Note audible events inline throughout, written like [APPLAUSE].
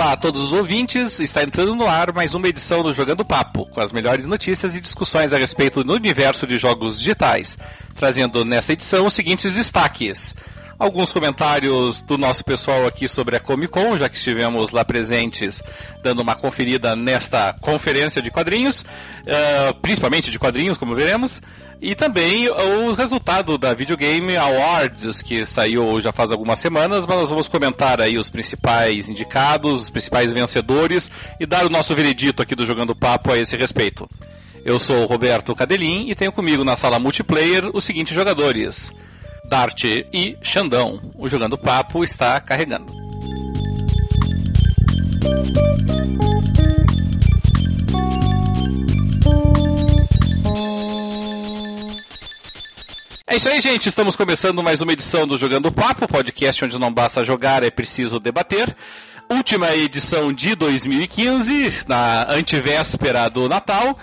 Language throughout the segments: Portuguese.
Olá a todos os ouvintes, está entrando no ar mais uma edição do Jogando Papo, com as melhores notícias e discussões a respeito do universo de jogos digitais, trazendo nessa edição os seguintes destaques. Alguns comentários do nosso pessoal aqui sobre a Comic Con, já que estivemos lá presentes dando uma conferida nesta conferência de quadrinhos, uh, principalmente de quadrinhos, como veremos. E também o resultado da Videogame Awards, que saiu já faz algumas semanas, mas nós vamos comentar aí os principais indicados, os principais vencedores e dar o nosso veredito aqui do Jogando Papo a esse respeito. Eu sou o Roberto Cadelin e tenho comigo na sala multiplayer os seguintes jogadores: Dart e Xandão. O Jogando Papo está carregando. Isso aí, gente. Estamos começando mais uma edição do Jogando Papo, podcast onde não basta jogar, é preciso debater. Última edição de 2015, na antivéspera do Natal.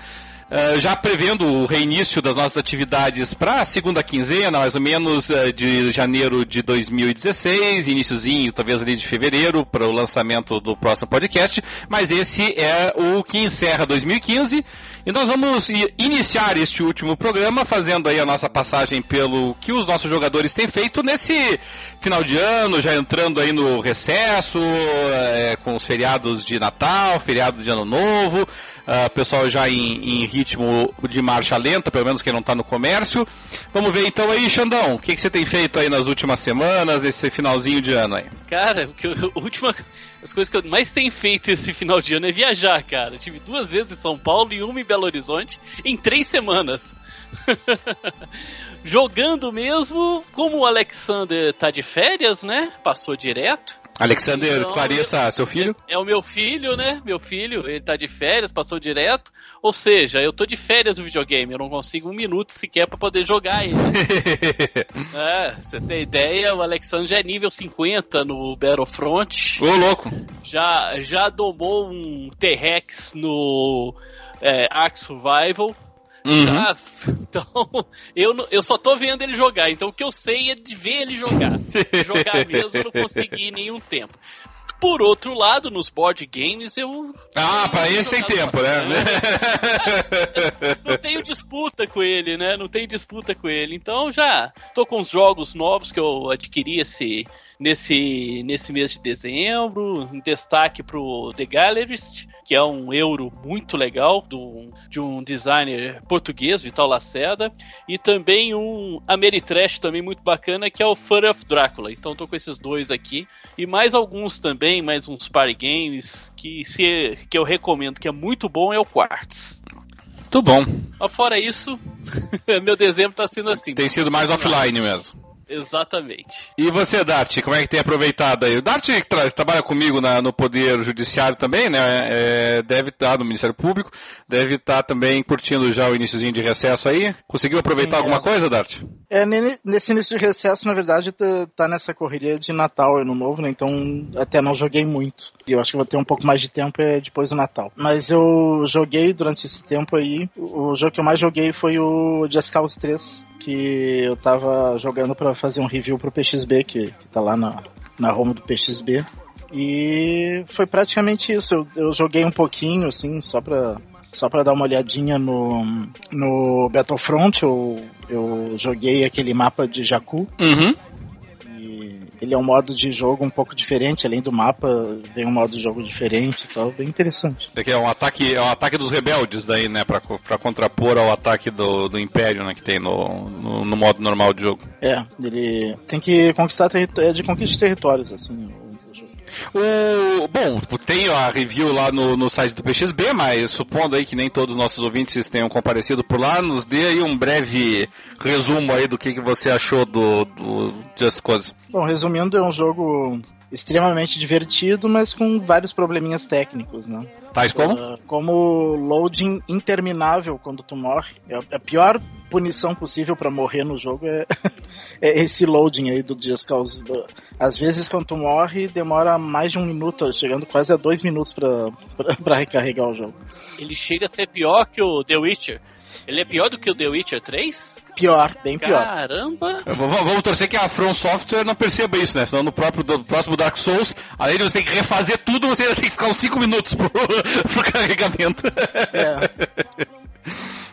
Uh, já prevendo o reinício das nossas atividades para a segunda quinzena, mais ou menos uh, de janeiro de 2016, iníciozinho, talvez ali de fevereiro, para o lançamento do próximo podcast. Mas esse é o que encerra 2015 e nós vamos iniciar este último programa fazendo aí a nossa passagem pelo que os nossos jogadores têm feito nesse final de ano, já entrando aí no recesso, é, com os feriados de Natal, feriado de Ano Novo uh, pessoal já em, em, ritmo de marcha lenta, pelo menos quem não está no comércio. Vamos ver então aí, Xandão, o que, que você tem feito aí nas últimas semanas, esse finalzinho de ano aí? Cara, eu, [LAUGHS] última, as coisas que eu mais tenho feito esse final de ano é viajar, cara. Eu tive duas vezes em São Paulo e uma em Belo Horizonte em três semanas. [LAUGHS] Jogando mesmo, como o Alexander tá de férias, né? Passou direto. Alexander então, esclareça, seu filho? É, é, o meu filho, né? Meu filho, ele tá de férias, passou direto. Ou seja, eu tô de férias no videogame, eu não consigo um minuto sequer para poder jogar ele. [LAUGHS] é, você tem ideia, o Alexander já é nível 50 no Battlefront. Ô, louco! Já, já domou um T-Rex no é, Ark Survival. Uhum. [LAUGHS] Então, eu, eu só tô vendo ele jogar. Então, o que eu sei é de ver ele jogar. jogar [LAUGHS] mesmo, eu não consegui em nenhum tempo. Por outro lado, nos board games eu. Ah, pra isso tem tempo, né? [LAUGHS] não tenho disputa com ele, né? Não tenho disputa com ele. Então já tô com os jogos novos que eu adquiri esse, nesse, nesse mês de dezembro. Em destaque pro The Gallerist que é um euro muito legal do, de um designer português, Vital Lacerda, e também um Ameritrash também muito bacana, que é o Fur of Drácula. Então tô com esses dois aqui. E mais alguns também, mais uns party games, que, se, que eu recomendo, que é muito bom, é o Quartz. Muito bom. Mas fora isso, [LAUGHS] meu dezembro tá sendo assim. Tem sido mais offline mesmo. Exatamente. E você, Dart, como é que tem aproveitado aí? O Dart tra trabalha comigo na, no Poder Judiciário também, né? É, deve estar no Ministério Público, deve estar também curtindo já o iníciozinho de recesso aí. Conseguiu aproveitar Sim, alguma é. coisa, Dart? É, nesse início de recesso, na verdade, tá, tá nessa correria de Natal, Ano Novo, né? Então até não joguei muito. E eu acho que vou ter um pouco mais de tempo é depois do Natal. Mas eu joguei durante esse tempo aí. O jogo que eu mais joguei foi o Just Cause 3 que eu tava jogando para fazer um review pro PXB, que, que tá lá na, na home do PXB. E foi praticamente isso. Eu, eu joguei um pouquinho, assim, só pra, só pra dar uma olhadinha no, no Battlefront. Eu, eu joguei aquele mapa de Jakku. Uhum. Ele é um modo de jogo um pouco diferente, além do mapa, vem um modo de jogo diferente e tal, bem interessante. É que é um ataque, é um ataque dos rebeldes daí, né, pra, pra contrapor ao ataque do, do Império, né, que tem no, no, no modo normal de jogo. É, ele tem que conquistar territórios, é de conquista de territórios, assim, o, bom, tem a review lá no, no site do PXB, mas supondo aí que nem todos os nossos ouvintes tenham comparecido por lá, nos dê aí um breve resumo aí do que, que você achou do, do Just Cause. Bom, resumindo, é um jogo extremamente divertido, mas com vários probleminhas técnicos, né? Tais como? Uh, como loading interminável quando tu morre. É a pior punição possível para morrer no jogo é, [LAUGHS] é, esse loading aí do Just Cause. Às vezes quando tu morre demora mais de um minuto, chegando quase a dois minutos para recarregar o jogo. Ele chega a ser pior que o The Witcher. Ele é pior do que o The Witcher 3? Pior, bem pior. Caramba! Vamos, torcer que a From Software não perceba isso, né? Senão no próprio, do próximo Dark Souls, além de você ter que refazer tudo, você ainda tem que ficar uns 5 minutos pro, [LAUGHS] pro carregamento. É.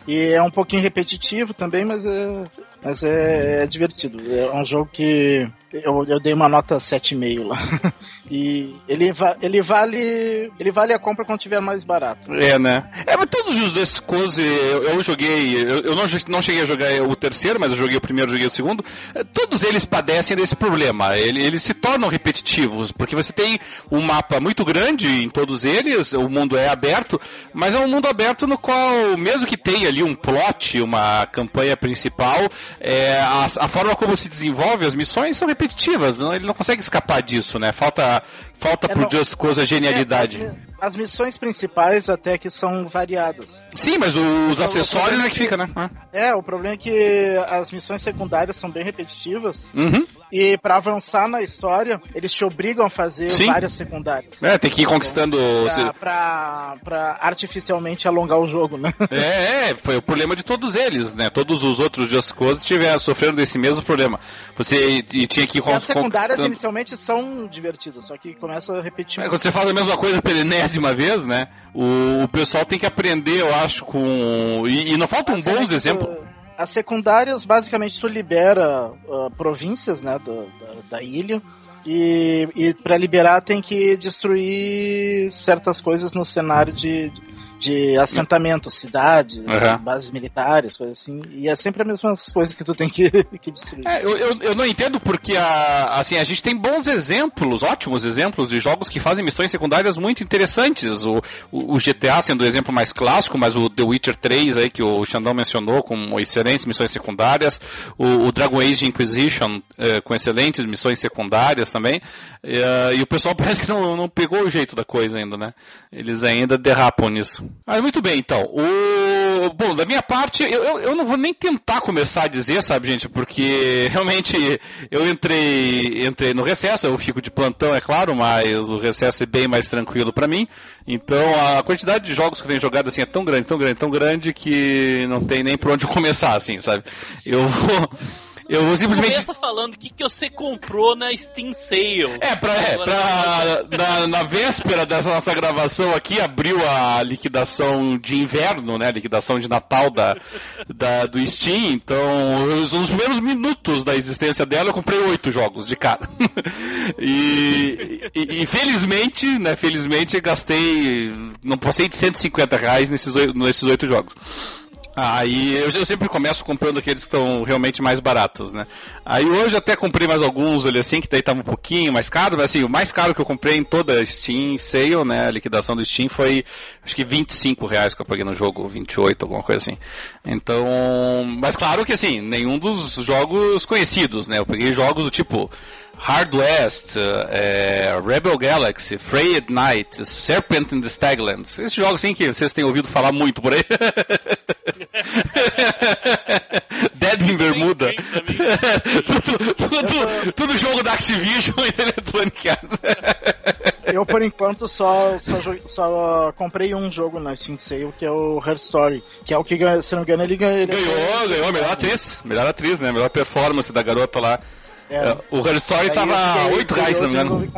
E é um pouquinho repetitivo também, mas é, mas é, é divertido. É um jogo que eu, eu dei uma nota 7,5 lá. [LAUGHS] E ele, va ele vale ele vale a compra quando tiver mais barato. É, né? É, mas todos os dois coisas eu, eu joguei, eu, eu, não, não cheguei a jogar o terceiro, mas eu joguei o primeiro, joguei o segundo. É, todos eles padecem desse problema. Ele, eles se tornam repetitivos, porque você tem um mapa muito grande em todos eles, o mundo é aberto, mas é um mundo aberto no qual, mesmo que tenha ali um plot, uma campanha principal, é, a, a forma como se desenvolve as missões são repetitivas. Não, ele não consegue escapar disso, né? Falta falta, pro é, Just Cause a genialidade. É, as, as, missões principais até que são variadas. Sim, mas os acessórios é que, que fica, né? É. é, o problema é que as missões secundárias são bem repetitivas. Uhum. E para avançar na história, eles te obrigam a fazer Sim. várias secundárias. É, tem que ir conquistando. Pra, pra, pra, artificialmente alongar o jogo, né? [LAUGHS] É, é, foi o problema de todos eles, né? Todos os outros Just Cause tiveram, sofrendo desse mesmo problema. Você tinha que ir As secundárias inicialmente são divertidas, só que começa a repetir. É, quando você faz a mesma coisa pela enésima vez, né? O, o pessoal tem que aprender, eu acho, com. E, e não faltam bons exemplos. As secundárias, basicamente, tu libera uh, províncias, né, da, da, da ilha. E, e para liberar tem que destruir certas coisas no cenário de, de de assentamentos, cidades, uhum. bases militares, coisas assim. E é sempre as mesmas coisas que tu tem que, [LAUGHS] que destruir. É, eu, eu, eu, não entendo porque a, assim, a gente tem bons exemplos, ótimos exemplos de jogos que fazem missões secundárias muito interessantes. O, o, o GTA sendo o exemplo mais clássico, mas o The Witcher 3 aí que o Xandão mencionou com excelentes missões secundárias. O, o Dragon Age Inquisition eh, com excelentes missões secundárias também. e o pessoal [LAUGHS] parece que não, não pegou o jeito da coisa ainda, né? Eles ainda derrapam nisso. Mas muito bem, então. O... Bom, da minha parte, eu, eu, eu, não vou nem tentar começar a dizer, sabe, gente, porque [LAUGHS] realmente eu entrei, entrei no recesso, eu fico de plantão, é claro, mas o recesso é bem mais tranquilo para mim. Então a quantidade de jogos que eu tenho jogado assim é tão grande, tão grande, tão grande que não tem nem por onde [LAUGHS] começar, assim, sabe? Eu vou. Eu simplesmente. Começa falando o que, que você comprou na Steam Sale. É, pra, é, pra na, na, véspera dessa nossa gravação aqui, abriu a liquidação de inverno, né? A liquidação de Natal da, da, do Steam. Então, nos primeiros minutos da existência dela, eu comprei oito jogos de cara. [LAUGHS] e, e, e, felizmente, né? Felizmente, gastei. Não passei de 150 reais nesses, nesses oito jogos. Aí eu, eu, sempre começo comprando aqueles que estão realmente mais baratos, né? Aí hoje até comprei mais alguns, olha assim, que daí tava um pouquinho mais caro, mas assim, o mais caro que eu comprei em toda a Steam Sale, né? A liquidação do Steam foi acho que 25 reais que eu paguei no jogo, 28, alguma coisa assim. Então, mas claro que assim, nenhum dos jogos conhecidos, né? Eu peguei jogos do tipo Hard West, é, Rebel Galaxy, Frayed Night, Serpent in the Staglands. Esses jogos assim que vocês têm ouvido falar muito por aí. [LAUGHS] Dead in Bermuda. [LAUGHS] tudo, tudo, tudo, jogo da Activision e Electronic Arts. Eu, por enquanto, só, só, só, comprei um jogo na Steam Sale, que é o Her Story, que é o que, se não me engano, ele ganhou. Ganhou, ganhou, melhor atriz. Melhor atriz, né? Melhor performance da garota lá. É. é. O Her Story Aí tava 8 reais, se não me engano.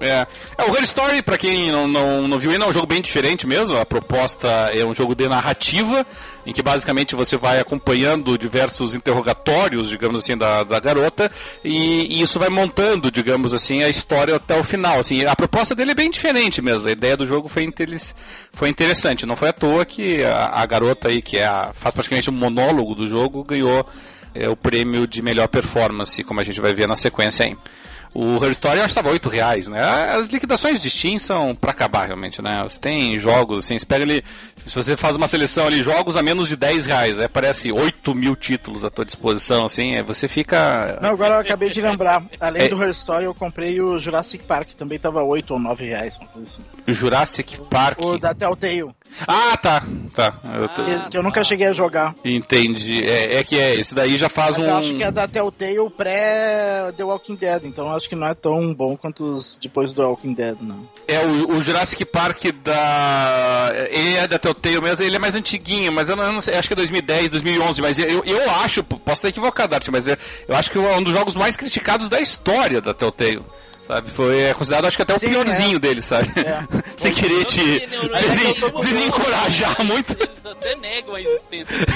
É. é. O Her Story, pra quem não, não, não viu ainda, é um jogo bem diferente mesmo. A proposta é um jogo de narrativa, em que basicamente você vai acompanhando diversos interrogatórios, digamos assim, da, da garota, e, e isso vai montando, digamos assim, a história até o final. Assim, a proposta dele é bem diferente mesmo. A ideia do jogo foi, foi interessante. Não foi à toa que a, a garota aí, que é a, faz praticamente um monólogo do jogo, ganhou é o prêmio de melhor performance, como a gente vai ver na sequência aí. O Her Story acho que estava 8 reais, né? As liquidações de Steam são para acabar realmente, né? Você tem jogos, assim, você pega ali, se você faz uma seleção ali, jogos a menos de 10 reais, aí aparece 8 mil títulos à tua disposição, assim, você fica... Não, agora eu acabei de lembrar, [LAUGHS] além é... do Her Story eu comprei o Jurassic Park, também estava 8 ou 9 reais, uma coisa assim. Jurassic Park? O da Telltale. Ah, tá, tá. Eu tô... que, que, eu nunca cheguei a jogar. Entendi, é, é que é, esse daí já faz Mas um... eu acho que é da Telltale pré The Walking Dead, então eu acho que não é tão bom quanto os depois do Walking Dead, não. É, o, o Jurassic Park da... Ele é da Telltale mesmo, ele é mais antiguinho, mas eu não, eu não sei, acho que é 2010, 2011, mas eu, eu acho, posso estar equivocado, Art, mas eu, eu acho que é um dos jogos mais criticados da história da Telltale. Sabe? Foi é considerado, acho que até o Sim, piorzinho é. dele, sabe? É. [LAUGHS] Sem querer te desen desencorajar [LAUGHS] muito. Eles até negam a existência dele.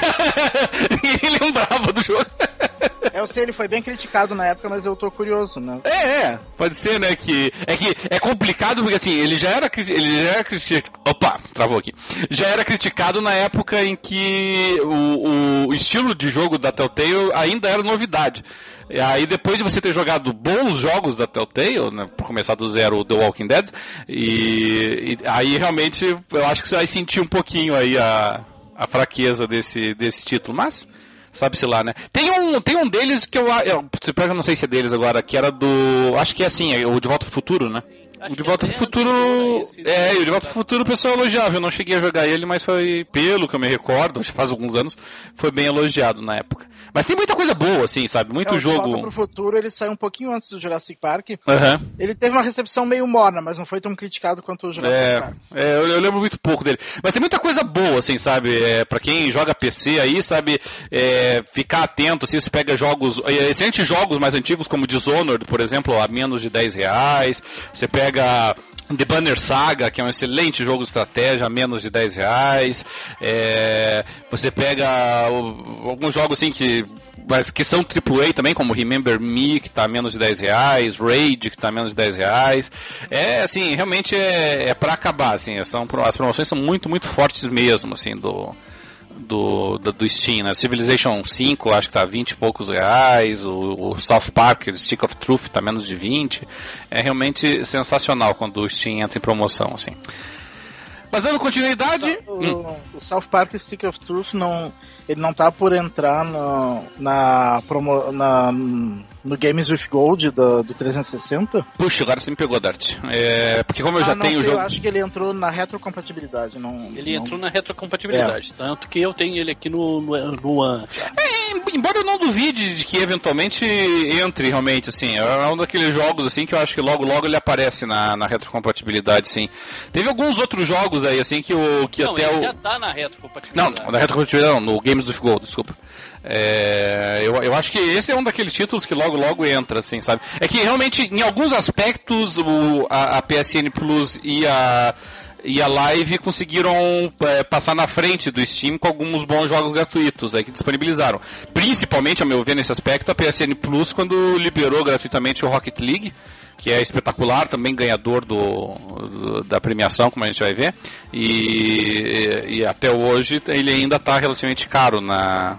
[LAUGHS] Ninguém lembrava do jogo. Eu sei, ele foi bem criticado na época, mas eu tô curioso, né? É, é. Pode ser, né? Que é que é complicado porque assim, ele já era ele já era criticado. Opa, travou aqui. Já era criticado na época em que o, o estilo de jogo da Telltale ainda era novidade. E aí depois de você ter jogado bons jogos da Telltale, né, por começar do zero The Walking Dead, e, e, aí realmente eu acho que você vai sentir um pouquinho aí a, a fraqueza desse, desse título, mas sabe-se lá, né? Tem um, tem um deles que eu, eu, eu não sei se é deles agora, que era do, acho que é assim, é o De Volta ao Futuro, né? O De Volta pro Futuro. É, o De Volta pro Futuro o pessoal elogiava. Eu não cheguei a jogar ele, mas foi, pelo que eu me recordo, acho que faz alguns anos, foi bem elogiado na época. Mas tem muita coisa boa, assim, sabe? Muito é, o jogo. De Volta pro Futuro ele saiu um pouquinho antes do Jurassic Park. Uhum. Ele teve uma recepção meio morna, mas não foi tão criticado quanto o Jurassic é, Park. É, eu, eu, lembro muito pouco dele. Mas tem muita coisa boa, assim, sabe? É, pra quem joga PC aí, sabe? É, ficar atento, assim, você pega jogos, é, excelentes jogos mais antigos, como Dishonored, por exemplo, a menos de 10 reais. Você pega The Banner Saga, que é um excelente jogo de estratégia, a menos de 10 reais. É, você pega alguns jogos assim que mas que são AAA também, como Remember Me, que está a menos de 10 reais, Raid, que está a menos de 10 reais. É, assim, realmente é, é para acabar, assim, são, as promoções são muito, muito fortes mesmo, assim, do, do, do, do, Steam, né? Civilization 5 acho que tá 20 e poucos reais, o, o South Park, o Stick of Truth tá menos de 20. É realmente sensacional quando o Steam entra em promoção, assim. Mas dando continuidade. O, hum. o South Park Stick of Truth não. Ele não tá por entrar no, na, promo, na no Games with Gold do, do 360? Puxa, agora você me pegou, Dart. É, porque como eu ah, já não, tenho o jogo. Eu acho que ele entrou na retrocompatibilidade. Não, ele não... entrou na retrocompatibilidade, é. tanto que eu tenho ele aqui no, no, no One. É, embora eu não duvide de que eventualmente entre realmente, assim. É um daqueles jogos assim que eu acho que logo logo ele aparece na, na retrocompatibilidade, sim. Teve alguns outros jogos aí, assim, que o. Que não, até ele o... já tá na retrocompatibilidade. Não, na retrocompatibilidade não, no Games with Gold, desculpa. É, eu, eu acho que esse é um daqueles títulos que logo logo entra, assim, sabe? É que realmente, em alguns aspectos, o, a, a PSN Plus e a, e a Live conseguiram é, passar na frente do Steam com alguns bons jogos gratuitos aí que disponibilizaram. Principalmente, a meu ver, nesse aspecto, a PSN Plus quando liberou gratuitamente o Rocket League que é espetacular, também ganhador do, do, da premiação, como a gente vai ver. E, e até hoje ele ainda está relativamente caro na,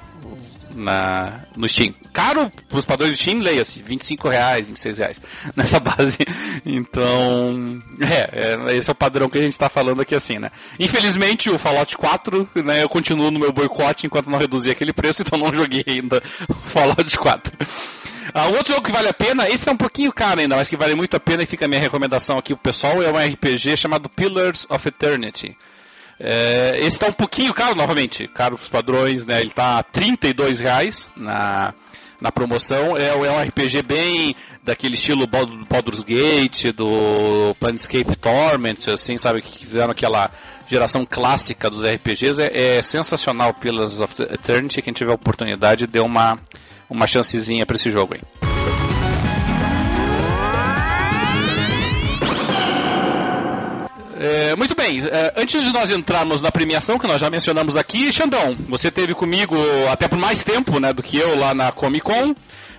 na, no Steam. Caro para os padrões do Steam, leia-se, 25 reais, 26 reais [LAUGHS] nessa base. Então, é, é, esse é o padrão que a gente está falando aqui assim, né? Infelizmente o Fallout 4, né, eu continuo no meu boicote enquanto não reduzir aquele preço, [LAUGHS] então não joguei ainda o Fallout 4. Ah, outro jogo que vale a pena, esse é um pouquinho caro ainda, mas que vale muito a pena e fica a minha recomendação aqui pro pessoal, é um RPG chamado Pillars of Eternity. É, esse está um pouquinho caro novamente, caro os padrões, né? Ele está a 32 reais na, na promoção. É, é um RPG bem daquele estilo Baldur's Gate, do Planescape Torment, assim, sabe? Que fizeram aquela geração clássica dos RPGs. É, é sensacional Pillars of Eternity. Quem tiver oportunidade, dê uma, uma chancezinha para esse jogo aí. É, muito bem, é, antes de nós entrarmos na premiação, que nós já mencionamos aqui, Xandão, você teve comigo até por mais tempo né, do que eu lá na Comic Con.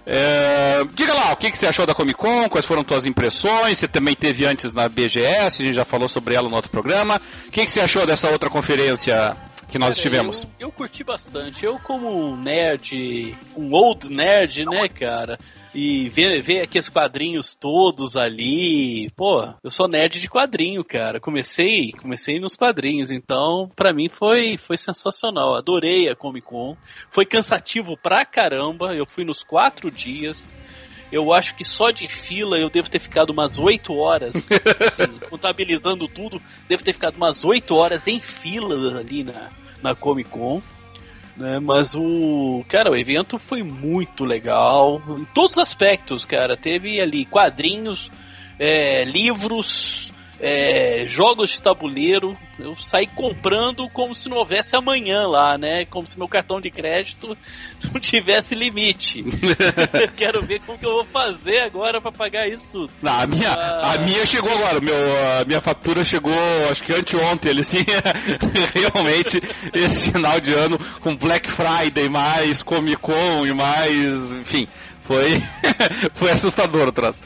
É, diga lá, o que, que você achou da Comic Con, quais foram suas impressões, você também teve antes na BGS, a gente já falou sobre ela no outro programa. O que, que você achou dessa outra conferência que nós Cara, estivemos? Eu, eu curti bastante. Eu, como um nerd, um old nerd, né, cara? E ver, ver aqueles quadrinhos todos ali. Pô, eu sou nerd de quadrinho, cara. Comecei, comecei nos quadrinhos, então para mim foi foi sensacional. Adorei a Comic Con. Foi cansativo pra caramba. Eu fui nos quatro dias. Eu acho que só de fila eu devo ter ficado umas 8 horas, assim, [LAUGHS] contabilizando tudo, devo ter ficado umas 8 horas em fila ali na, na Comic Con. Né? Mas o. Cara, o evento foi muito legal. Em todos os aspectos, cara. Teve ali quadrinhos, é, livros, é, jogos de tabuleiro. Eu saí comprando como se não houvesse amanhã lá, né? Como se meu cartão de crédito [LAUGHS] não tivesse limite. [LAUGHS] Quero ver como que eu vou fazer agora para pagar isso tudo. Não, a minha, ah. a minha chegou agora. Meu, a minha fatura chegou, acho que anteontem. Ele sim, [LAUGHS] realmente esse final de ano com Black Friday mais Comic Con e mais, enfim, foi foi assustador o troço.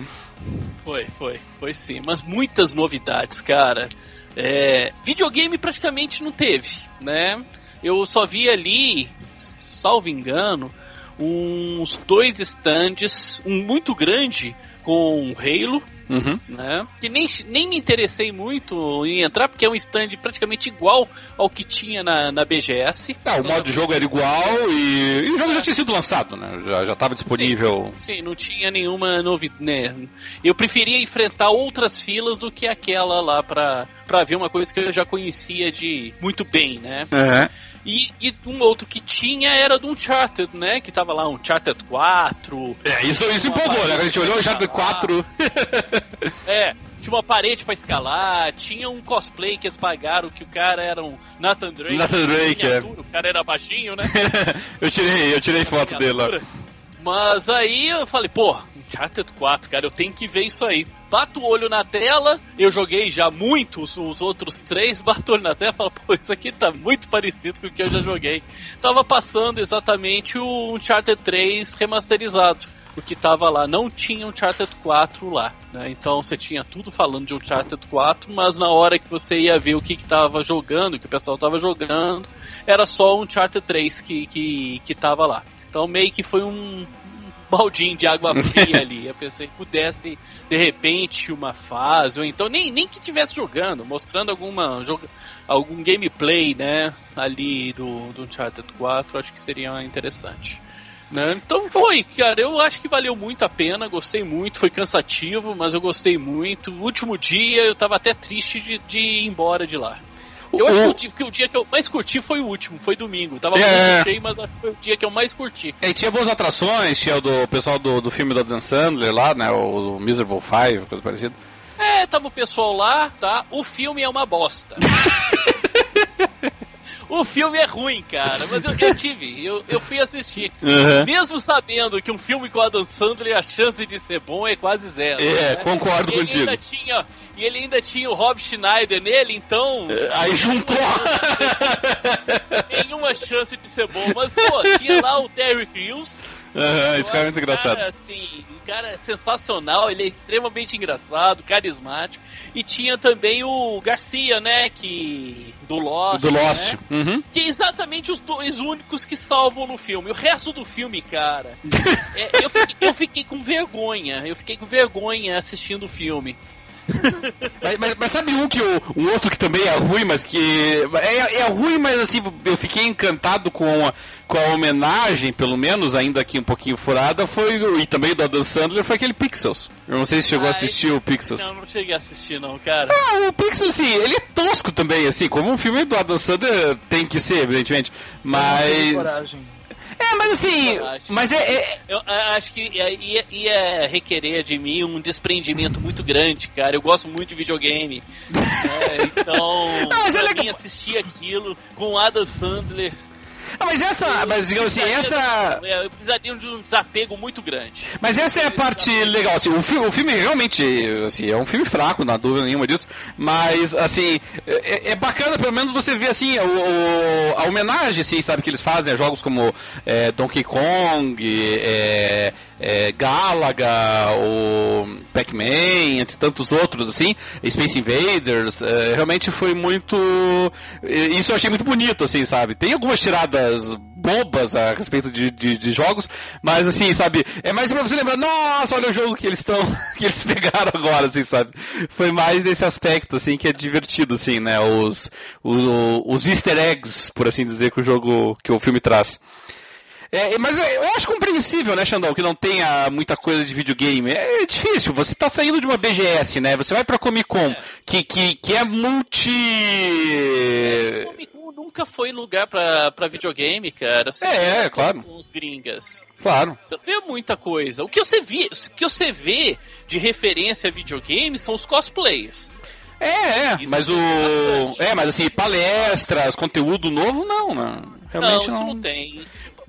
Foi, foi, foi sim. Mas muitas novidades, cara. É, videogame praticamente não teve, né? Eu só vi ali, salvo engano, uns dois stands, um muito grande com Halo, Uhum. Né? Que nem, nem me interessei muito em entrar, porque é um stand praticamente igual ao que tinha na, na BGS. Ah, o modo de jogo era igual e, e o jogo já tinha sido lançado, né? Já estava disponível. Sim, sim, não tinha nenhuma novidade. Né? Eu preferia enfrentar outras filas do que aquela lá para pra ver uma coisa que eu já conhecia de muito bem, né? Uhum. E, e, um outro que tinha era do Uncharted, né? Que tava lá, Uncharted 4. É, isso, isso empolgou, né? A gente olhou o Uncharted 4. [LAUGHS] é, tinha uma parede pra escalar, tinha um cosplay que eles pagaram que o cara era um Nathan Drake. Nathan Drake, é. O cara era baixinho, né? [LAUGHS] eu tirei, eu tirei foto dele lá. Mas aí eu falei, pô, Uncharted 4, cara, eu tenho que ver isso aí. Bato o olho na tela, eu joguei já muitos, os outros três, [LAUGHS] bato o olho na tela e falo, pô, isso aqui tá muito parecido com o que eu já joguei. Tava passando exatamente o Uncharted 3 remasterizado o que tava lá. Não tinha Uncharted 4 lá, né? Então você tinha tudo falando de Uncharted 4, mas na hora que você ia ver o que, que tava jogando, o que o pessoal tava jogando, era só Uncharted 3 que, que, que tava lá. Então meio que foi um, baldinho de água fria [LAUGHS] ali. Eu pensei que pudesse, de repente, uma fase, ou então nem, nem que estivesse jogando, mostrando alguma algum gameplay, né, ali do, do Uncharted 4, acho que seria interessante. Né? Então foi, cara, eu acho que valeu muito a pena, gostei muito, foi cansativo, mas eu gostei muito. O último dia eu tava até triste de, de ir embora de lá. Eu acho que o, que o, dia que eu mais curti foi o último, foi domingo. Tava é. muito cheio, mas acho que foi o dia que eu mais curti. É, e tinha boas atrações, tinha o do pessoal do, do filme do Dan Sandler lá, né? O, o Miserable Five, coisa parecida. É, tava o pessoal lá, tá? O filme é uma bosta. [LAUGHS] O filme é ruim, cara, mas eu, eu tive, eu, eu fui assistir. Uhum. Mesmo sabendo que um filme com Adam Sandler a chance de ser bom é quase zero. É, né? concordo e contigo. Ainda tinha, e ele ainda tinha o Rob Schneider nele, então. É, aí juntou! Nenhuma chance de ser bom, mas pô, tinha lá o Terry Crews. Uhum, esse cara é muito engraçado. Cara, assim, o cara é sensacional, ele é extremamente engraçado, carismático. E tinha também o Garcia, né? Que. Do Lost. Do Lost. Né? Uhum. Que é exatamente os dois únicos que salvam no filme. O resto do filme, cara. [LAUGHS] é, eu, fiquei, eu fiquei com vergonha. Eu fiquei com vergonha assistindo o filme [LAUGHS] mas, mas, mas, sabe um que o, um outro que também é ruim, mas que é, é ruim, mas assim eu fiquei encantado com a, com a homenagem, pelo menos ainda aqui um pouquinho furada, foi e também do Adam Sandler foi aquele Pixels. Eu não sei se chegou ah, a assistir esse... o Pixels. Não, não cheguei a assistir não, cara. Ah, o Pixels sim, ele é tosco também, assim, como um filme do Adam Sandler tem que ser, evidentemente, mas é, mas assim. Mas é, é, Eu acho que ia, ia, requerer de mim um desprendimento muito grande, cara. Eu gosto muito de videogame. [LAUGHS] é, então, Não, mas pra é mim assistir aquilo com Adam Sandler ah, mas essa, mas digamos assim, essa. É, eu precisaria de um desapego muito grande. Mas essa é a parte legal, assim, o filme, o filme realmente, assim, é um filme fraco, não há dúvida nenhuma disso, mas, assim, é, é bacana pelo menos você ver, assim, o, o, a homenagem, assim, sabe, que eles fazem a jogos como é, Donkey Kong, é, é, Galaga, o Pac-Man, entre tantos outros, assim, Space Invaders, é, realmente foi muito. Isso eu achei muito bonito, assim, sabe? Tem algumas tiradas bobas a respeito de, de, de jogos, mas assim, sabe? É mais pra você lembrar, nossa, olha o jogo que eles estão. [LAUGHS] que eles pegaram agora, assim, sabe? Foi mais nesse aspecto, assim, que é divertido, assim, né? Os, os, os easter eggs, por assim dizer, que o jogo, que o filme traz. É, mas eu acho compreensível, né, Xandão, que não tenha muita coisa de videogame. É difícil, você tá saindo de uma BGS, né? Você vai pra Comic Con, é. Que, que, que é multi. É, Comic Con nunca foi lugar pra, pra videogame, cara. Você é, é claro. Com os gringas. Claro. Você vê muita coisa. O que você vê, o que você vê de referência a videogame são os cosplayers. É, é, Isso mas o. bastante. É, mas assim, palestras, conteúdo novo, não, né? Realmente não, não. isso não tem.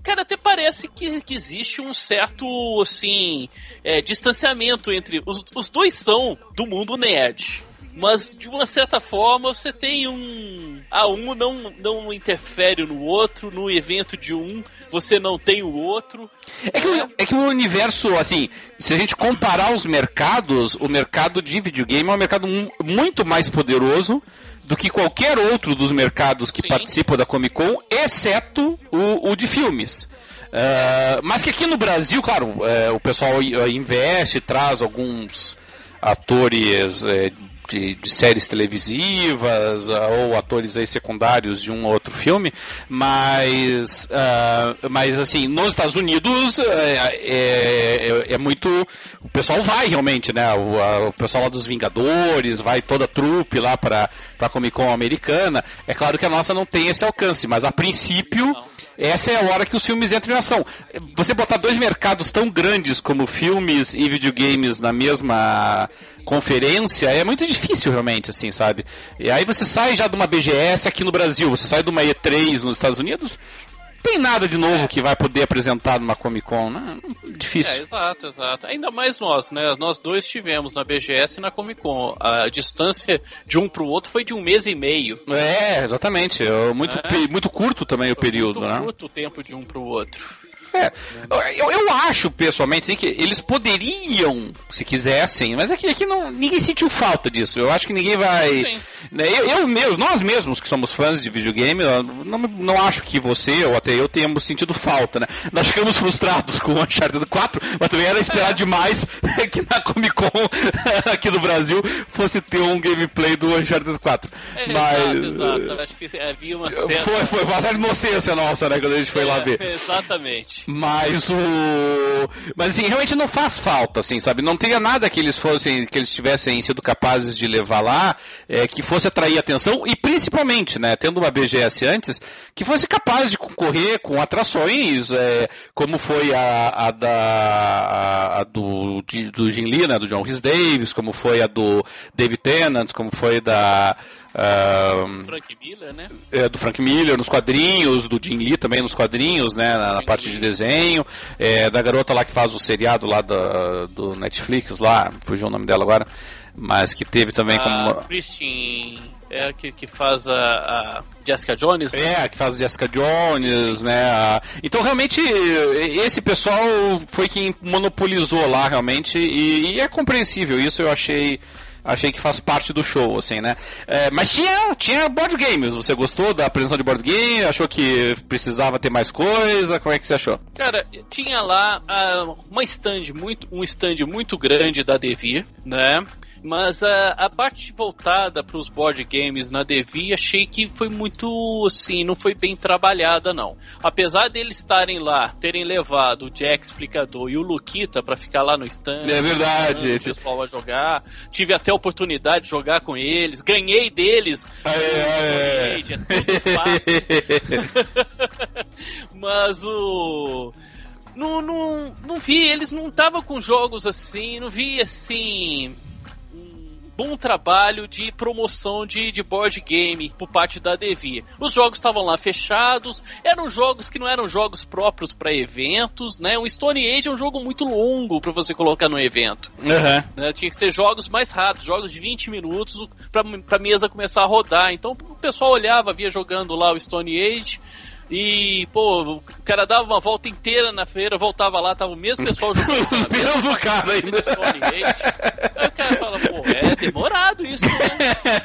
Cara, até parece que, que existe um certo, assim, é, distanciamento entre. Os, os dois são do mundo nerd. Mas, de uma certa forma, você tem um. Ah, um não, não interfere no outro, no evento de um, você não tem o outro. É que, é que o universo, assim, se a gente comparar os mercados, o mercado de videogame é um mercado mu- muito mais poderoso do que qualquer outro dos mercados que Sim. participam da Comic Con, exceto o, o de filmes. Ah, mas que aqui no Brasil, claro, é, o pessoal investe, traz alguns atores é, de, de séries televisivas ah, ou atores aí secundários de um ou outro filme, mas, ah, mas assim, nos Estados Unidos é, é- é muito. O pessoal vai realmente, né? O, a- o pessoal lá dos Vingadores, vai toda a trupe lá para a Comic Con americana. É claro que a nossa não tem esse alcance, mas a princípio. Essa é a hora que os filmes entram em ação. Você botar dois mercados tão grandes como filmes e videogames na mesma conferência é muito difícil realmente, assim, sabe? E aí você sai já de uma BGS aqui no Brasil, você sai de uma E3 nos Estados Unidos, tem nada de novo que vai poder apresentar numa Comic Con, né? É, Difícil. exato, exato. Ainda mais nós, né? Nós dois tivemos na BGS e na Comic Con. A distância de um pro outro foi de um mês e meio. É, exatamente. É muito, É. muito curto também o período, muito né? curto o tempo de um pro outro. É, eu, eu acho, pessoalmente, assim, que eles poderiam, se quisessem, mas é que aqui não, ninguém sentiu falta disso. Eu acho que ninguém vai. Né, eu, eu mesmo, nós mesmos que somos fãs de videogame, não, não acho que você ou até eu tenhamos sentido falta, né? Nós ficamos frustrados com o Uncharted 4, mas também era esperar demais [LAUGHS] que na Comic Con [LAUGHS] aqui no Brasil fosse ter um gameplay do Uncharted 4. É, mas. Exato, exato. Acho que havia uma certa. Foi, foi uma certa inocência nossa, né, quando a gente foi lá É, ver. Exatamente. Mas o. Mas assim, realmente não faz falta, assim, sabe? Não teria nada que eles fossem, que eles tivessem sido capazes de levar lá, é, que fosse atrair atenção e principalmente, né, tendo uma BGS antes, que fosse capaz de concorrer com atrações, é, como foi a, a da. A, a do, de- do Jim Lee, né, do John Rhys Davis, como foi a do David Tennant, como foi da. Frank Miller, né? é, do Frank Miller nos quadrinhos, do Jim Lee também nos quadrinhos, né, na, na parte de desenho, é, da garota lá que faz o seriado lá da- do Netflix lá, fugiu o nome dela agora, mas que teve também a como... Christine é a que, que faz a, a Jessica Jones. né? É, que faz Jessica Jones, né? Então, realmente, esse pessoal foi quem monopolizou lá, realmente, e, e é compreensível. Isso eu achei achei que faz parte do show, assim, né? É, mas tinha, tinha board games. Você gostou da apresentação de board game? Achou que precisava ter mais coisa? Como é que você achou? Cara, tinha lá ah, uma stand muito, um stand muito grande da Devir, né? Mas a, a parte voltada para os board games na Devi achei que foi muito assim, não foi bem trabalhada não. Apesar deles estarem lá, terem levado o Jack Explicador e o Luquita para ficar lá no stand, É verdade. o pessoal a jogar. Tive até a oportunidade de jogar com eles, ganhei deles. É, É tudo papo. [LAUGHS] Mas o. Não, não, não vi, eles não estavam com jogos assim, não vi assim. Bom trabalho de promoção de, de board game por parte da Devi. Os jogos estavam lá fechados, eram jogos que não eram jogos próprios para eventos, né? O Stone Age é um jogo muito longo para você colocar no evento. Aham. né? Tinha que ser jogos mais rápidos, jogos de 20 minutos pra, pra mesa começar a rodar. Então o pessoal olhava, via jogando lá o Stone Age. E, pô, o cara dava uma volta inteira na feira, voltava lá, tava o mesmo pessoal jogando. [LAUGHS] Mesmo cara ainda. Aí o cara fala, pô, é demorado isso, né?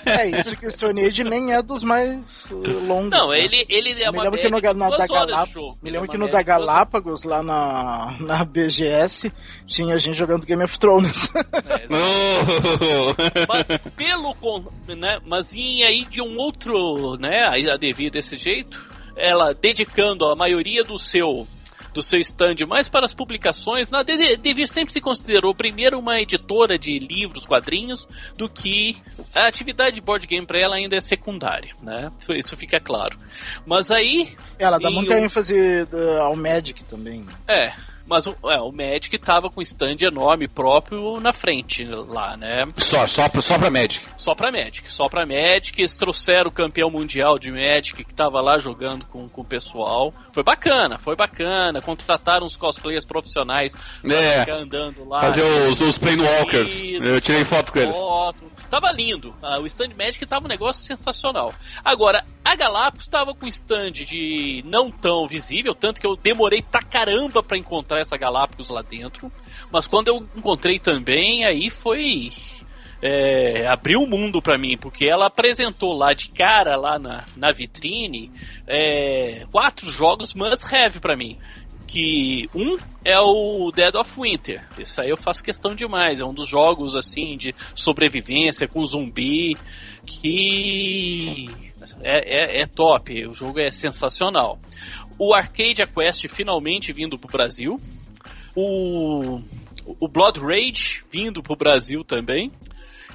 É isso que o Stone Age nem é dos mais uh, longos. Não, né? ele, ele é Me uma lembro que no, na, da duas horas Galá- de jogo. me Ele é lembro que no média da Galápagos, lá na, na BGS, tinha gente jogando Game of Thrones. né? Oh. Mas pelo né, mas em aí de um outro, né, aí a Devi desse jeito, ela dedicando a maioria do seu do seu stand mais para as publicações, na De- Devi sempre se considerou primeiro uma editora de livros, quadrinhos, do que a atividade de board game para ela ainda é secundária, né? Isso, isso fica claro. Mas aí Ela dá muita o- ênfase uh, ao Magic também. é, Mas o, é, o Magic tava com stand enorme próprio na frente lá, né? Só, só, pra, só pra Magic. Só pra Magic. Só pra Magic. Eles trouxeram o campeão mundial de Magic que tava lá jogando com, com o pessoal. Foi bacana, foi bacana. Contrataram uns cosplayers profissionais pra é, andando lá. Fazer os, os Planewalkers. Eu tirei foto com eles. Foto. Tava lindo. Ah, o stand Magic tava um negócio sensacional. Agora, a Galápagos tava com stand de não tão visível, tanto que eu demorei pra caramba pra encontrar essa Galápagos lá dentro. Mas quando eu encontrei também, aí foi. É, abriu o mundo para mim, porque ela apresentou lá de cara, lá na, na vitrine, é, quatro jogos must-have para mim que um é o Dead of Winter. Esse aí eu faço questão demais. É um dos jogos assim de sobrevivência com zumbi que é, é, é top. O jogo é sensacional. O Arcade Quest finalmente vindo pro Brasil. O, o Blood Rage vindo pro Brasil também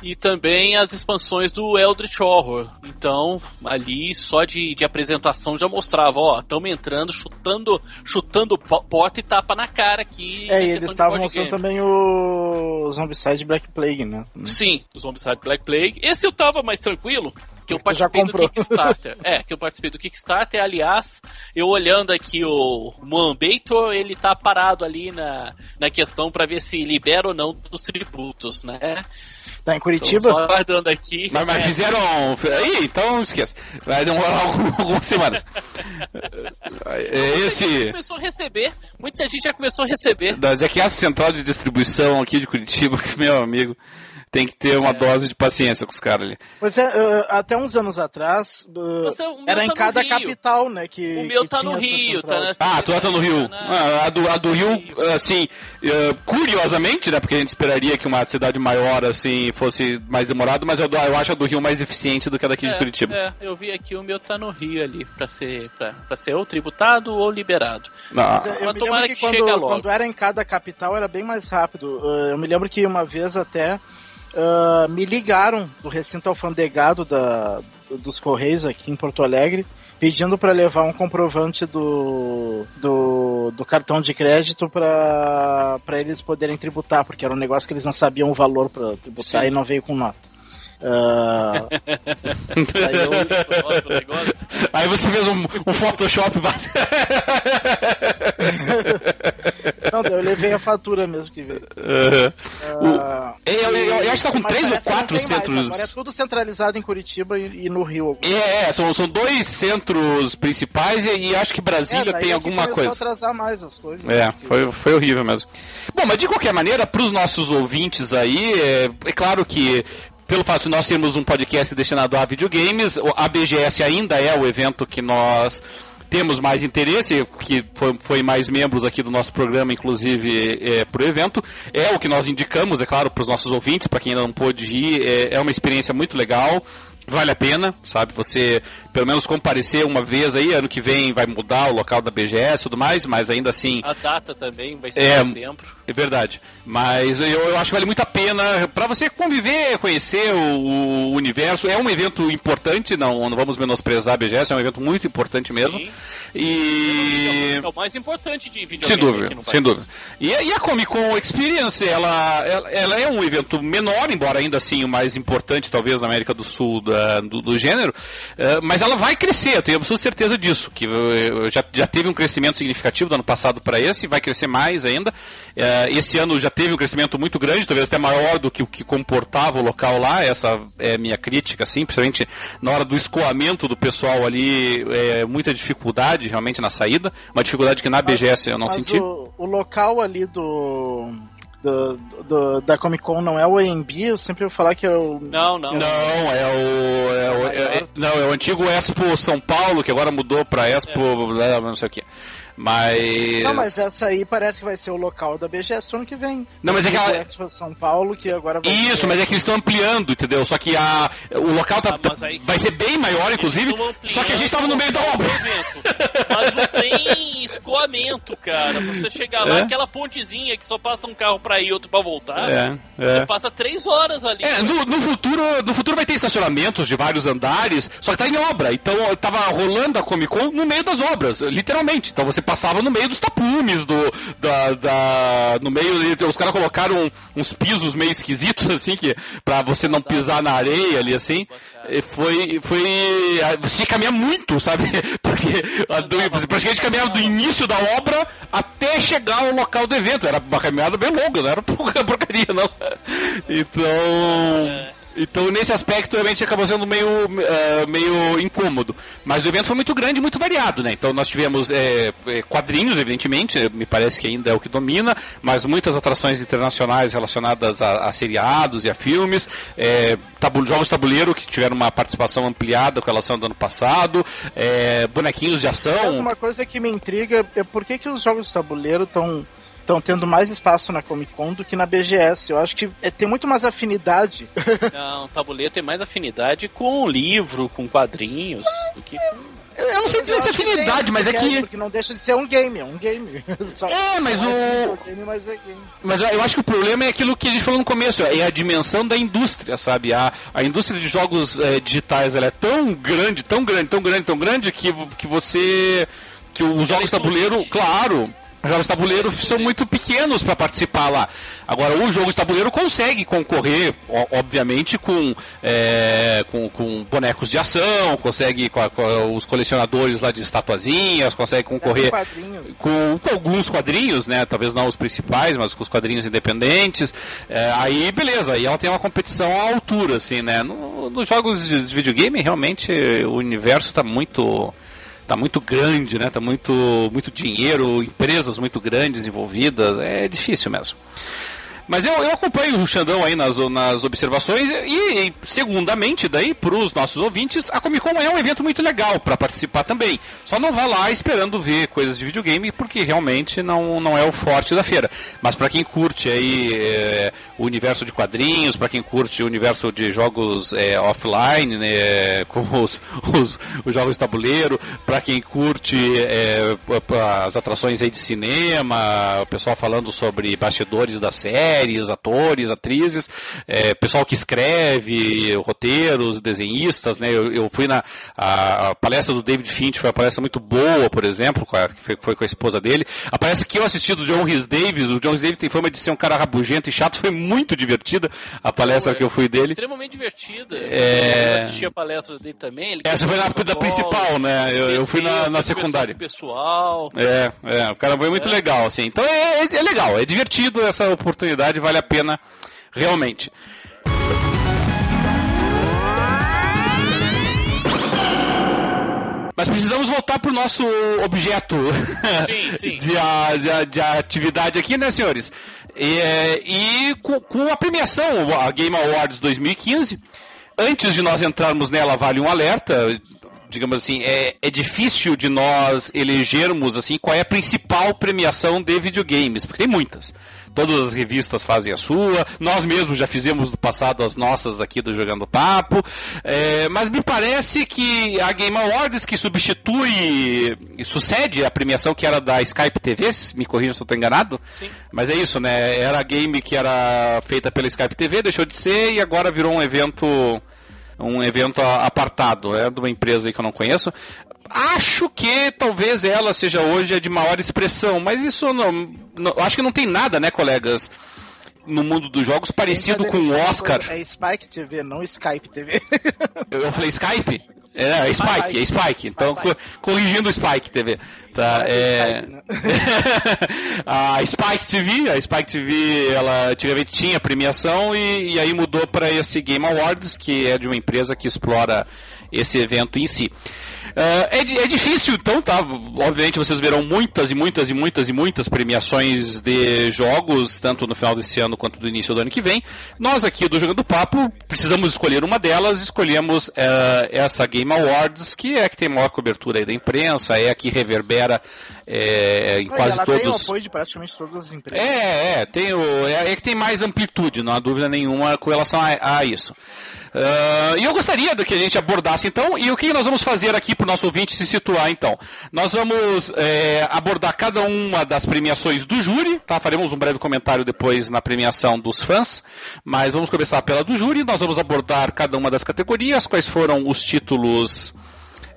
e também as expansões do Eldritch Horror. Então, ali só de, de apresentação já mostrava, ó, estamos entrando, chutando, chutando porta e tapa na cara aqui. É, e eles estavam mostrando também o Zombicide Black Plague, né? Sim, o Zombicide Black Plague. Esse eu tava mais tranquilo, que eu participei do Kickstarter. [LAUGHS] é, que eu participei do Kickstarter, aliás, eu olhando aqui o Moambator, ele tá parado ali na, na questão para ver se libera ou não dos tributos, né? Tá em Curitiba? Tô só aguardando aqui. Mas, mas fizeram. Ih, então esqueça. Vai demorar [LAUGHS] algumas semanas. É, esse. Já começou a receber. Muita gente já começou a receber. Mas é que a central de distribuição aqui de Curitiba, [LAUGHS] meu amigo tem que ter uma é. dose de paciência com os caras ali. Pois é, uh, até uns anos atrás, uh, era em tá cada capital, né? Que, o meu que tá no Rio, tá na Ah, tu tá no Rio. Ah, a, do, a do Rio, Rio. assim, uh, curiosamente, né? Porque a gente esperaria que uma cidade maior, assim, fosse mais demorado, mas eu, eu acho a do Rio mais eficiente do que a daqui é, de Curitiba. É, eu vi aqui, o meu tá no Rio ali, pra ser, pra, pra ser ou tributado ou liberado. Não. Mas, eu me lembro que, que quando, quando era em cada capital era bem mais rápido. eu me lembro que uma vez até uh, me ligaram do recinto alfandegado da, dos Correios aqui em Porto Alegre, pedindo para levar um comprovante do, do, do cartão de crédito para eles poderem tributar, porque era um negócio que eles não sabiam o valor para tributar Sim. e não veio com nota. Uh... [LAUGHS] aí, aí, você fez um, um Photoshop [LAUGHS] Não, eu levei a fatura mesmo que veio. Uhum. Uh, eu, eu, eu, acho que tá com três ou quatro centros. Mais. Agora é tudo centralizado em Curitiba e, e no Rio. É, é, são, são dois centros principais e, e acho que Brasília é, tem alguma coisa. atrasar mais as coisas. É, foi, foi horrível mesmo. Bom, mas de qualquer maneira, para os nossos ouvintes aí, é, é claro que pelo fato de nós termos um podcast destinado a videogames, a BGS ainda é o evento que nós temos mais interesse, que foi, foi mais membros aqui do nosso programa, inclusive, é, para o evento. É o que nós indicamos, é claro, para os nossos ouvintes, para quem ainda não pôde ir. É, é uma experiência muito legal vale a pena, sabe? Você pelo menos comparecer uma vez aí, ano que vem vai mudar o local da BGS e tudo mais, mas ainda assim. A data também vai ser é, em setembro. É verdade. Mas eu, eu acho que vale muito a pena para você conviver, conhecer o, o, universo. É um evento importante, não, não vamos menosprezar a BGS, é um evento muito importante mesmo. Sim. E. É o mais importante de videogame. Sem dúvida, sem dúvida. E, e, a Comic Con Experience, ela, ela, ela, é um evento menor, embora ainda assim o mais importante, talvez, na América do Sul da, do, do, gênero, uh, mas ela vai crescer, eu tenho absoluta certeza disso. Que uh, já, já teve um crescimento significativo do ano passado para esse, vai crescer mais ainda. Uh, esse ano já teve um crescimento muito grande, talvez até maior do que o que comportava o local lá. Essa é a minha crítica, assim, principalmente na hora do escoamento do pessoal ali, é, muita dificuldade realmente na saída. Uma dificuldade que na BGS eu não senti. O, o local ali do, do, do, da Comic Con não é o AMB, eu sempre vou falar que é o. Não, não. Não, é o. É o é, é, não, é o antigo Expo São Paulo, que agora mudou pra Expo. É. não sei o que. Mas. Não, mas essa aí parece que vai ser o local da BGS ano que vem. Não, mas é que ela. Expo São Paulo, que agora vai Isso, ser... mas é que eles estão ampliando, entendeu? Só que a, o local tá, ah, vai ser bem maior, inclusive. Só que a gente tava no meio da obra. Mas não tem [LAUGHS] escoamento, cara. Você chegar lá, É. aquela pontezinha que só passa um carro pra ir e outro pra voltar. É, é. Você passa três horas ali. É, no, no futuro, no futuro vai ter estacionamentos de vários andares, só que tá em obra. Então tava rolando a Comic Con no meio das obras, literalmente. Então você passava no meio dos tapumes, do, da, da- no meio. Os caras colocaram uns pisos meio esquisitos, [LAUGHS] assim, que pra você não pisar na areia ali, assim. E Foi. foi você tinha que caminhar muito, [LAUGHS] sabe? Porque a do, você praticamente caminhava do início da obra até chegar ao local do evento. Era uma caminhada bem longa, não era [LAUGHS] porcaria, não. Então. Então, nesse aspecto, realmente acabou sendo meio, eh, meio incômodo. Mas o evento foi muito grande e muito variado, né? Então, nós tivemos eh, quadrinhos, evidentemente, me parece que ainda é o que domina, mas muitas atrações internacionais relacionadas a, a seriados e a filmes, eh, tabu- jogos tabuleiro que tiveram uma participação ampliada com relação do ano passado, eh, bonequinhos de Mas ação. uma coisa que me intriga é por que, que os jogos tabuleiro estão estão tendo mais espaço na Comic Con do que na BGS. Eu acho que é, tem muito mais afinidade. [LAUGHS] Não, tabuleiro tem mais afinidade com livro, com quadrinhos, do que com. Eu não sei dizer se é afinidade, tem, mas é porque que. Porque não deixa de ser um game, é um game. [LAUGHS] Só- É, mas o- mas é game. Mas eu acho que o problema é aquilo que a gente falou no começo, é a dimensão da indústria, sabe? A, a indústria de jogos eh, digitais ela é tão grande, tão grande, tão grande, tão grande que, que você. que os jogos tabuleiro, claro. Os jogos de tabuleiro são muito pequenos para participar lá. Agora, o jogo de tabuleiro consegue concorrer, obviamente, com, eh, com, com bonecos de ação, consegue com, a- com os colecionadores lá de estatuazinhas, consegue concorrer É com, com alguns quadrinhos, né? Talvez não os principais, mas com os quadrinhos independentes. É, aí, beleza, aí ela tem uma competição à altura, assim, né? No- nos jogos de de videogame, realmente, o universo está muito tá muito grande, né? Tá muito muito dinheiro, empresas muito grandes envolvidas, é difícil mesmo. Mas eu, eu acompanho o Xandão aí nas, nas observações e, e, segundamente, daí, para os nossos ouvintes, a Comic Con é um evento muito legal para participar também. Só não vá lá esperando ver coisas de videogame, porque realmente não, não é o forte da feira. Mas para quem curte aí é, o universo de quadrinhos, para quem curte o universo de jogos é, offline, né, [LAUGHS] como os, os, os jogos de tabuleiro, para quem curte é, as atrações aí de cinema, o pessoal falando sobre bastidores da séries, atores, atrizes, é, pessoal que escreve roteiros, desenhistas, né? Eu, eu fui na a, a palestra do David Finch, foi uma palestra muito boa, por exemplo, com a- que foi, foi com a esposa dele. A palestra que eu assisti do John Rhys Davis, o John Rhys Davis tem fama de ser um cara rabugento e chato, foi muito divertida a palestra que eu fui dele. Extremamente divertida. É. Eu assisti a palestra dele também. Essa foi na da principal, né? Eu, eu fui na, na secundária. Pessoal. É, é, o cara foi muito legal, assim. Então é, é- é legal, é divertido essa oportunidade, vale a pena realmente. Mas precisamos voltar pro nosso objeto Sim, sim. [LAUGHS] De, a- de a- de atividade aqui, né, senhores? E, é, e com, com a premiação, a Game Awards 2015, antes de nós entrarmos nela, vale um alerta. Digamos assim, é, é difícil de nós elegermos assim qual é a principal premiação de videogames, porque tem muitas. Todas as revistas fazem a sua, nós mesmos já fizemos no passado as nossas aqui do Jogando Papo, é, mas me parece que a Game Awards, que substitui, sucede a premiação que era da Skype TV, me corrija se eu estou enganado, Sim. mas é isso, né? Era a game que era feita pela Skype TV, deixou de ser e agora virou um evento um evento apartado, é de uma empresa aí que eu não conheço. Acho que talvez ela seja hoje a de maior expressão, mas isso não, não- acho que não tem nada, né, colegas, no mundo dos jogos parecido com o Oscar. É Spike TV, não Skype TV. [LAUGHS] Eu falei Skype? É, é Spike, é Spike. Então, co- corrigindo o Spike TV. Tá, é... Né? [LAUGHS] a Spike TV, a Spike TV, ela antigamente tinha premiação e, e aí mudou para esse Game Awards, que é de uma empresa que explora esse evento em si. Ah, é, é difícil, então, tá? Obviamente vocês verão muitas e muitas e muitas e muitas premiações de jogos, tanto no final desse ano quanto no início do ano que vem. Nós aqui do Jogando Papo precisamos escolher uma delas, escolhemos eh, essa Game Awards, que é a que tem maior cobertura aí da imprensa, é a que reverbera é, em Olha, quase ela todos. tem o apoio de praticamente todas as empresas. É, é, tem o, é, é que tem mais amplitude, não há dúvida nenhuma com relação a, a isso. Uh, e eu gostaria que a gente abordasse então, e o que nós vamos fazer aqui para o nosso ouvinte se situar então? Nós vamos é, abordar cada uma das premiações do júri, tá? Faremos um breve comentário depois na premiação dos fãs, mas vamos começar pela do júri, nós vamos abordar cada uma das categorias, quais foram os títulos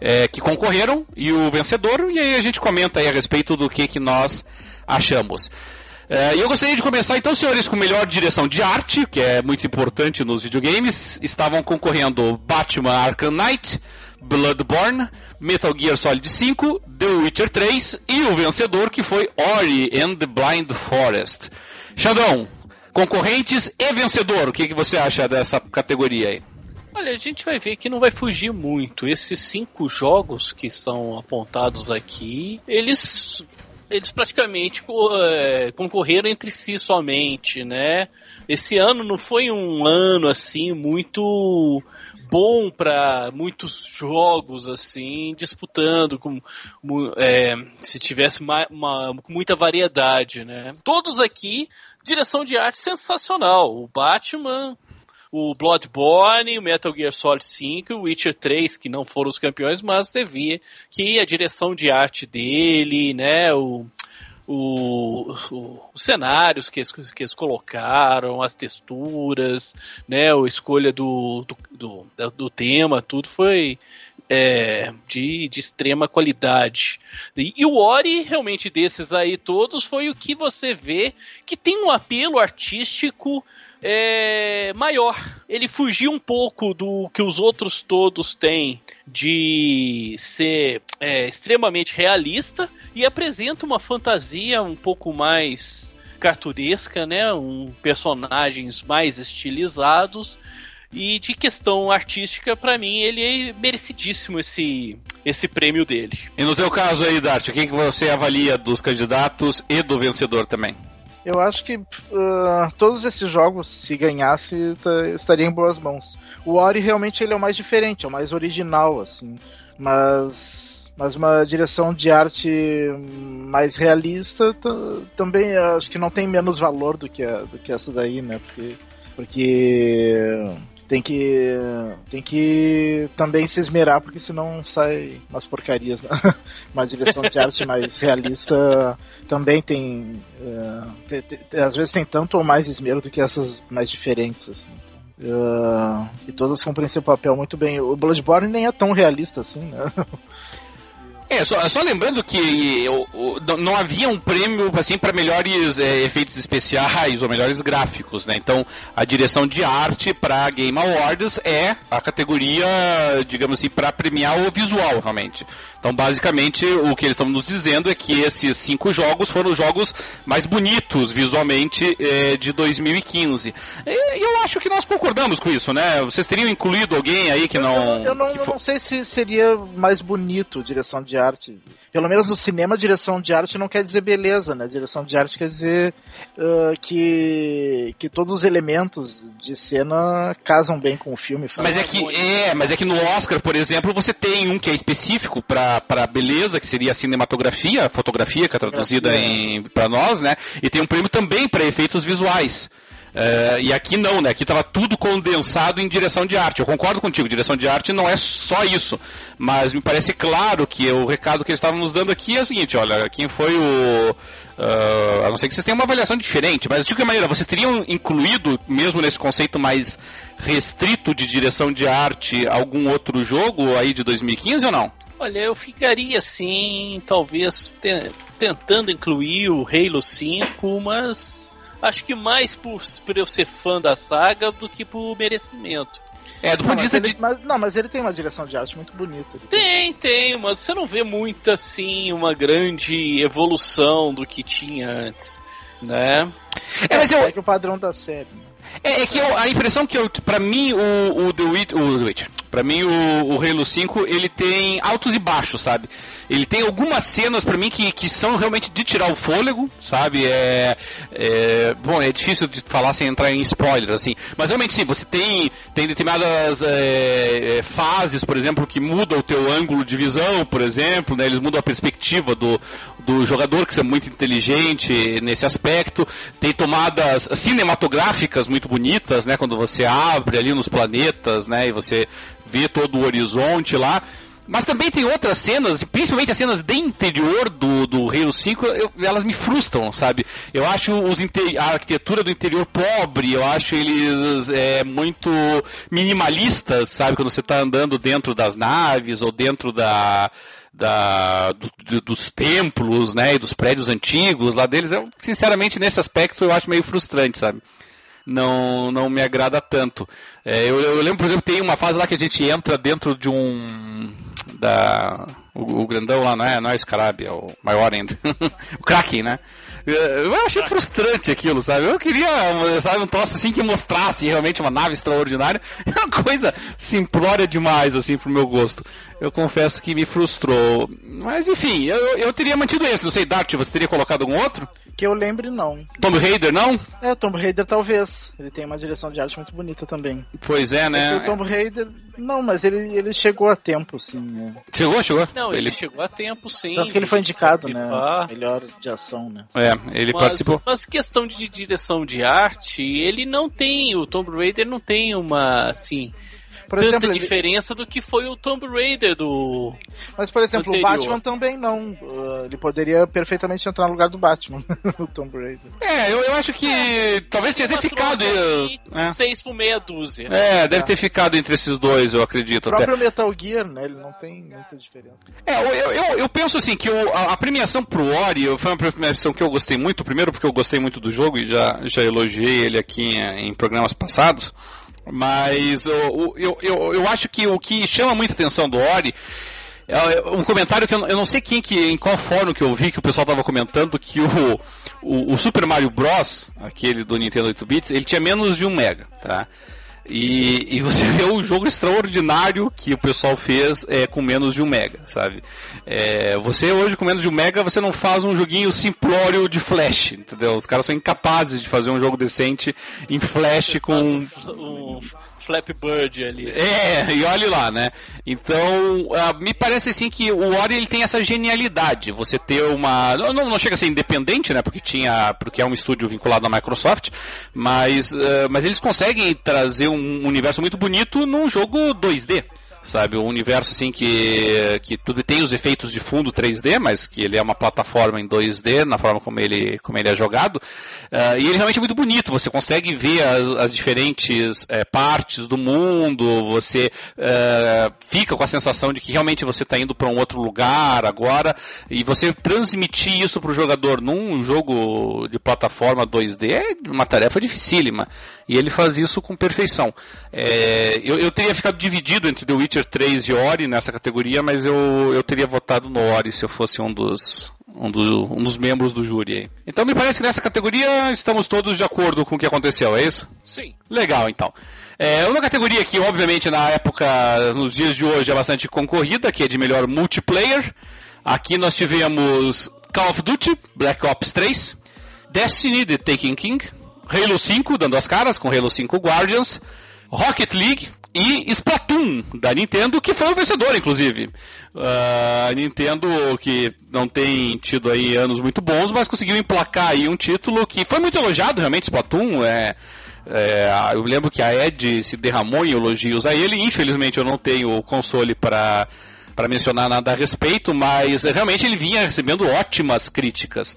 é, que concorreram e o vencedor, e aí a gente comenta aí a respeito do que, que nós achamos. É, e eu gostaria de começar então, senhores, com melhor direção de arte, que é muito importante nos videogames. Estavam concorrendo Batman Arkham Knight, Bloodborne, Metal Gear Solid 5, The Witcher 3 e o vencedor que foi Ori and the Blind Forest. Xandão, concorrentes e vencedor, o que, que você acha dessa categoria aí? Olha, a gente vai ver que não vai fugir muito. Esses cinco jogos que são apontados aqui, eles eles praticamente é, concorreram entre si somente, né? Esse ano não foi um ano assim muito bom para muitos jogos assim disputando com é, se tivesse uma, uma, muita variedade, né? Todos aqui direção de arte sensacional. O Batman o Bloodborne, o Metal Gear Solid 5 e o Witcher 3, que não foram os campeões, mas você via que a direção de arte dele, né, o, o, o, os cenários que eles, que eles colocaram, as texturas, né, a escolha do, do, do, do tema, tudo foi é, de, de extrema qualidade. E, e, o Ori, realmente, desses aí todos, foi o que você vê que tem um apelo artístico é, maior. Ele fugiu um pouco do que os outros todos têm de ser é, extremamente realista e apresenta uma fantasia um pouco mais carturesca, né? Um personagens mais estilizados e de questão artística, para mim, ele é merecidíssimo esse, esse prêmio dele. E no teu caso aí, Dart, o que, que você avalia dos candidatos e do vencedor também? Eu acho que uh, todos esses jogos, se ganhasse, estaria em boas mãos. O Ori realmente ele é o mais diferente, é o mais original, assim. Mas, mas uma direção de arte mais realista também acho que não tem menos valor do que, a, do que essa daí, né? Porque, porque tem que tem que também se esmerar porque senão sai umas porcarias né? [LAUGHS] uma direção de arte mais realista também tem, uh, te, te, às vezes tem tanto ou mais esmero do que essas mais diferentes assim. Uh, e todas cumprem seu papel muito bem. O Bloodborne nem é tão realista assim, né? [LAUGHS] É, só, só lembrando que eu, eu, não havia um prêmio assim para melhores é, efeitos especiais ou melhores gráficos, né? Então a direção de arte para Game Awards é a categoria, digamos assim, para premiar o visual realmente. Então, basicamente, o que eles estão nos dizendo é que esses cinco jogos foram os jogos mais bonitos visualmente eh, de 2015. E eu acho que nós concordamos com isso, né? Vocês teriam incluído alguém aí que não. Eu, eu não, eu não sei se seria mais bonito direção de arte. Pelo menos no cinema, direção de arte não quer dizer beleza, né? Direção de arte quer dizer uh, que, que todos os elementos de cena casam bem com o filme. Mas é que é, mas é que no Oscar, por exemplo, você tem um que é específico para beleza, que seria a cinematografia, a fotografia que é traduzida em para nós, né? E tem um prêmio também para efeitos visuais. Uh, e aqui não, né? Aqui estava tudo condensado em direção de arte. Eu concordo contigo, direção de arte não é só isso. Mas me parece claro que o recado que eles estavam nos dando aqui é o seguinte: olha, quem foi o. Uh, a não ser que vocês tenham uma avaliação diferente, mas de qualquer maneira, vocês teriam incluído, mesmo nesse conceito mais restrito de direção de arte, algum outro jogo aí de 2015 ou não? Olha, eu ficaria assim, talvez te tentando incluir o Halo 5, mas acho que mais por, por eu ser fã da saga do que por merecimento. É, do ponto de vista de. Mas, não, mas ele tem uma direção de arte muito bonita. Tem, tem, mas você não vê muito assim, uma grande evolução do que tinha antes, né? É, mas eu... é que o padrão da série. Né? É, é, que eu, a impressão que eu, pra mim, o, o The Witch, o The Witch, Para mim, o, o Halo 5, ele tem altos e baixos, sabe? Ele tem algumas cenas para mim que, que são realmente de tirar o fôlego, sabe? É, é, bom, é difícil de falar sem entrar em spoiler, assim. Mas realmente sim, você tem, tem determinadas é, é fases, por exemplo, que mudam o teu ângulo de visão, por exemplo, né? Eles mudam a perspectiva do, do jogador, que é muito inteligente nesse aspecto. Tem tomadas cinematográficas muito bonitas, né? Quando você abre ali nos planetas, né? E você vê todo o horizonte lá. Mas também tem outras cenas, principalmente as cenas de interior do, do Halo 5, eu, elas me frustram, sabe? Eu acho os a arquitetura do interior pobre, eu acho eles é, muito minimalistas, sabe? Quando você está andando dentro das naves ou dentro da, da, do, dos templos, né, e dos prédios antigos lá deles, eu, sinceramente, nesse aspecto eu acho meio frustrante, sabe? Não, não me agrada tanto. É, eu, eu, lembro, por exemplo, tem uma fase lá que a gente entra dentro de um da o, o grandão lá não é, não é Scarab, é o maior ainda. [LAUGHS] o Kraken, né? Eu achei frustrante aquilo, sabe? Eu queria, sabe, um troço assim que mostrasse realmente uma nave extraordinária. [LAUGHS] É uma coisa simplória demais, assim, pro meu gosto. Eu confesso que me frustrou. Mas enfim, eu, eu teria mantido esse. Não sei, Dart, você teria colocado algum outro? Que eu lembre, não. Tomb Raider, não? É, Tomb Raider talvez. Ele tem uma direção de arte muito bonita também. Pois é, né? O Tomb Raider, não, mas ele, ele chegou a tempo, sim. Né? Chegou, chegou? Não, ele, ele chegou a tempo, sim. Tanto que ele foi indicado, né? Melhor de ação, né? É, ele mas, participou. Mas questão de direção de arte, ele não tem, o Tomb Raider não tem uma, assim por tanta exemplo, diferença ele... do que foi o Tomb Raider do. Mas, por exemplo, anterior. o Batman também não. Uh, ele poderia perfeitamente entrar no lugar do Batman, [LAUGHS] o Tomb Raider. É, eu, eu acho que é, talvez tenha ficado. É. Seis por meia dúzia. É, deve é. ter ficado entre esses dois, eu acredito. O próprio até. Metal Gear, né? Ele não tem muita diferença. É, eu, eu, eu penso assim que o, a, a, premiação pro Ori foi uma premiação que eu gostei muito. Primeiro, porque eu gostei muito do jogo e já, já elogiei ele aqui em, em programas passados. Mas eu, eu, eu, eu acho que o que chama muita atenção do Ori é um comentário que eu, eu não sei quem que, em qual fórum que eu vi que o pessoal estava comentando que o, o, o, Super Mario Bros, aquele do Nintendo 8 bits, ele tinha menos de um mega, tá? E, e você [LAUGHS] vê o jogo extraordinário que o pessoal fez é, com menos de um mega, sabe? É, você hoje com menos de um mega você não faz um joguinho simplório de flash, entendeu? Os caras são incapazes de fazer um jogo decente em flash com um, Flappy Bird ali. É, e olhe lá, né? Então, uh, me parece assim que o Ori ele tem essa genialidade. Você ter uma. Não, não chega a ser independente, né? Porque tinha. Porque é um estúdio vinculado à Microsoft. Mas, uh, mas eles conseguem trazer um universo muito bonito num jogo 2D sabe? Um universo assim que, que tudo tem os efeitos de fundo 3D, mas que ele é uma plataforma em 2D na forma como ele, como ele é jogado. Uh, e ele realmente é muito bonito, você consegue ver as, as diferentes uh, partes do mundo, você uh, fica com a sensação de que realmente você está indo para um outro lugar agora, e você transmitir isso para o jogador num jogo de plataforma 2D é uma tarefa dificílima. E ele faz isso com perfeição. É, eu, eu, teria ficado dividido entre The Witcher 3 e Ori nessa categoria, mas eu, eu teria votado no Ori se eu fosse um dos, um, do, um dos membros do júri aí. Então me parece que nessa categoria estamos todos de acordo com o que aconteceu, é isso? Sim. Legal, então. É, uma categoria que, obviamente, na época, nos dias de hoje, é bastante concorrida, que é de melhor multiplayer. Aqui nós tivemos Call of Duty, Black Ops 3, Destiny, The Taking King, Halo 5, dando as caras, com Halo 5 Guardians, Rocket League e Splatoon, da Nintendo, que foi o vencedor, inclusive. A Nintendo, que não tem tido aí anos muito bons, mas conseguiu emplacar aí um título que foi muito elogiado, realmente, Splatoon. É, é, eu lembro que a Ed se derramou em elogios a ele. Infelizmente, eu não tenho o console para para mencionar nada a respeito, mas realmente ele vinha recebendo ótimas críticas.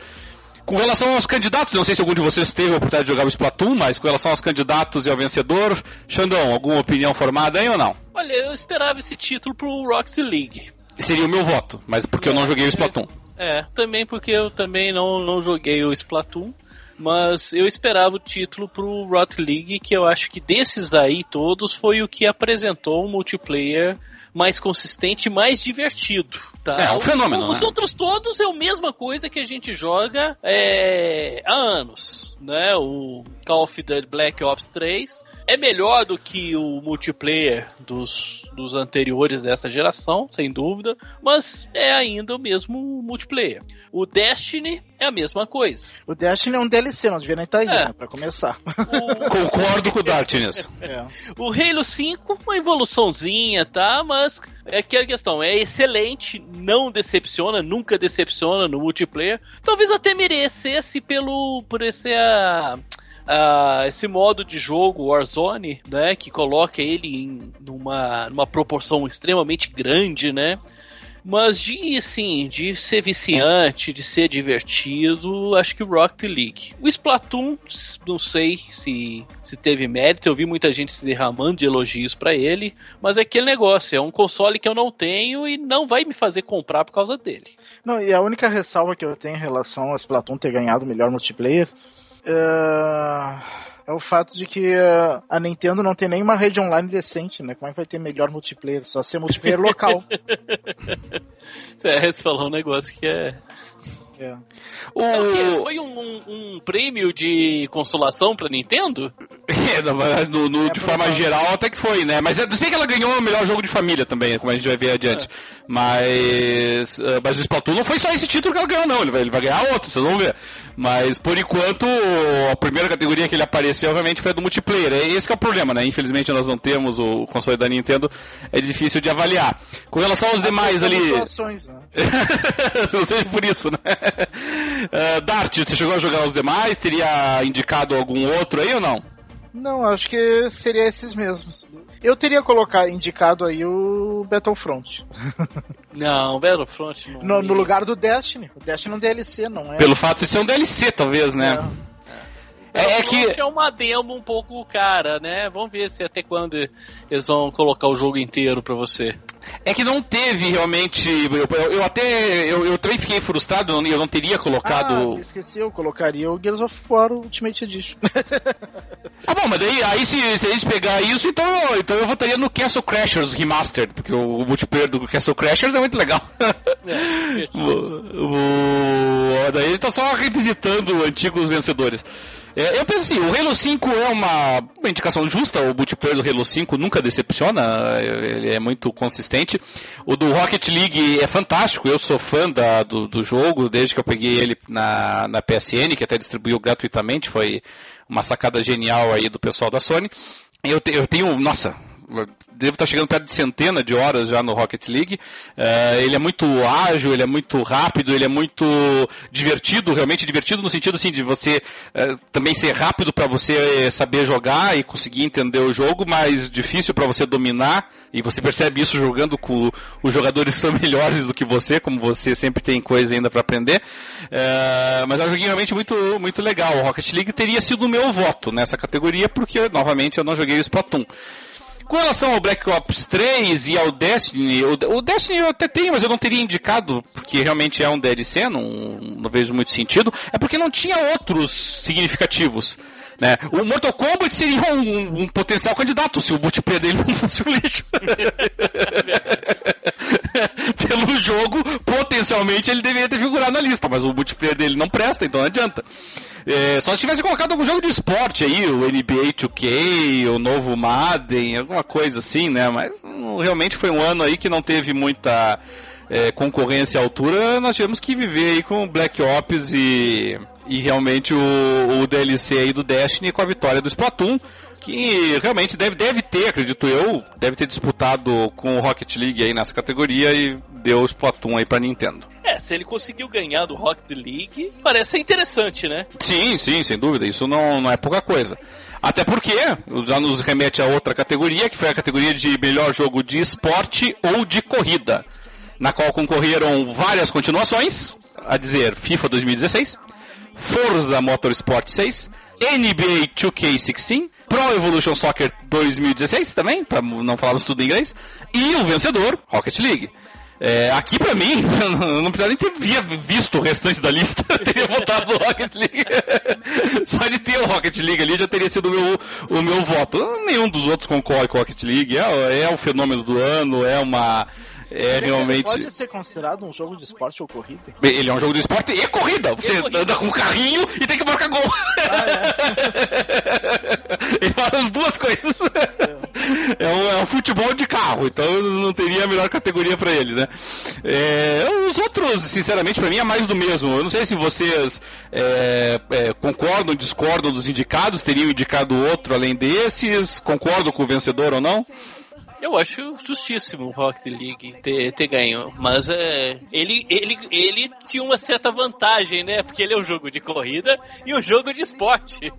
Com relação aos candidatos, não sei se algum de vocês teve a oportunidade de jogar o Splatoon, mas com relação aos candidatos e ao vencedor, Xandão, alguma opinião formada aí ou não? Olha, eu esperava esse título pro Rocket League. Seria o meu voto, mas porque é, eu não joguei o Splatoon. É, também porque eu também não, não joguei o Splatoon. Mas eu esperava o título pro Rocket League, que eu acho que desses aí todos foi o que apresentou o multiplayer mais consistente e mais divertido. Tá? É, é um fenômeno. Os, né? outros todos é a mesma coisa que a gente joga é, há anos. Né? O Call of Duty Black Ops 3 É melhor do que o multiplayer dos, dos anteriores dessa geração, sem dúvida, mas é ainda o mesmo multiplayer. O Destiny é a mesma coisa. O Destiny é um DLC, não devia nem estar aí, é. né, pra começar. O... [LAUGHS] Concordo com o Dart nisso. É. O Halo 5, uma evoluçãozinha, tá? Mas é aquela questão, é excelente, não decepciona, nunca decepciona no multiplayer. Talvez até merecesse pelo por esse a Uh, esse modo de jogo Warzone, né, que coloca ele em numa, numa proporção extremamente grande, né, mas de, assim, de ser viciante, de ser divertido, acho que o Rocket League. O Splatoon, não sei se, se teve mérito, eu vi muita gente se derramando de elogios para ele, mas é aquele negócio, é um console que eu não tenho e não vai me fazer comprar por causa dele. Não, e a única ressalva que eu tenho em relação ao Splatoon ter ganhado o melhor multiplayer. Uh fato de que uh, a Nintendo não tem nenhuma rede online decente, né? Como é que vai ter melhor multiplayer? Só ser multiplayer [LAUGHS] local. é, você falou um negócio que é. É. O... É, foi um, um, um, prêmio de consolação pra Nintendo? É, no, no, é de forma geral até que foi, né? Mas eu sei que ela ganhou o melhor jogo de família também, como a gente vai ver adiante. É. Mas, uh, mas o Splatoon não foi só esse título que ela ganhou, não. Ele vai, ele vai ganhar outro, vocês vão ver. Mas por enquanto, a primeira categoria que ele apareceu, obviamente, foi a do multiplayer. É esse é o problema, né? Infelizmente nós não temos o console da Nintendo, é difícil de avaliar. Com relação aos demais ali. Situações, né? [LAUGHS] não por isso, né? Uh, [LAUGHS] Dart, você chegou a jogar os demais? Teria indicado algum outro aí ou não? Não, acho que seria esses mesmos. Eu teria colocado, indicado aí o Battlefront. [LAUGHS] Não, Battlefront não. No, no, lugar do Destiny. O Destiny é um DLC, não é? Pelo fato de ser um DLC, talvez, né? É. É, é que é uma demo um pouco cara, né? Vamos ver se até quando eles vão colocar o jogo inteiro para você. É que não teve realmente. Eu, eu até. Eu, eu também fiquei frustrado, eu não teria colocado. Ah, esqueci, eu colocaria o Gears of War Ultimate Edition. [LAUGHS] ah, bom, mas daí aí se, se, a gente pegar isso, então, então eu votaria no Castle Crashers Remastered, porque o, o multiplayer do Castle Crashers é muito legal. [LAUGHS] É, [LAUGHS] o, o, daí ele tá só revisitando antigos vencedores. É, eu penso assim, o Halo 5 é uma, uma, indicação justa, o multiplayer do Halo 5 nunca decepciona, ele é muito consistente. O do Rocket League é fantástico, eu sou fã da, do, do jogo, desde que eu peguei ele na, na PSN, que até distribuiu gratuitamente, foi uma sacada genial aí do pessoal da Sony. Eu, te, eu tenho, nossa, devo estar chegando perto de centena de horas já no Rocket League. Uh, ele é muito ágil, ele é muito rápido, ele é muito divertido, realmente divertido no sentido assim de você uh, também ser rápido para você saber jogar e conseguir entender o jogo, mas difícil para você dominar. E você percebe isso jogando com os jogadores que são [LAUGHS] melhores do que você, como você sempre tem coisa ainda para aprender. Uh, mas é um joguinho realmente muito, muito legal. O Rocket League teria sido o meu voto nessa categoria, porque novamente eu não joguei o Splatoon. Com relação ao Black Ops 3 e ao Destiny, o, Destiny eu até tenho, mas eu não teria indicado, porque realmente é um DLC, não, não vejo muito sentido. É porque não tinha outros significativos. Né? O Mortal Kombat seria um, um, potencial candidato se o multiplayer dele não [LAUGHS] fosse um lixo. [LAUGHS] Pelo jogo, potencialmente ele deveria ter figurado na lista, mas o multiplayer dele não presta, então não adianta. É, só se tivesse colocado algum jogo de esporte aí, o NBA 2K, o novo Madden, alguma coisa assim, né? Mas um, realmente foi um ano aí que não teve muita é, concorrência à altura. Nós tivemos que viver aí com Black Ops e, e realmente o, o DLC aí do Destiny com a vitória do Splatoon que realmente deve, deve ter, acredito eu, deve ter disputado com o Rocket League aí nessa categoria e deu o Splatoon aí pra Nintendo. É, se ele conseguiu ganhar do Rocket League, parece interessante, né? Sim, sim, sem dúvida. Isso não, não é pouca coisa. Até porque já nos remete a outra categoria, que foi a categoria de melhor jogo de esporte ou de corrida, na qual concorreram várias continuações, a dizer FIFA 2016, Forza Motorsport 6, NBA 2K16, Pro Evolution Soccer 2016 também, para não falarmos tudo em inglês, e o vencedor, Rocket League. É, aqui pra mim, [LAUGHS] não precisava nem ter via, visto o restante da lista, [LAUGHS] teria votado no Rocket League. [LAUGHS] Só de ter o Rocket League ali já teria sido o meu, o meu voto. Nenhum dos outros concorre com o Rocket League. É, é o fenômeno do ano, é uma É realmente. Pode ser considerado um jogo de esporte ou corrida? Ele é um jogo de esporte e corrida. Você E corrida. anda com um carrinho e tem que marcar gol. [LAUGHS] Ele faz as duas coisas. É um, é um futebol de carro, então não teria a melhor categoria pra ele, né? É, os outros, sinceramente, pra mim é mais do mesmo. Eu não sei se vocês é, é, concordam, discordam dos indicados, teriam indicado outro além desses, concordam com o vencedor ou não? Eu acho justíssimo o Rocket League ter, ter ganho, mas é, ele, ele, ele tinha uma certa vantagem, né? Porque ele é um jogo de corrida e um jogo de esporte.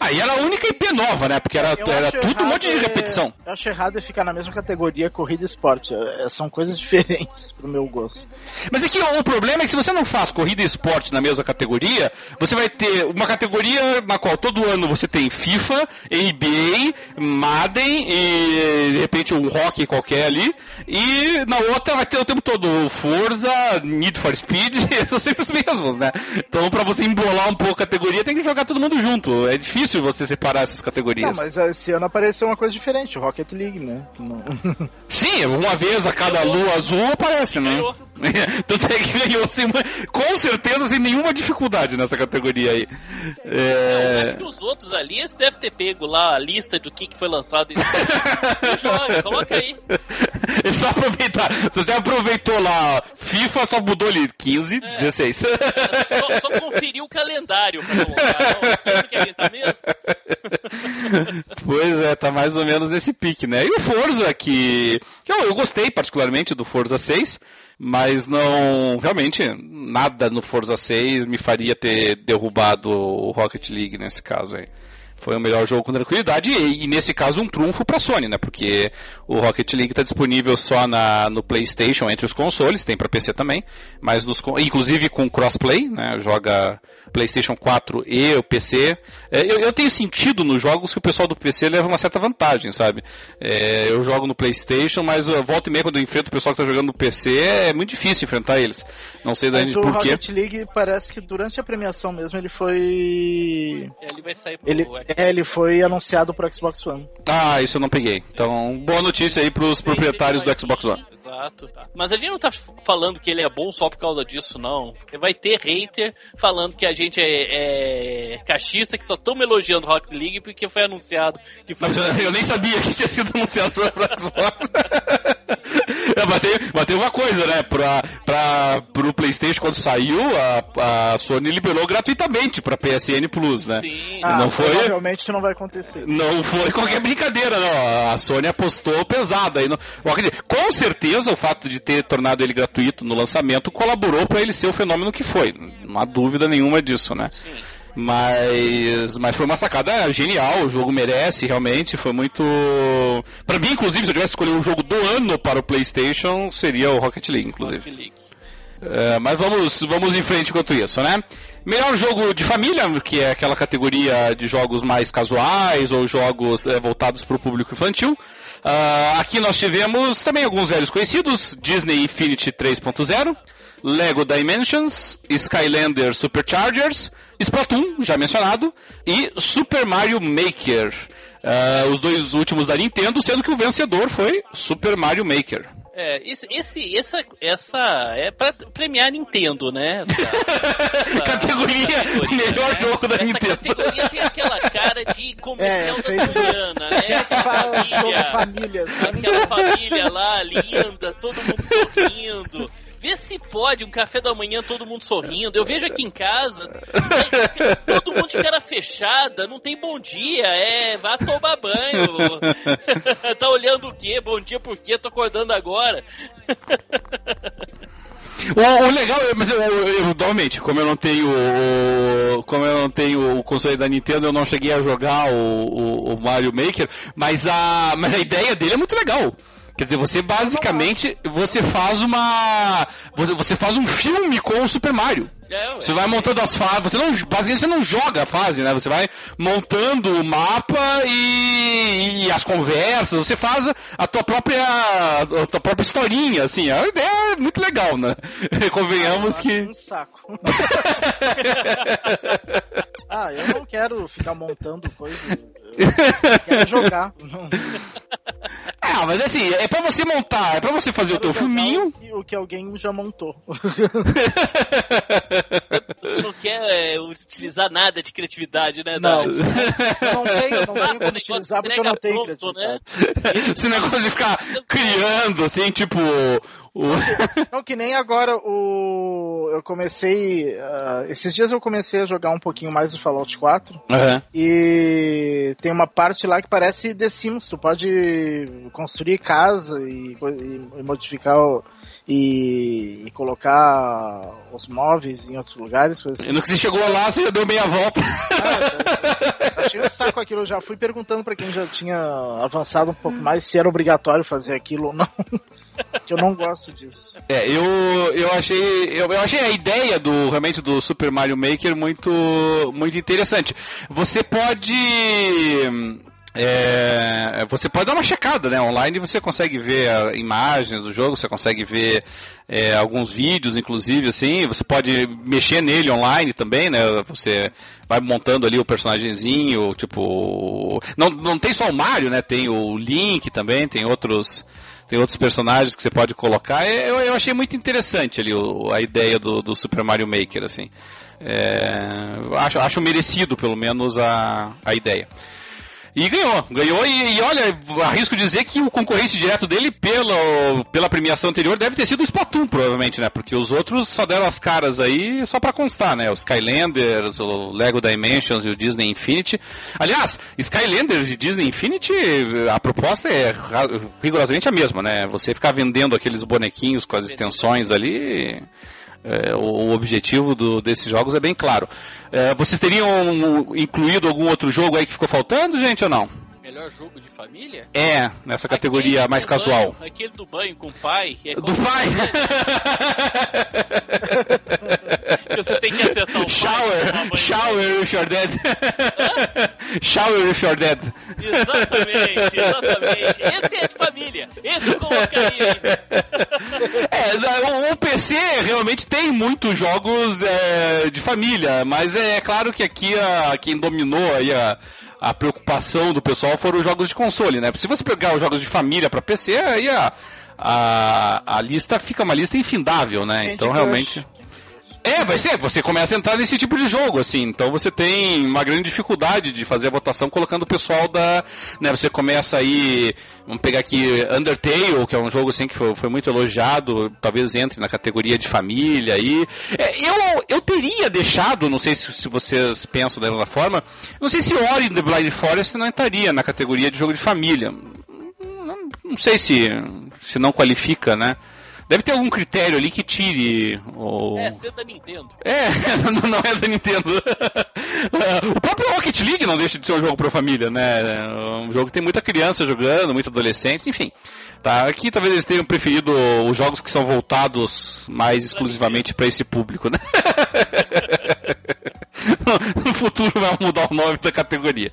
Aí [LAUGHS] era a única IP nova, né? Porque era, era tudo um monte de é- repetição. Eu acho errado é ficar na mesma categoria corrida e esporte. É, são coisas [LAUGHS] diferentes pro meu gosto. Mas é que o problema é que se você não faz corrida e esporte na mesma categoria, você vai ter uma categoria na qual todo ano você tem FIFA, NBA, Madden e de repente um rock qualquer ali, e na outra vai ter o tempo todo Forza, Need for Speed, [LAUGHS] são sempre os mesmos, né? Então pra você embolar um pouco a categoria tem que jogar todo mundo junto. É difícil você separar essas Não, categorias. mas esse ano apareceu uma coisa diferente, o Rocket League, né? Não- [LAUGHS] Sim, uma vez a cada lua azul aparece, né? Ganhou. [LAUGHS] Tanto é que ganhou sem, com certeza sem nenhuma dificuldade nessa categoria aí. Eu É... acho que os outros ali, eles devem ter pego lá a lista do que, que foi lançado. Joga, coloca aí. [LAUGHS] É só aproveitar. Tu até aproveitou lá. FIFA só mudou ali 15, É. 16. Só, só conferir o calendário pra colocar. Não, que ano que tá mesmo? [LAUGHS] pois é, tá mais ou menos nesse pique, né? E o Forza, que, que eu, eu gostei particularmente do Forza 6, mas não. Realmente, nada no Forza 6 me faria ter derrubado o Rocket League nesse caso aí. Foi o melhor jogo com tranquilidade e, e nesse caso um trunfo pra Sony, né? Porque o Rocket League está disponível só na, no PlayStation entre os consoles, tem pra PC também, mas nos, inclusive com crossplay, né? Joga PlayStation 4 e o PC. É, eu, eu tenho sentido nos jogos que o pessoal do PC leva uma certa vantagem, sabe? É, eu jogo no PlayStation, mas eu volto e meia quando eu enfrento o pessoal que tá jogando no PC, é muito difícil enfrentar eles. Não sei daí Mas o por quê. Rocket League parece que durante a premiação mesmo ele foi. Ele vai sair pro Ele, é, ele foi anunciado pro Xbox One. Ah, isso eu não peguei. Então, boa notícia aí pros proprietários do Xbox One. Exato. Tá. Mas a gente não tá falando que ele é bom só por causa disso, não. Vai ter hater falando que a gente é, é cachista, que só estão elogiando Rocket League porque foi anunciado que foi. Eu, nem sabia que tinha sido anunciado pro Xbox. [LAUGHS] Mas, tem, mas tem uma coisa, né? Pra, pra, pro PlayStation, quando saiu, a, a Sony liberou gratuitamente pra PSN Plus, né? Sim. Ah, Não foi? Provavelmente isso não vai acontecer. Não foi qualquer brincadeira, não. A Sony apostou pesada aí. Acredito- Com certeza o fato de ter tornado ele gratuito no lançamento colaborou pra ele ser o fenômeno que foi. Não há dúvida nenhuma disso, né? Sim. Mas, mas foi uma sacada genial, o jogo merece realmente, foi muito... Pra mim, inclusive, se eu tivesse escolhido o jogo do ano para o Playstation, seria o Rocket League, inclusive. Rocket League. É, mas vamos, vamos em frente enquanto isso, né? Melhor jogo de família, que é aquela categoria de jogos mais casuais ou jogos é, voltados para o público infantil. Ah, aqui nós tivemos também alguns velhos conhecidos: Disney Infinity 3.0, Lego Dimensions, Skylander Superchargers, Splatoon, já mencionado, e Super Mario Maker. Ah, os dois últimos da Nintendo, sendo que o vencedor foi Super Mario Maker. É, esse, esse, essa, essa é pra premiar a Nintendo, né? Essa, [LAUGHS] essa Categoria melhor jogo da essa Nintendo. categoria tem aquela cara de comercial É, da Juliana, né? Aquela família, famílias. aquela família lá, linda, todo mundo sorrindo. Vê se pode, um café da manhã, todo mundo sorrindo. Eu vejo aqui em casa, [LAUGHS] todo mundo de cara fechada, não tem bom dia, é, vá tomar banho. [LAUGHS] tá olhando o quê? Bom dia por quê? Tô acordando agora. O, o legal, é- mas eu, eu, eu, normalmente, como eu não tenho o- como eu não tenho o console da Nintendo, eu não cheguei a jogar o, o, o Mario Maker, mas a, mas a ideia dele é muito legal. Quer dizer, você basicamente você faz uma você, você faz um filme com o Super Mario. É. Você vai montando as fases, você não, basicamente você não joga a fase, né? Você vai montando o mapa e, e as conversas, você faz a tua própria a tua própria historinha, assim. A ideia é muito legal, né? [LAUGHS] Convenhamos Eu que Um saco. [LAUGHS] ah, eu não quero ficar montando coisa. [LAUGHS] Quero jogar. Não. [LAUGHS] Ah, mas assim, é pra você montar, é pra você fazer o teu filminho. O que alguém já montou. [LAUGHS] Você não quer é, utilizar nada de criatividade, né, Não, eu não tenho, eu não tenho como o negócio utilizar porque eu não tenho pronto, né? criatividade. Esse negócio de ficar criando, assim, tipo. O... [LAUGHS] Não, que nem agora o. Eu comecei. ah, esses dias eu comecei a jogar um pouquinho mais do Fallout 4. Aham. E tem uma parte lá que parece The Sims. Tu pode construir casa e, e modificar o- e, e colocar os móveis em outros lugares, coisas assim. E no que você chegou lá, você já deu meia volta. Ah, eu achei um saco aquilo. Eu já fui perguntando pra quem já tinha avançado um pouco mais se era obrigatório fazer aquilo ou não. Que eu não gosto disso. É, eu, eu achei. Eu, eu achei a ideia do realmente do Super Mario Maker muito, muito interessante. Você pode. é, você pode dar uma checada, né? Online você consegue ver imagens do jogo, você consegue ver é, alguns vídeos, inclusive, assim. Você pode mexer nele online também, né? Você vai montando ali o personagemzinho, tipo. Não, não tem só o Mario, né? Tem o Link também, tem outros tem outros personagens que você pode colocar. É, Eu, eu achei muito interessante ali o- a ideia do, do Super Mario Maker, assim. É, acho, acho merecido, pelo menos, a, a ideia. E ganhou, ganhou e, e olha, arrisco dizer que o concorrente direto dele pelo, pela premiação anterior deve ter sido o Splatoon, provavelmente, né? Porque os outros só deram as caras aí só pra constar, né? Os Skylanders, o Lego Dimensions e o Disney Infinity. Aliás, Skylanders e Disney Infinity, a proposta é rigorosamente a mesma, né? Você ficar vendendo aqueles bonequinhos com as extensões ali. É, o, objetivo do- desses jogos é bem claro. É, vocês teriam incluído algum outro jogo aí que ficou faltando, gente, ou não? Melhor jogo de família? É, nessa categoria Aquele mais casual. banho, aquele do banho com o pai. É Do pai! [LAUGHS] que você tem que acertar o shower! Shower if you're dead! shower if you're dead! Exatamente, exatamente. Esse é de família. Esse eu colocaria aí. É, o- PC realmente tem muitos jogos é, de família, mas é claro que aqui a, quem dominou aí a, a preocupação do pessoal foram os jogos de console, né? Se você pegar os jogos de família para PC, aí a, a, a lista fica uma lista infindável, né? Candy Então Crush. realmente. É, vai ser, você começa a entrar nesse tipo de jogo, assim, então você tem uma grande dificuldade de fazer a votação colocando o pessoal da, né, você começa aí, vamos pegar aqui Undertale, que é um jogo assim que foi, foi muito elogiado, talvez entre na categoria de família aí, É, eu, eu teria deixado, não sei se, se vocês pensam da mesma forma, não sei se Ori the Blind Forest não entraria na categoria de jogo de família, não, não sei se, se não qualifica, né, Deve ter algum critério ali que tire o. É, ser da Nintendo. É, [LAUGHS] não não é da Nintendo. [LAUGHS] o próprio Rocket League não deixa de ser um jogo pra família, né? Um jogo que tem muita criança jogando, muito adolescente, enfim. Tá, aqui talvez eles tenham preferido os jogos que são voltados mais exclusivamente para esse público, né? [LAUGHS] [LAUGHS] no futuro vai mudar o nome da categoria.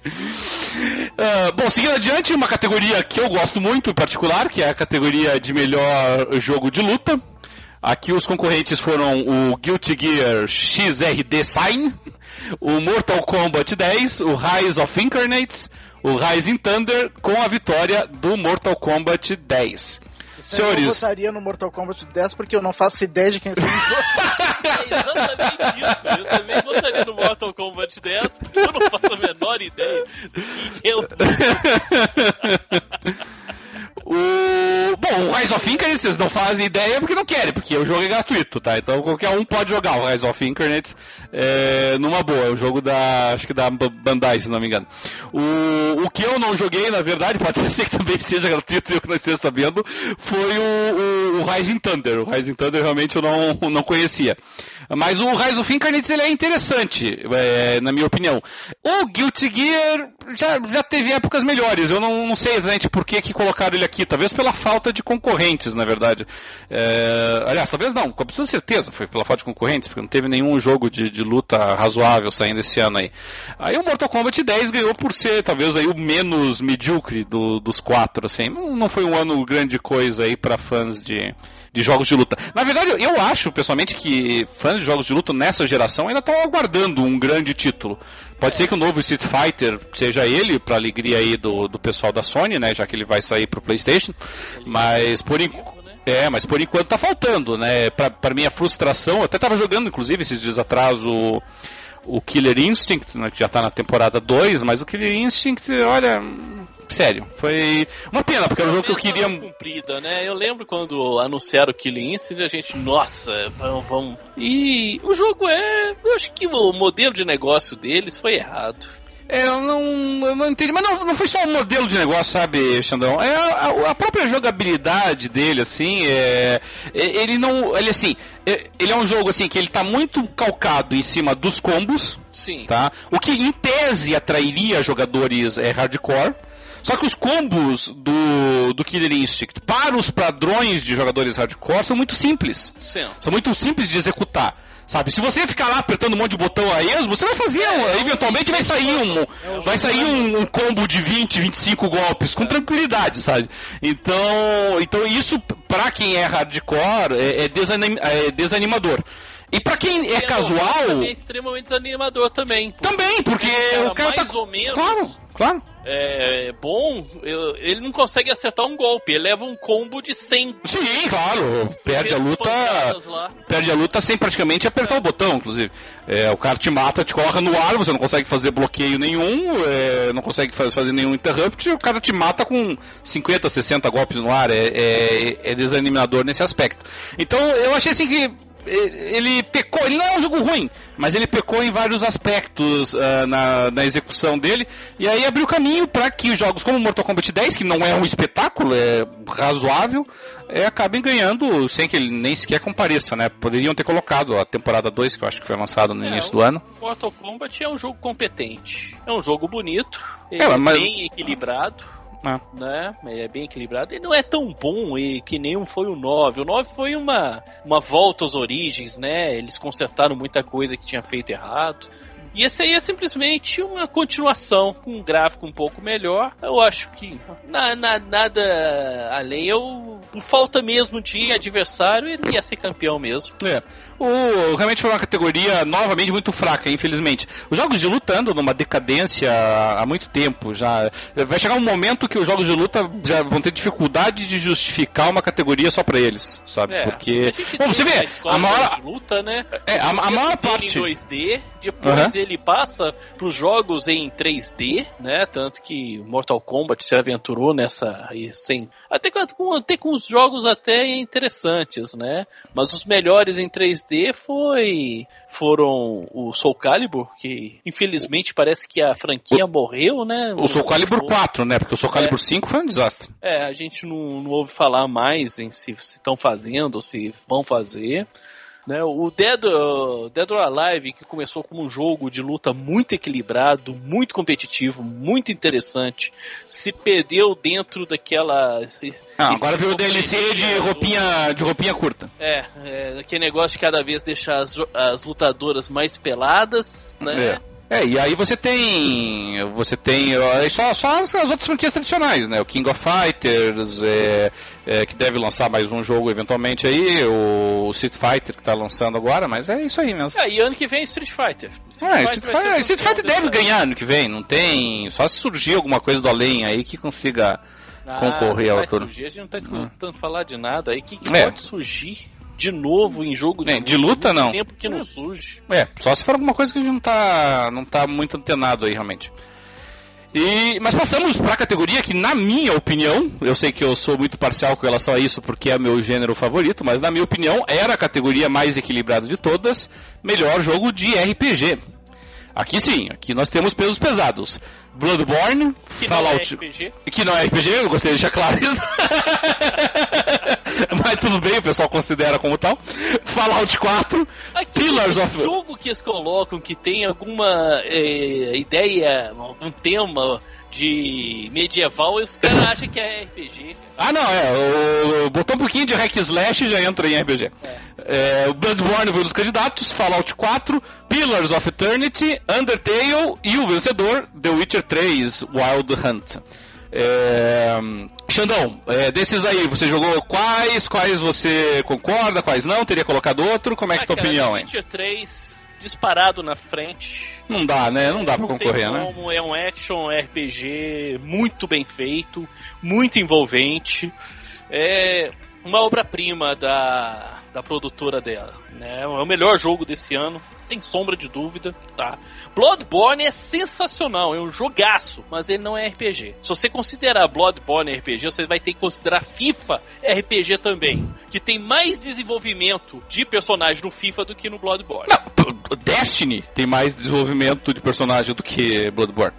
Ah, bom, seguindo adiante, uma categoria que eu gosto muito em particular, que é a categoria de melhor jogo de luta. Aqui os concorrentes foram o Guilty Gear XRD Sign, o Mortal Kombat 10, o Rise of Incarnates, o Rising Thunder, com a vitória do Mortal Kombat 10. Eu Senhores, votaria no Mortal Kombat 10 porque eu não faço ideia de quem são [LAUGHS] É exatamente isso. Eu também votaria no Mortal Kombat 10, porque eu não faço a menor ideia do que eu [LAUGHS] O... Bom, o Rise of Incarnates vocês não fazem ideia porque não querem, porque o jogo é gratuito, tá? Então qualquer um pode jogar o Rise of Incarnates é, numa boa. É o jogo da. acho que da Ba- Bandai, se não me engano. O, o que eu não joguei, na verdade, [LAUGHS] pode ser que também seja gratuito, eu que não esteja sabendo, foi o, o, o Rising Thunder. O Rising Thunder realmente eu não, não conhecia. Mas o Rise of Incarnates ele é interessante, é, na minha opinião. O Guilty Gear já, já teve épocas melhores. Eu não, não sei exatamente por que, que colocaram ele aqui. Talvez pela falta de concorrentes, na verdade. É, aliás, talvez não, com absoluta certeza foi pela falta de concorrentes, porque não teve nenhum jogo de, de luta razoável saindo esse ano aí. Aí o Mortal Kombat 10 ganhou por ser talvez aí o menos medíocre do- dos quatro, assim. Não, não foi um ano grande coisa aí para fãs de, de jogos de luta. Na verdade, eu acho pessoalmente que fãs de jogos de luta nessa geração ainda estão aguardando um grande título. Pode ser que o novo Street Fighter seja ele, pra alegria aí do, do pessoal da Sony, né? Já que ele vai sair pro PlayStation. Mas por enquanto. É, mas por enquanto tá faltando, né? Pra, pra minha frustração, eu até tava jogando, inclusive, esses dias atrás o, o Killer Instinct, né, que já tá na temporada 2, mas o Killer Instinct, olha, sério, foi uma pena, porque era um jogo que eu queria. Cumprida, né? Eu lembro quando anunciaram o Killing Instinct, a gente, nossa, vamos, vamos. E o jogo é. Eu acho que o modelo de negócio deles foi errado. É, eu não, eu não entendi, mas não, não foi só o modelo de negócio, sabe, Xandão? É a, a, própria jogabilidade dele, assim, é, ele não, ele assim, é, ele é um jogo assim que ele tá muito calcado em cima dos combos, Sim. tá? O que em tese atrairia jogadores é, hardcore. Só que os combos do, do Killer Instinct para os padrões de jogadores hardcore são muito simples. Sim. São muito simples de executar. Sabe, se você ficar lá apertando um monte de botão a esmo, você vai fazer, é, eventualmente vai sair um, é vai sair um, um, combo de 20, 25 golpes com é. tranquilidade, sabe? Então, então isso para quem é hardcore é, é, é desanimador. E para quem é, casual. É extremamente desanimador também. Também, porque o cara mais tá. ou menos. Claro, claro é, bom, eu, ele não consegue acertar um golpe, ele leva um combo de 100. Sim, claro, perde a luta. Perde a luta sem praticamente apertar é. o botão, inclusive. É, o cara te mata, te corre no ar, você não consegue fazer bloqueio nenhum, é, não consegue fazer nenhum interrupt, o cara te mata com 50, 60 golpes no ar. É, é, é desanimador nesse aspecto. Então eu achei assim que ele pecou, ele não é um jogo ruim, mas ele pecou em vários aspectos uh, na, na execução dele, e aí abriu caminho para que jogos como Mortal Kombat 10, que não é um espetáculo, é razoável, é, acabem ganhando sem que ele nem sequer compareça, né? Poderiam ter colocado a temporada 2, que eu acho que foi lançada no é, início do ano. Mortal Kombat é um jogo competente, é um jogo bonito, ele é, mas... bem equilibrado é. Né? Ele é bem equilibrado. Ele não é tão bom e que nem um foi o 9. O 9 foi uma, uma volta às origens, né? Eles consertaram muita coisa que tinha feito errado. E esse aí é simplesmente uma continuação com um gráfico um pouco melhor. Eu acho que na, na, nada além. Eu, por falta mesmo de adversário, ele ia ser campeão mesmo. É o, realmente foi uma categoria novamente muito fraca, infelizmente. Os jogos de luta andam numa decadência há muito tempo já. Vai chegar um momento que os jogos de luta já vão ter dificuldade de justificar uma categoria só para eles, sabe? É, Porque. Bom, você vê, a maior. luta, né? É, a, a maior parte. em 2D, depois uhum. ele passa pros jogos em 3D, né? Tanto que Mortal Kombat se aventurou nessa. Sem, até, com, até com os jogos até interessantes, né? Mas os melhores em 3D foi foram o Soul Calibur, que infelizmente parece que a franquia o, morreu, né? O Soul Calibur 4, né? Porque o Soul Calibur é, 5 foi um desastre. É, a gente não, não ouve falar mais em se estão fazendo ou se vão fazer. Né? O Dead, uh, Dead or Alive, que começou como um jogo de luta muito equilibrado, muito competitivo, muito interessante, se perdeu dentro daquela. Ah, agora virou DLC de roupinha, de roupinha curta. É, é, aquele negócio de cada vez deixar as, as lutadoras mais peladas, né? É. É, e aí você tem. Você tem. Só, só as, as outras franquias tradicionais, né? O King of Fighters, é, é, que deve lançar mais um jogo eventualmente aí, o Street Fighter que tá lançando agora, mas é isso aí mesmo. É, e ano que vem Street Fighter. Street é, Street, Fighter, Street Fighter deve ganhar ano que vem, não tem. Só se surgir alguma coisa do além aí que consiga ah, concorrer ao altura. Surgir, a gente não tá escutando hum. falar de nada aí. O que, que é. pode surgir? de novo em jogo de, é, de luta não. tempo que não surge. É, só se for alguma coisa que a gente não tá, não tá muito antenado aí realmente. E, mas passamos para a categoria que, na minha opinião, eu sei que eu sou muito parcial com relação a isso porque é meu gênero favorito, mas na minha opinião era a categoria mais equilibrada de todas, melhor jogo de RPG. Aqui sim, aqui nós temos pesos pesados. Bloodborne, que Fallout. Não é RPG. Que não é RPG, eu gostei de deixar claro isso. [LAUGHS] Mas tudo bem, o pessoal considera como tal. Fallout 4, Aqui, Pillars of. jogo que eles colocam que tem alguma é, ideia, um tema de medieval, os caras acham que é RPG. Ah, não, é. O, botou um pouquinho de hack slash e já entra em RPG. É. É, o Bloodborne foi um dos candidatos, Fallout 4, Pillars of Eternity, Undertale e o vencedor, The Witcher 3 Wild Hunt. É... Xandão, é, desses aí, você jogou quais? Quais você concorda, quais não? Teria colocado outro? Como é que é ah, a tua opinião, hein? Witcher 3 disparado na frente. Não dá, né? Não dá pra concorrer, né? É um action RPG muito bem feito, muito envolvente. É uma obra-prima da, da produtora dela. Né? É o melhor jogo desse ano, sem sombra de dúvida, tá? Bloodborne é sensacional, é um jogaço, mas ele não é RPG. Se você considerar Bloodborne RPG, você vai ter que considerar FIFA RPG também, que tem mais desenvolvimento de personagem no FIFA do que no Bloodborne. Não, Destiny tem mais desenvolvimento de personagem do que Bloodborne.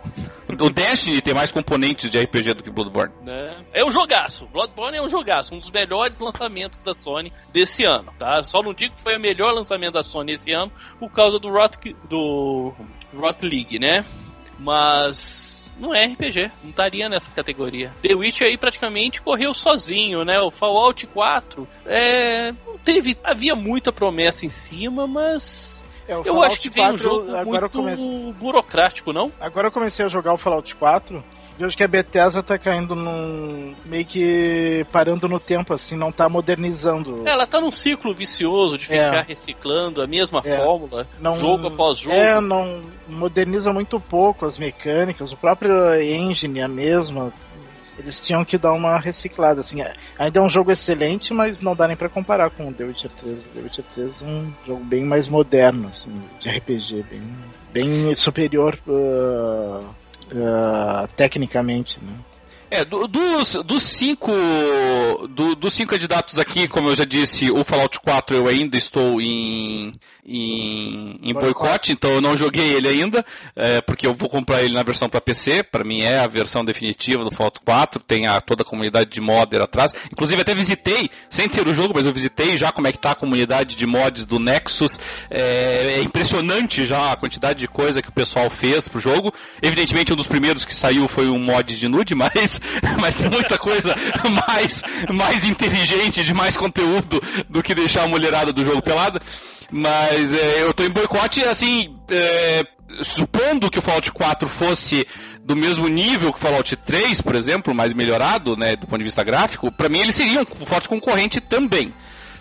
O Destiny tem mais componentes de RPG do que Bloodborne. Né? É um jogaço. Bloodborne é um jogaço. Um dos melhores lançamentos da Sony desse ano, tá? Só não digo que foi o melhor lançamento da Sony esse ano por causa do Rot, do Rot League, né? Mas não é RPG, não estaria nessa categoria. The Witcher aí praticamente correu sozinho, né? O Fallout 4 é, não teve, havia muita promessa em cima, mas é, eu acho que veio 4, um jogo agora muito comecei... burocrático, não? Agora eu comecei a jogar o Fallout 4 vejo que a Bethesda tá caindo num. meio que parando no tempo, assim, não tá modernizando. Ela tá num ciclo vicioso de ficar é. reciclando a mesma é. fórmula, não, jogo após jogo. É, não moderniza muito pouco as mecânicas, o próprio engine é a mesma. Eles tinham que dar uma reciclada, assim. É, ainda é um jogo excelente, mas não dá nem pra comparar com o The Witcher 3. The Witcher 3 é um jogo bem mais moderno, assim, de RPG, bem, bem superior uh, uh, tecnicamente, né? É, do, dos, dos cinco do, dos cinco candidatos aqui, como eu já disse, o Fallout 4 eu ainda estou em, em, em boicote, então eu não joguei ele ainda, é, porque eu vou comprar ele na versão para PC, para mim é a versão definitiva do Fallout 4, tem a, toda a comunidade de modder atrás, inclusive até visitei, sem ter o jogo, mas eu visitei já como é que tá a comunidade de mods do Nexus, é, é impressionante já a quantidade de coisa que o pessoal fez pro jogo, evidentemente um dos primeiros que saiu foi um mod de nude, [LAUGHS] mas [LAUGHS] mas tem muita coisa mais, mais inteligente, de mais conteúdo do que deixar a mulherada do jogo pelada. Mas é, eu tô em boicote, assim, é, supondo que o Fallout 4 fosse do mesmo nível que o Fallout 3, por exemplo, mais melhorado, né, do ponto de vista gráfico, para mim ele seria um forte concorrente também.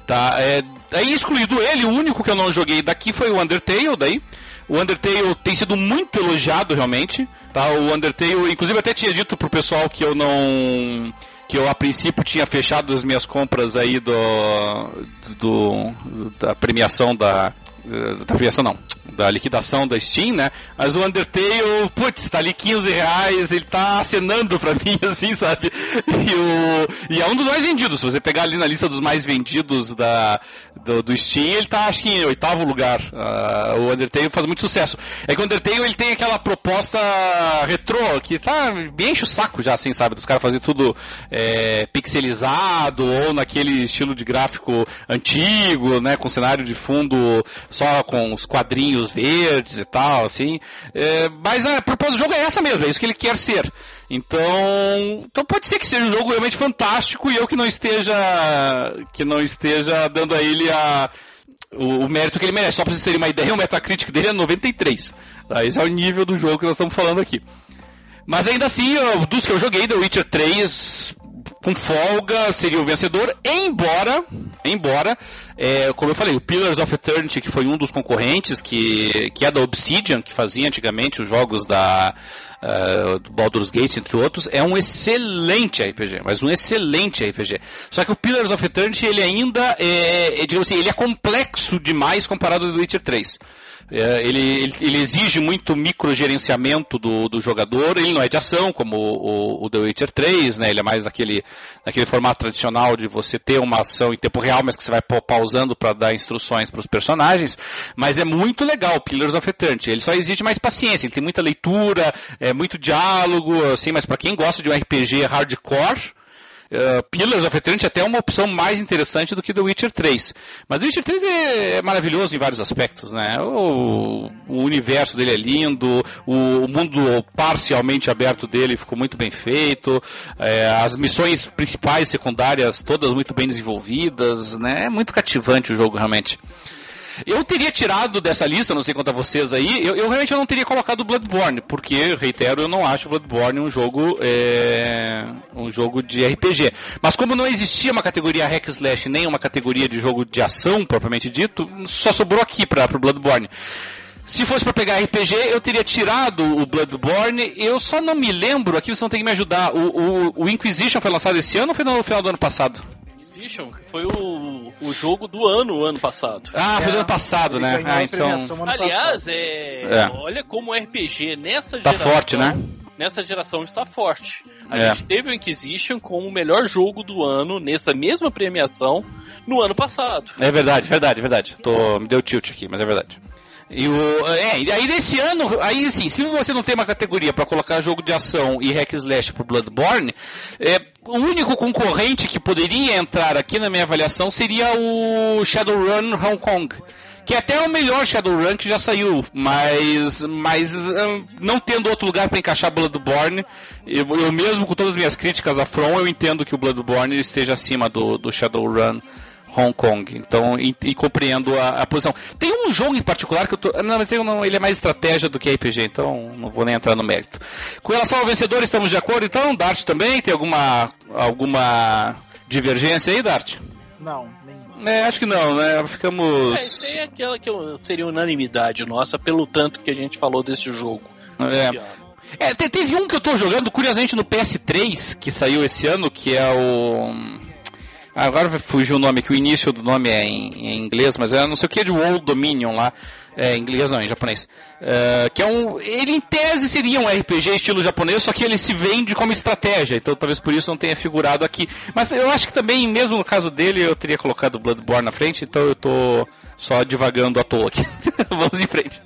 Tá? É, aí excluído ele, o único que eu não joguei daqui foi o Undertale, daí. O Undertale tem sido muito elogiado realmente. Tá? O Undertale, inclusive até tinha dito pro pessoal que eu não que eu a princípio tinha fechado as minhas compras aí do, do da premiação da da premiação não, da liquidação da Steam, né? Mas o Undertale, putz, tá ali 15 reais, ele tá acenando pra [LAUGHS] mim, assim, sabe? E, o, e é um dos mais vendidos. Se você pegar ali na lista dos mais vendidos da, do, do Steam, ele tá, acho que em oitavo lugar. Uh, o Undertale faz muito sucesso. É que o Undertale, ele tem aquela proposta retrô, que tá, bem enche o saco já, assim, sabe? Dos caras fazer tudo é, pixelizado, ou naquele estilo de gráfico antigo, né? Com cenário de fundo só com os quadrinhos verdes e tal, assim. É, mas a proposta do jogo é essa mesmo, é isso que ele quer ser. Então, então pode ser que seja um jogo realmente fantástico e eu que não esteja que não esteja dando a ele a, o, o mérito que ele merece. Só para vocês terem uma ideia, o Metacritic dele é 93. Tá? Esse é o nível do jogo que nós estamos falando aqui. Mas ainda assim, eu, dos que eu joguei, The Witcher 3, com folga, seria o vencedor, embora, embora, é, como eu falei, o Pillars of Eternity, que foi um dos concorrentes, que, que é da Obsidian, que fazia antigamente os jogos da uh, do Baldur's Gate, entre outros, é um excelente RPG, mas um excelente RPG. Só que o Pillars of Eternity, ele ainda é, é digamos assim, ele é complexo demais comparado ao The Witcher 3. É, ele, ele, ele, exige muito microgerenciamento do, do jogador, ele não é de ação, como o, o, The Witcher 3, né? Ele é mais naquele, naquele formato tradicional de você ter uma ação em tempo real, mas que você vai pausando para dar instruções para os personagens. Mas é muito legal, Pillars of Eternity. Ele só exige mais paciência, ele tem muita leitura, é muito diálogo, assim, mas para quem gosta de um RPG hardcore, Uh, Pillars of Eternity até é uma opção mais interessante do que The Witcher 3. Mas The Witcher 3 é, é maravilhoso em vários aspectos, né? O, o universo dele é lindo, o, o, mundo parcialmente aberto dele ficou muito bem feito, é, as missões principais, secundárias, todas muito bem desenvolvidas, né? É muito cativante o jogo realmente. Eu teria tirado dessa lista, não sei quanto a vocês aí, eu, eu realmente não teria colocado Bloodborne, porque, reitero, eu não acho Bloodborne um jogo é, um jogo de RPG. Mas como não existia uma categoria hack slash nem uma categoria de jogo de ação propriamente dito, só sobrou aqui para o Bloodborne. Se fosse para pegar RPG, eu teria tirado o Bloodborne. Eu só não me lembro, aqui vocês vão ter que me ajudar. O, o, o Inquisition foi lançado esse ano ou foi no final do ano passado? Inquisition foi o, o jogo do ano, ano passado. Ah, foi do ano passado, né? Ah, então. Aliás, é, é, olha como o RPG nessa tá geração. Tá forte, né? Nessa geração está forte. A é. gente teve o Inquisition como o melhor jogo do ano nessa mesma premiação no ano passado. É verdade, verdade, verdade. Tô, me deu tilt aqui, mas é verdade. E o, é, aí nesse ano, aí assim, se você não tem uma categoria para colocar jogo de ação e hack slash pro Bloodborne, é, o único concorrente que poderia entrar aqui na minha avaliação seria o Shadowrun Hong Kong. Que é até é o melhor Shadowrun que já saiu, mas, mas não tendo outro lugar para encaixar Bloodborne, eu, eu, mesmo com todas as minhas críticas a From, eu entendo que o Bloodborne esteja acima do, do Shadowrun Hong Kong. Então, e, e compreendo a, a, posição. Tem um jogo em particular que eu tô. Não, mas eu não, ele é mais estratégia do que RPG, então não vou nem entrar no mérito. Com relação ao vencedor, estamos de acordo então? Dart também? Tem alguma, alguma divergência aí, Dart? Não, É, acho que não, né? Ficamos. É, isso aí é aquela que eu, seria unanimidade nossa, pelo tanto que a gente falou desse jogo. É. É, teve um que eu tô jogando, curiosamente, no PS3, que saiu esse ano, que é o. Ah, agora fugiu o nome, que o início do nome é em, em inglês, mas é não sei o que de World Dominion lá. É, em inglês não, em japonês. Uh, que é um. Ele em tese seria um RPG estilo japonês, só que ele se vende como estratégia, então talvez por isso não tenha figurado aqui. Mas eu acho que também, mesmo no caso dele, eu teria colocado Bloodborne na frente, então eu tô só divagando à toa aqui. [LAUGHS] Vamos em frente.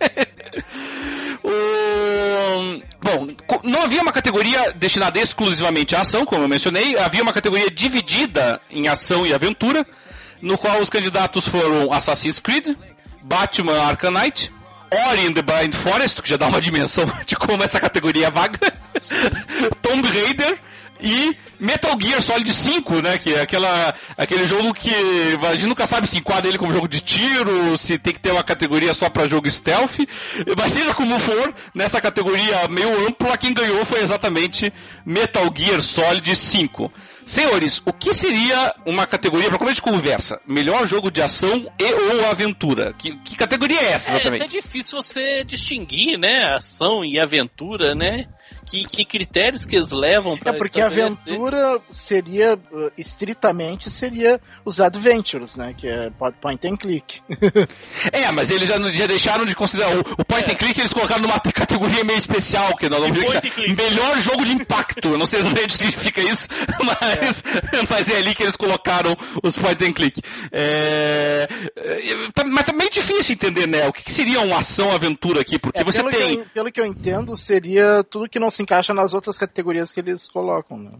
Bom, não havia uma categoria destinada exclusivamente à ação, como eu mencionei, havia uma categoria dividida em ação e aventura, no qual os candidatos foram Assassin's Creed, Batman Arkham Knight, Ori in the Blind Forest, que já dá uma dimensão [LAUGHS] de como essa categoria é vaga, [LAUGHS] Tomb Raider e Metal Gear Solid 5, né? Que é aquela, aquele jogo que a gente nunca sabe se enquadra ele como jogo de tiro, se tem que ter uma categoria só para jogo stealth. Mas seja como for, nessa categoria meio ampla, quem ganhou foi exatamente Metal Gear Solid 5. Senhores, o que seria uma categoria para começo de conversa? Melhor jogo de ação e ou aventura? Que, que categoria é essa exatamente? É até difícil você distinguir, né? Ação e aventura, né? Que, que critérios que eles levam para É porque a aventura seria, uh, estritamente, seria os adventures, né? Que é point and click. é, mas eles já, já deixaram de considerar. O, o point é. and click eles colocaram numa categoria meio especial, que nós vamos dizer que é melhor jogo de impacto. Eu não sei exatamente o que significa isso, [LAUGHS] mas é. mas é ali que eles colocaram os point and click. É, é tá, mas também tá difícil entender, né? O que, que seria uma ação-aventura aqui? Porque é, você tem. Que eu, pelo que eu entendo, seria tudo que não se encaixa nas outras categorias que eles colocam, né?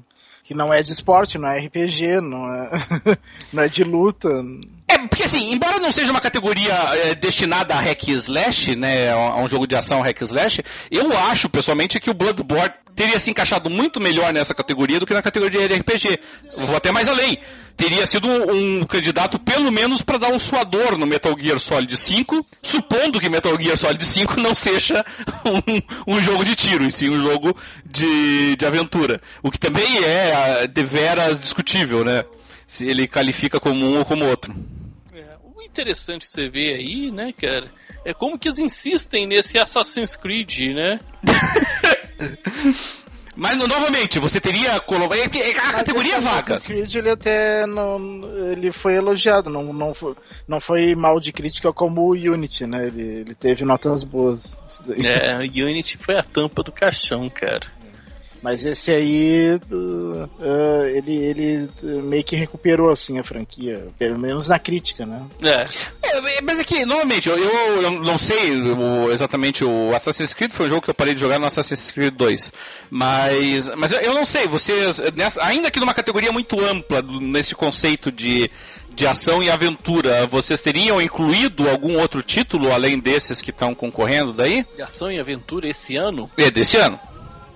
Que não é de esporte, não é RPG, não é, [LAUGHS] não é de luta. É, porque assim, embora não seja uma categoria é, destinada a hack slash, né, a um jogo de ação hack slash, eu acho pessoalmente que o Bloodborne teria se encaixado muito melhor nessa categoria do que na categoria de RPG. Vou até mais além teria sido um, um candidato pelo menos para dar um suador no Metal Gear Solid 5, supondo que Metal Gear Solid 5 não seja [LAUGHS] um, um jogo de tiro, e sim um jogo de, de aventura. O que também é deveras discutível, né? Se ele qualifica como um ou como outro. É, interessante você vê aí, né, cara, é como que eles insistem nesse Assassin's Creed, né? [LAUGHS] Mas novamente, você teria colocado. É a Mas categoria vaga. Creed ele até não, ele foi elogiado, não, não, foi, não foi mal de crítica como o Unity, né? Ele, ele teve notas boas. É, o Unity foi a tampa do caixão, cara. Mas esse aí, uh, ele, ele meio que recuperou, assim, a franquia. Pelo menos na crítica, né? É. é mas aqui, é novamente, eu, eu, eu não sei o, exatamente o Assassin's Creed, foi um jogo que eu parei de jogar no Assassin's Creed 2. Mas, mas eu, eu não sei, vocês, nessa, ainda que numa categoria muito ampla, nesse conceito de de ação e aventura, vocês teriam incluído algum outro título além desses que estão concorrendo daí? De ação e aventura esse ano? É, desse ano.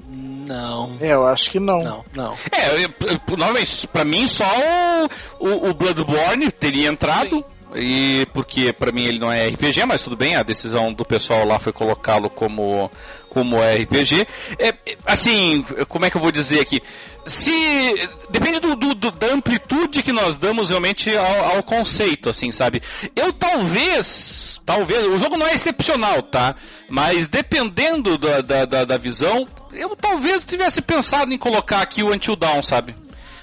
Não. É, eu acho que não. Não, não. É, eu, eu, normalmente, pra mim só o, o, o Bloodborne teria entrado. Sim. e porque para mim ele não é RPG, mas tudo bem, a decisão do pessoal lá foi colocá-lo como como RPG. É, assim, como é que eu vou dizer aqui? Se depende do, do, do, da amplitude que nós damos realmente ao, ao, conceito, assim, sabe? Eu talvez, talvez, o jogo não é excepcional, tá? Mas dependendo da, da, da, da visão, eu talvez tivesse pensado em colocar aqui o Until Dawn, sabe?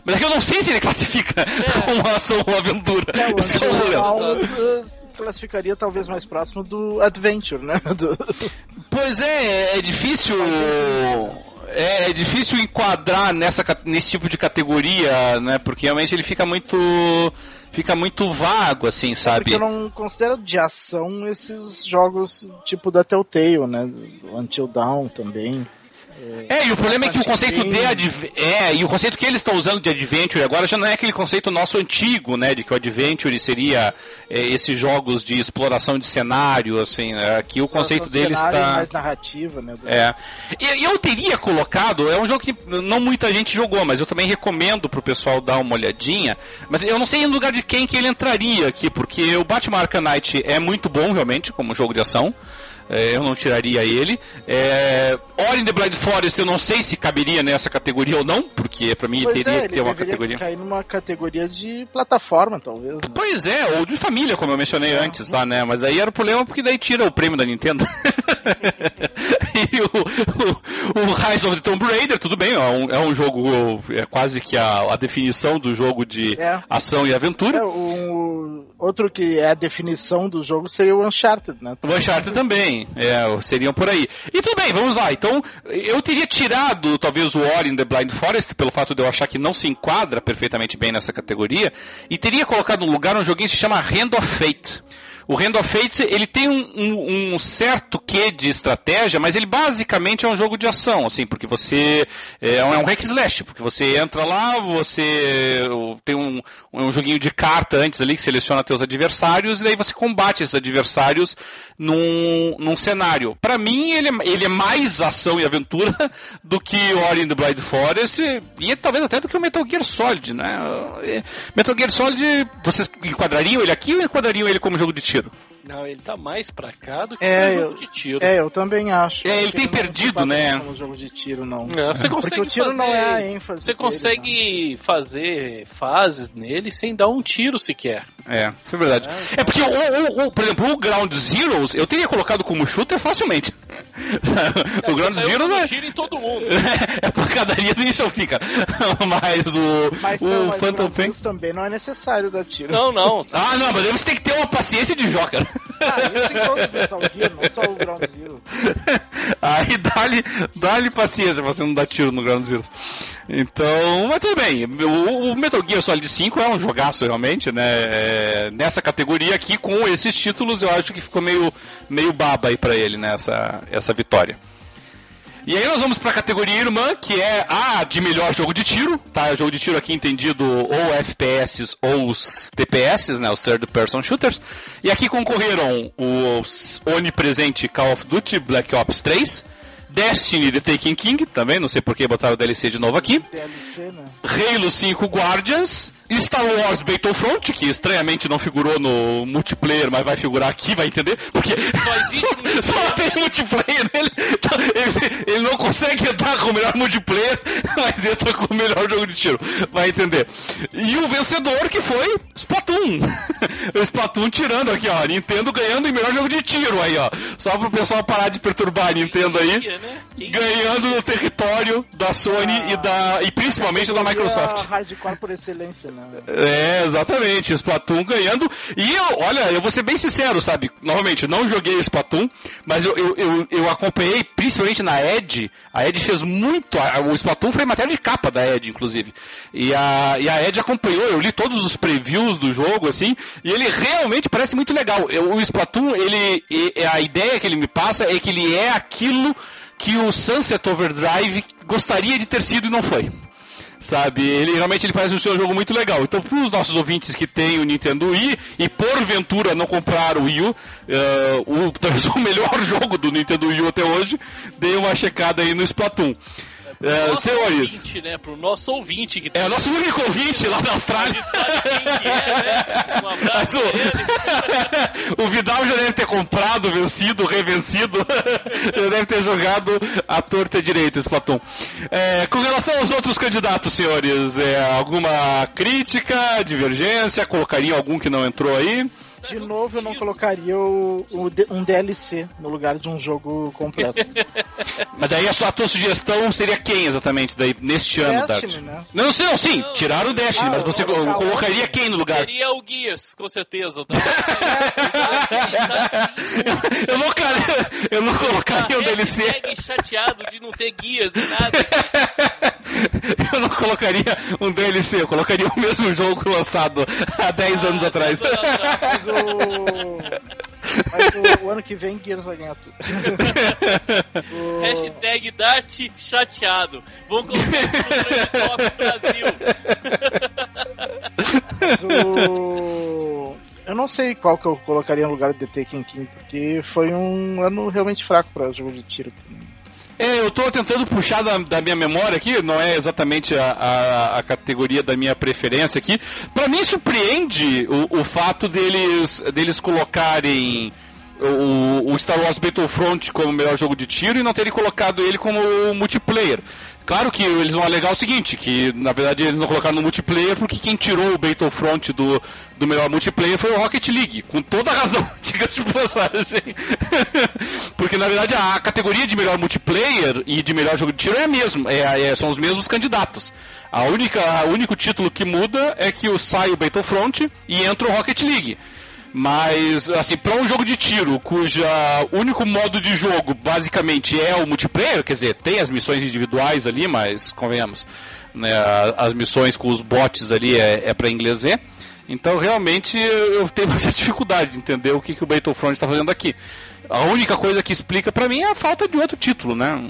Mas é que eu não sei se ele [LAUGHS] classifica é. como ação ou aventura. É, o Esse é o problema classificaria talvez mais próximo do Adventure, né? [LAUGHS] Do... Pois é, é difícil. É, é, difícil enquadrar nessa, nesse tipo de categoria, né? Porque realmente ele fica muito. Fica muito vago, assim, é sabe? porque eu não considero de ação esses jogos tipo da Telltale, né? Until Dawn também. É, e o problema é que o conceito de é, e o conceito que eles estão usando de adventure agora já não é aquele conceito nosso antigo, né, de que o adventure seria é, esses jogos de exploração de cenário, assim, né, aqui o conceito deles está mais narrativa, né? É. E, eu teria colocado, é um jogo que não muita gente jogou, mas eu também recomendo pro pessoal dar uma olhadinha, mas eu não sei em lugar de quem que ele entraria aqui, porque o Batman Arkham Knight é muito bom realmente como jogo de ação. É, eu não tiraria ele. É, Ori in the Blind Forest eu não sei se caberia nessa categoria ou não, porque para mim pois teria é, que ter uma categoria. cair numa categoria de plataforma, talvez. Né? Pois é, ou de família, como eu mencionei é. antes lá, né? Mas aí era o problema porque daí tira o prêmio da Nintendo. [LAUGHS] e o, o, o, Rise of the Tomb Raider, tudo bem, é um, é um jogo, é quase que a, a definição do jogo de é. ação e aventura. É, o, outro que é a definição do jogo seria o Uncharted, né? O Uncharted também, é, seriam por aí. E tudo bem, vamos lá. Então, eu teria tirado talvez o Ori in the Blind Forest, pelo fato de eu achar que não se enquadra perfeitamente bem nessa categoria, e teria colocado no lugar um joguinho que se chama Hand of Fate. O Hand of Fate, ele tem um, um, um, certo quê de estratégia, mas ele basicamente é um jogo de ação, assim, porque você é, é um hack slash, porque você entra lá, você tem um, um joguinho de carta antes ali que seleciona teus adversários e daí você combate esses adversários num, num cenário. Para mim, ele é, ele é mais ação e aventura [LAUGHS] do que Ori in the Blind Forest e talvez até do que o Metal Gear Solid, né? Metal Gear Solid, vocês enquadrariam ele aqui ou enquadrariam ele como jogo de tiro? Tiro. Não, ele tá mais pra cá do que é, jogo de tiro. É, eu também acho. É, ele tem perdido, né? No jogo de tiro, não. É, você consegue Porque o tiro fazer, não é a ênfase. Você dele, consegue não. fazer fases nele sem dar um tiro sequer. É, isso é verdade. É, é porque, o, o, o, por exemplo, o Ground Zeroes eu teria colocado como shooter facilmente. É, [LAUGHS] o Ground Zeroes é. Tiro em todo mundo. [LAUGHS] É, pancadaria do início ao fim, cara. [LAUGHS] Mas o. Mas, o não, mas Phantom Pain. também não é necessário dar tiro. Não, não. ah, não, mas você tem que ter uma paciência de jogar. Ah, isso em todos os Metal Gear, não só o Ground Zero. [LAUGHS] Aí dá-lhe dá paciência você não dar tiro no Ground Zero. Então, mas tudo bem. O, o, Metal Gear Solid 5 é um jogaço realmente, né? É, nessa categoria aqui, com esses títulos, eu acho que ficou meio, meio baba aí pra ele, né? Essa, essa vitória. E aí nós vamos para a categoria irmã, que é a de melhor jogo de tiro, tá? O jogo de tiro aqui entendido ou FPS ou os TPS, né? Os Third Person Shooters. E aqui concorreram os onipresente Call of Duty Black Ops 3, Destiny The Taking King, também, não sei por que botaram o DLC de novo aqui. DLC, né? Halo 5 Guardians, Star Wars Battlefront, que estranhamente não figurou no multiplayer, mas vai figurar aqui, vai entender, porque só, [LAUGHS] só, só tem multiplayer nele, então ele, ele, não consegue entrar com o melhor multiplayer, [LAUGHS] mas entra com o melhor jogo de tiro, vai entender. E o vencedor que foi Splatoon. [LAUGHS] o Splatoon tirando aqui, ó, Nintendo ganhando em melhor jogo de tiro aí, ó. Só pro pessoal parar de perturbar a Nintendo aí. Né? Ganhando no território da Sony ah, e da e principalmente da Microsoft. Hardcore por excelência. É, exatamente. Splatoon ganhando. E eu, olha, eu vou ser bem sincero, sabe? Novamente, não joguei Splatoon, mas eu, eu, eu, eu acompanhei, principalmente na Edge. A Edge fez muito. o Splatoon foi matéria de capa da Edge, inclusive. E a, e a Edge acompanhou, eu li todos os previews do jogo, assim, e ele realmente parece muito legal. Eu, o Splatoon, ele. A ideia que ele me passa é que ele é aquilo que o Sunset Overdrive gostaria de ter sido e não foi sabe? Ele realmente ele parece um jogo muito legal. Então, para os nossos ouvintes que têm o Nintendo Wii e porventura não compraram o Wii U, uh, o, [LAUGHS] talvez o melhor jogo do Nintendo Wii U até hoje, dê uma checada aí no Splatoon. É, nosso senhores. ouvinte, né? Pro nosso ouvinte que tá É o nosso único ouvinte lá da Austrália. é, né? [LAUGHS] Um abraço o, [LAUGHS] o Vidal já deve ter comprado, vencido, revencido. [LAUGHS] já deve ter jogado a torta direita, esse Platão. É, com relação aos outros candidatos, senhores, é, alguma crítica, divergência? Colocaria algum que não entrou aí? De novo, eu não colocaria o, o um DLC no lugar de um jogo completo. [LAUGHS] Mas daí a sua tua sugestão seria quem exatamente daí neste ano, Dart? Né? Não, sim, não, sim, tiraram o Destiny, Ah, mas você colocar colocaria quem no lugar? Seria o Gears, com certeza. Tá? [LAUGHS] Eu não, cara, eu não colocaria o DLC. Hashtag chateado de não ter guias e nada. [LAUGHS] [LAUGHS] Eu não colocaria um DLC, eu colocaria o mesmo jogo lançado há 10 anos Ah, atrás. não, não, não. Mas o. Mas o, o ano que vem, Gears vai ganhar tudo. [LAUGHS] O- Hashtag Dart chateado. Vamos colocar isso no Top Brasil. Mas o... Eu não sei qual que eu colocaria no lugar do The Taken King, porque foi um ano realmente fraco para jogo de tiro. É, eu tô tentando puxar da, da minha memória aqui, não é exatamente a, a, a categoria da minha preferência aqui. Pra mim surpreende o, o fato deles, deles colocarem o, o Star Wars Battlefront como melhor jogo de tiro e não terem colocado ele como multiplayer. Claro que eles vão alegar o seguinte, que na verdade eles não colocaram no multiplayer porque quem tirou o Battlefront do, do melhor multiplayer foi o Rocket League, com toda a razão, [LAUGHS] diga-se de passagem. [LAUGHS] porque na verdade a categoria de melhor multiplayer e de melhor jogo de tiro é a mesma, é, é- são os mesmos candidatos. A única, o único título que muda é que sai o Battlefront e entra o Rocket League. Mas, assim, para um jogo de tiro cuja único modo de jogo basicamente é o multiplayer, quer dizer, tem as missões individuais ali, mas convenhamos, né, as missões com os bots ali é, é para inglês ver. Então, realmente, eu tenho [LAUGHS] bastante dificuldade de entender o que, que o Battlefront está fazendo aqui. A única coisa que explica para mim é a falta de outro título, né?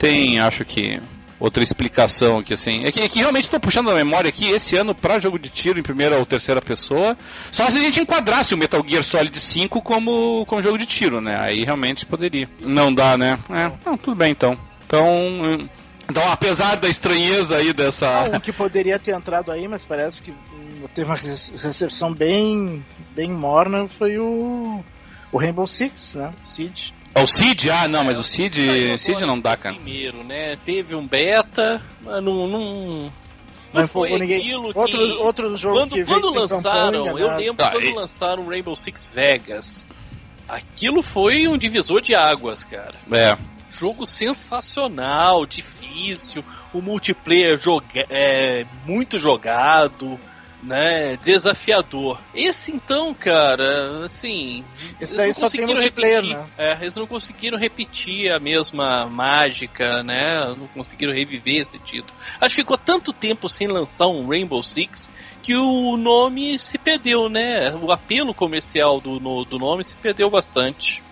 Tem, acho que, outra explicação aqui, assim. É que, é que realmente estou puxando a memória aqui, esse ano, para jogo de tiro em primeira ou terceira pessoa, só se a gente enquadrasse o Metal Gear Solid 5 como, como jogo de tiro, né? Aí realmente poderia. Não dá, né? É, não, tudo bem então. Então, hum, então apesar da estranheza aí dessa... Um que poderia ter entrado aí, mas parece que teve uma rece- recepção bem, bem morna, foi o, o Rainbow Six, né? Siege. O Cid? Ah, não, mas o Saiu Cid, Cid agora não dá, cara. Primeiro, né? Teve um beta, mas não. Não, não Não foi ninguém. aquilo que. Outro, outro jogo quando que quando lançaram, campanha, eu lembro Ah, quando e- lançaram Rainbow Six Vegas. Aquilo foi um divisor de águas, cara. É. Jogo sensacional, difícil, o multiplayer joga é, muito jogado, né? Desafiador. Esse então, cara, assim. Esse eles daí não só tem conseguiram multiplayer, repetir. né? É, eles não conseguiram repetir a mesma mágica, né? Não conseguiram reviver esse título. Acho que ficou tanto tempo sem lançar um Rainbow Six que o nome se perdeu, né? O apelo comercial do, no- do nome se perdeu bastante.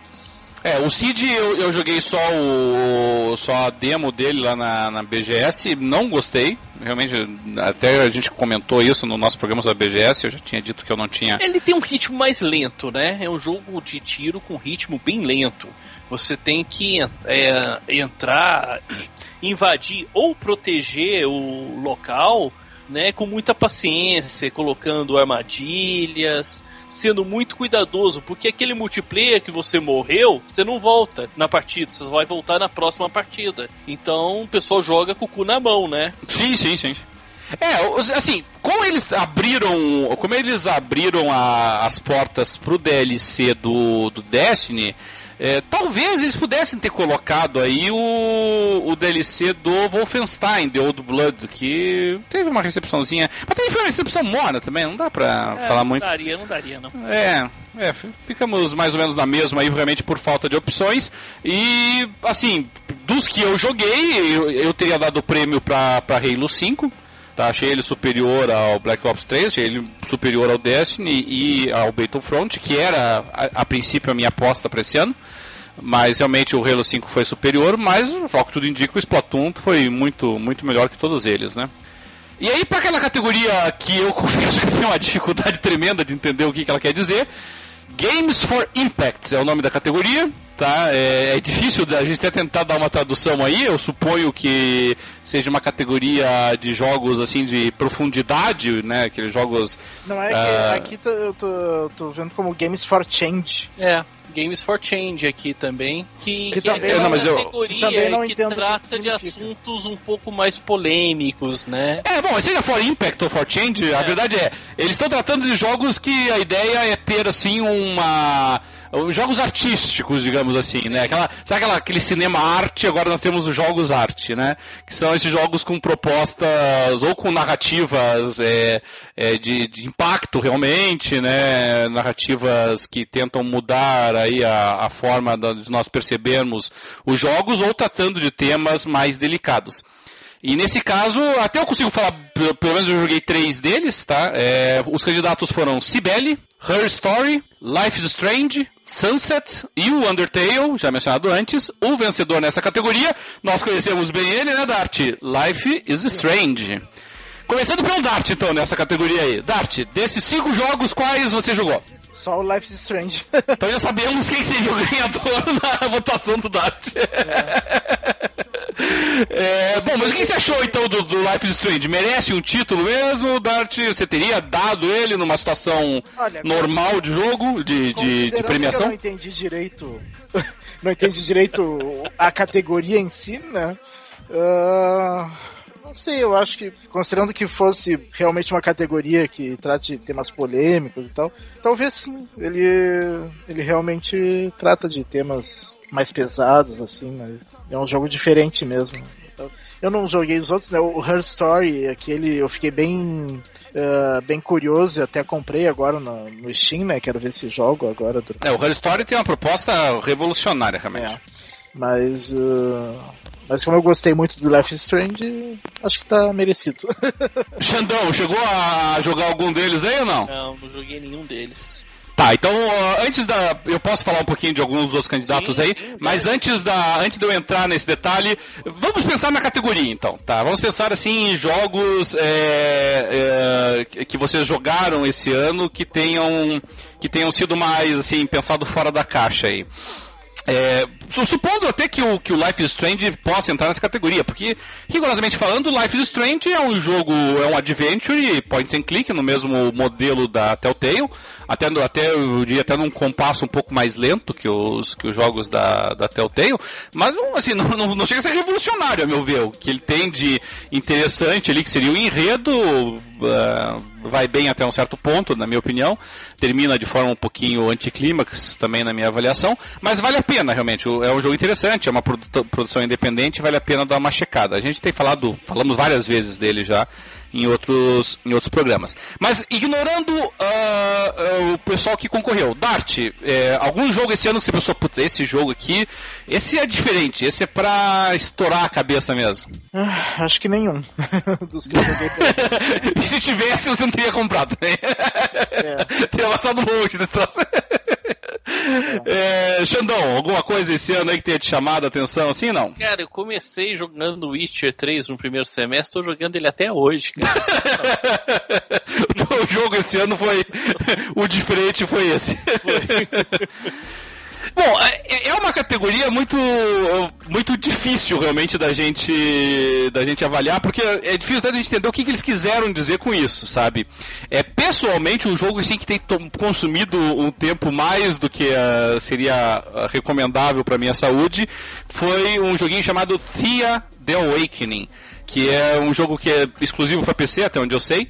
É, o Cid eu, eu joguei só o só a demo dele lá na, na BGS, não gostei. Realmente, até a gente comentou isso no nosso programa sobre a BGS, eu já tinha dito que eu não tinha. Ele tem um ritmo mais lento, né? É um jogo de tiro com ritmo bem lento. Você tem que é, entrar, [CLEARS THROAT] invadir ou proteger o local, né? Com muita paciência, colocando armadilhas, sendo muito cuidadoso, porque aquele multiplayer que você morreu, você não volta na partida, você vai voltar na próxima partida. Então o pessoal joga com o cu na mão, né? Sim, sim, sim. É, assim, como eles abriram, como eles abriram a- as portas pro DLC do, do Destiny, é, talvez eles pudessem ter colocado aí o, o DLC do Wolfenstein, The Old Blood, que teve uma recepçãozinha, mas também foi uma recepção morna também, não dá pra É, falar não muito. daria, não daria, não. É, é, ficamos mais ou menos na mesma aí, realmente por falta de opções. E, assim, dos que eu joguei, eu, eu teria dado o prêmio pra, pra Halo 5. Tá, achei ele superior ao Black Ops 3, achei ele superior ao Destiny e ao Battlefront, que era a, a princípio a minha aposta para esse ano. Mas realmente o Halo 5 foi superior, mas ao que tudo indica, o Splatoon foi muito, muito melhor que todos eles, né? E aí, para aquela categoria que eu [LAUGHS] confesso que tenho uma dificuldade tremenda de entender o que, que ela quer dizer, Games for Impact é o nome da categoria. Tá? É, é, difícil a gente até tentar dar uma tradução aí. Eu suponho que seja uma categoria de jogos assim de profundidade, né? Aqueles jogos. Não é que uh... aqui eu tô, tô vendo como Games for Change. É. Games for Change aqui também, que, que, que também é uma categoria não que trata de assuntos um pouco mais polêmicos, né? É, bom, seja for Impact ou for Change, é. a verdade é, eles estão tratando de jogos que a ideia é ter, assim, uma jogos artísticos, digamos assim, né? Aquela, sabe aquela, aquele cinema arte, agora nós temos os jogos arte, né? Que são esses jogos com propostas ou com narrativas é, é, de, de, impacto realmente, né? Narrativas que tentam mudar aí a, a forma de nós percebermos os jogos ou tratando de temas mais delicados. E nesse caso, até eu consigo falar, pelo menos eu joguei três deles, tá? É, os candidatos foram Cibele, Her Story, Life is Strange, Sunset e o Undertale, já mencionado antes. O vencedor nessa categoria, nós conhecemos bem ele, né, Dart? Life is Strange. Começando pelo Dart, então, nessa categoria aí. Dart, desses cinco jogos, quais você jogou? Só o Life is Strange. então já sabemos quem seria o ganhador [LAUGHS] na votação do Dart. É. É, bom, mas o que você achou então do, do Life is Strange? Merece um título mesmo, Dart? Você teria dado ele numa situação Olha, normal de jogo, de, de, de premiação? eu não entendi direito. [LAUGHS] não entendi direito a categoria em si, né? Uh, não sei, eu acho que, considerando que fosse realmente uma categoria que trate de temas polêmicos e tal, talvez sim, ele, ele realmente trata de temas mais pesados, assim, mas é um jogo diferente mesmo. Eu não joguei os outros, né? O Her Story, aquele, eu fiquei bem, uh, bem curioso e até comprei agora no, no Steam, né? Quero ver se jogo agora. É, o Her Story tem uma proposta revolucionária, realmente. É. Mas, uh, mas como eu gostei muito do Life is Strange, acho que tá merecido. [LAUGHS] Xandão, chegou a jogar algum deles aí ou não? Não, não joguei nenhum deles. Tá, então antes da. Eu posso falar um pouquinho de alguns dos outros candidatos sim, aí, sim, mas antes, da, antes de eu entrar nesse detalhe, vamos pensar na categoria então, tá? Vamos pensar assim em jogos é, é, que vocês jogaram esse ano que tenham, que tenham sido mais assim, pensado fora da caixa aí. É, supondo até que o, que o Life is Strange possa entrar nessa categoria, porque, rigorosamente falando, Life is Strange é um jogo, é um adventure point and click, no mesmo modelo da Telltale, até, até eu diria até num compasso um pouco mais lento que os, que os jogos da, da Telltale, mas assim, [LAUGHS] não, não, não chega a ser revolucionário, a meu ver. O que ele tem de interessante ali, que seria o enredo, uh, vai bem até um certo ponto, na minha opinião. Termina de forma um pouquinho anticlímax também na minha avaliação, mas vale a pena realmente. É um jogo interessante, é uma produção independente, vale a pena dar uma checada. A gente tem falado, falamos várias vezes dele já em outros, em outros programas. Mas ignorando uh, uh, o pessoal que concorreu, Dart, é, algum jogo esse ano que você pensou, putz, esse jogo aqui, esse é diferente, esse é pra estourar a cabeça mesmo? Ah, acho que nenhum [LAUGHS] dos que eu joguei. [LAUGHS] e se tivesse, você não teria comprado, né? É. [LAUGHS] Teria passado um monte desse troço. [LAUGHS] É. Xandão, alguma coisa esse ano aí que tenha te chamado a atenção assim, não? Cara, eu comecei jogando Witcher 3 no primeiro semestre, tô jogando ele até hoje, cara. [LAUGHS] o jogo esse ano foi. [LAUGHS] o diferente foi esse. Foi. Bom, é, é uma categoria muito, muito difícil realmente da gente, da gente avaliar, porque é difícil até a gente entender o que, que eles quiseram dizer com isso, sabe? É, pessoalmente, um jogo assim, que tem consumido um tempo mais do que uh, seria uh, recomendável para minha saúde foi um joguinho chamado Thea The Awakening, que é um jogo que é exclusivo para PC, até onde eu sei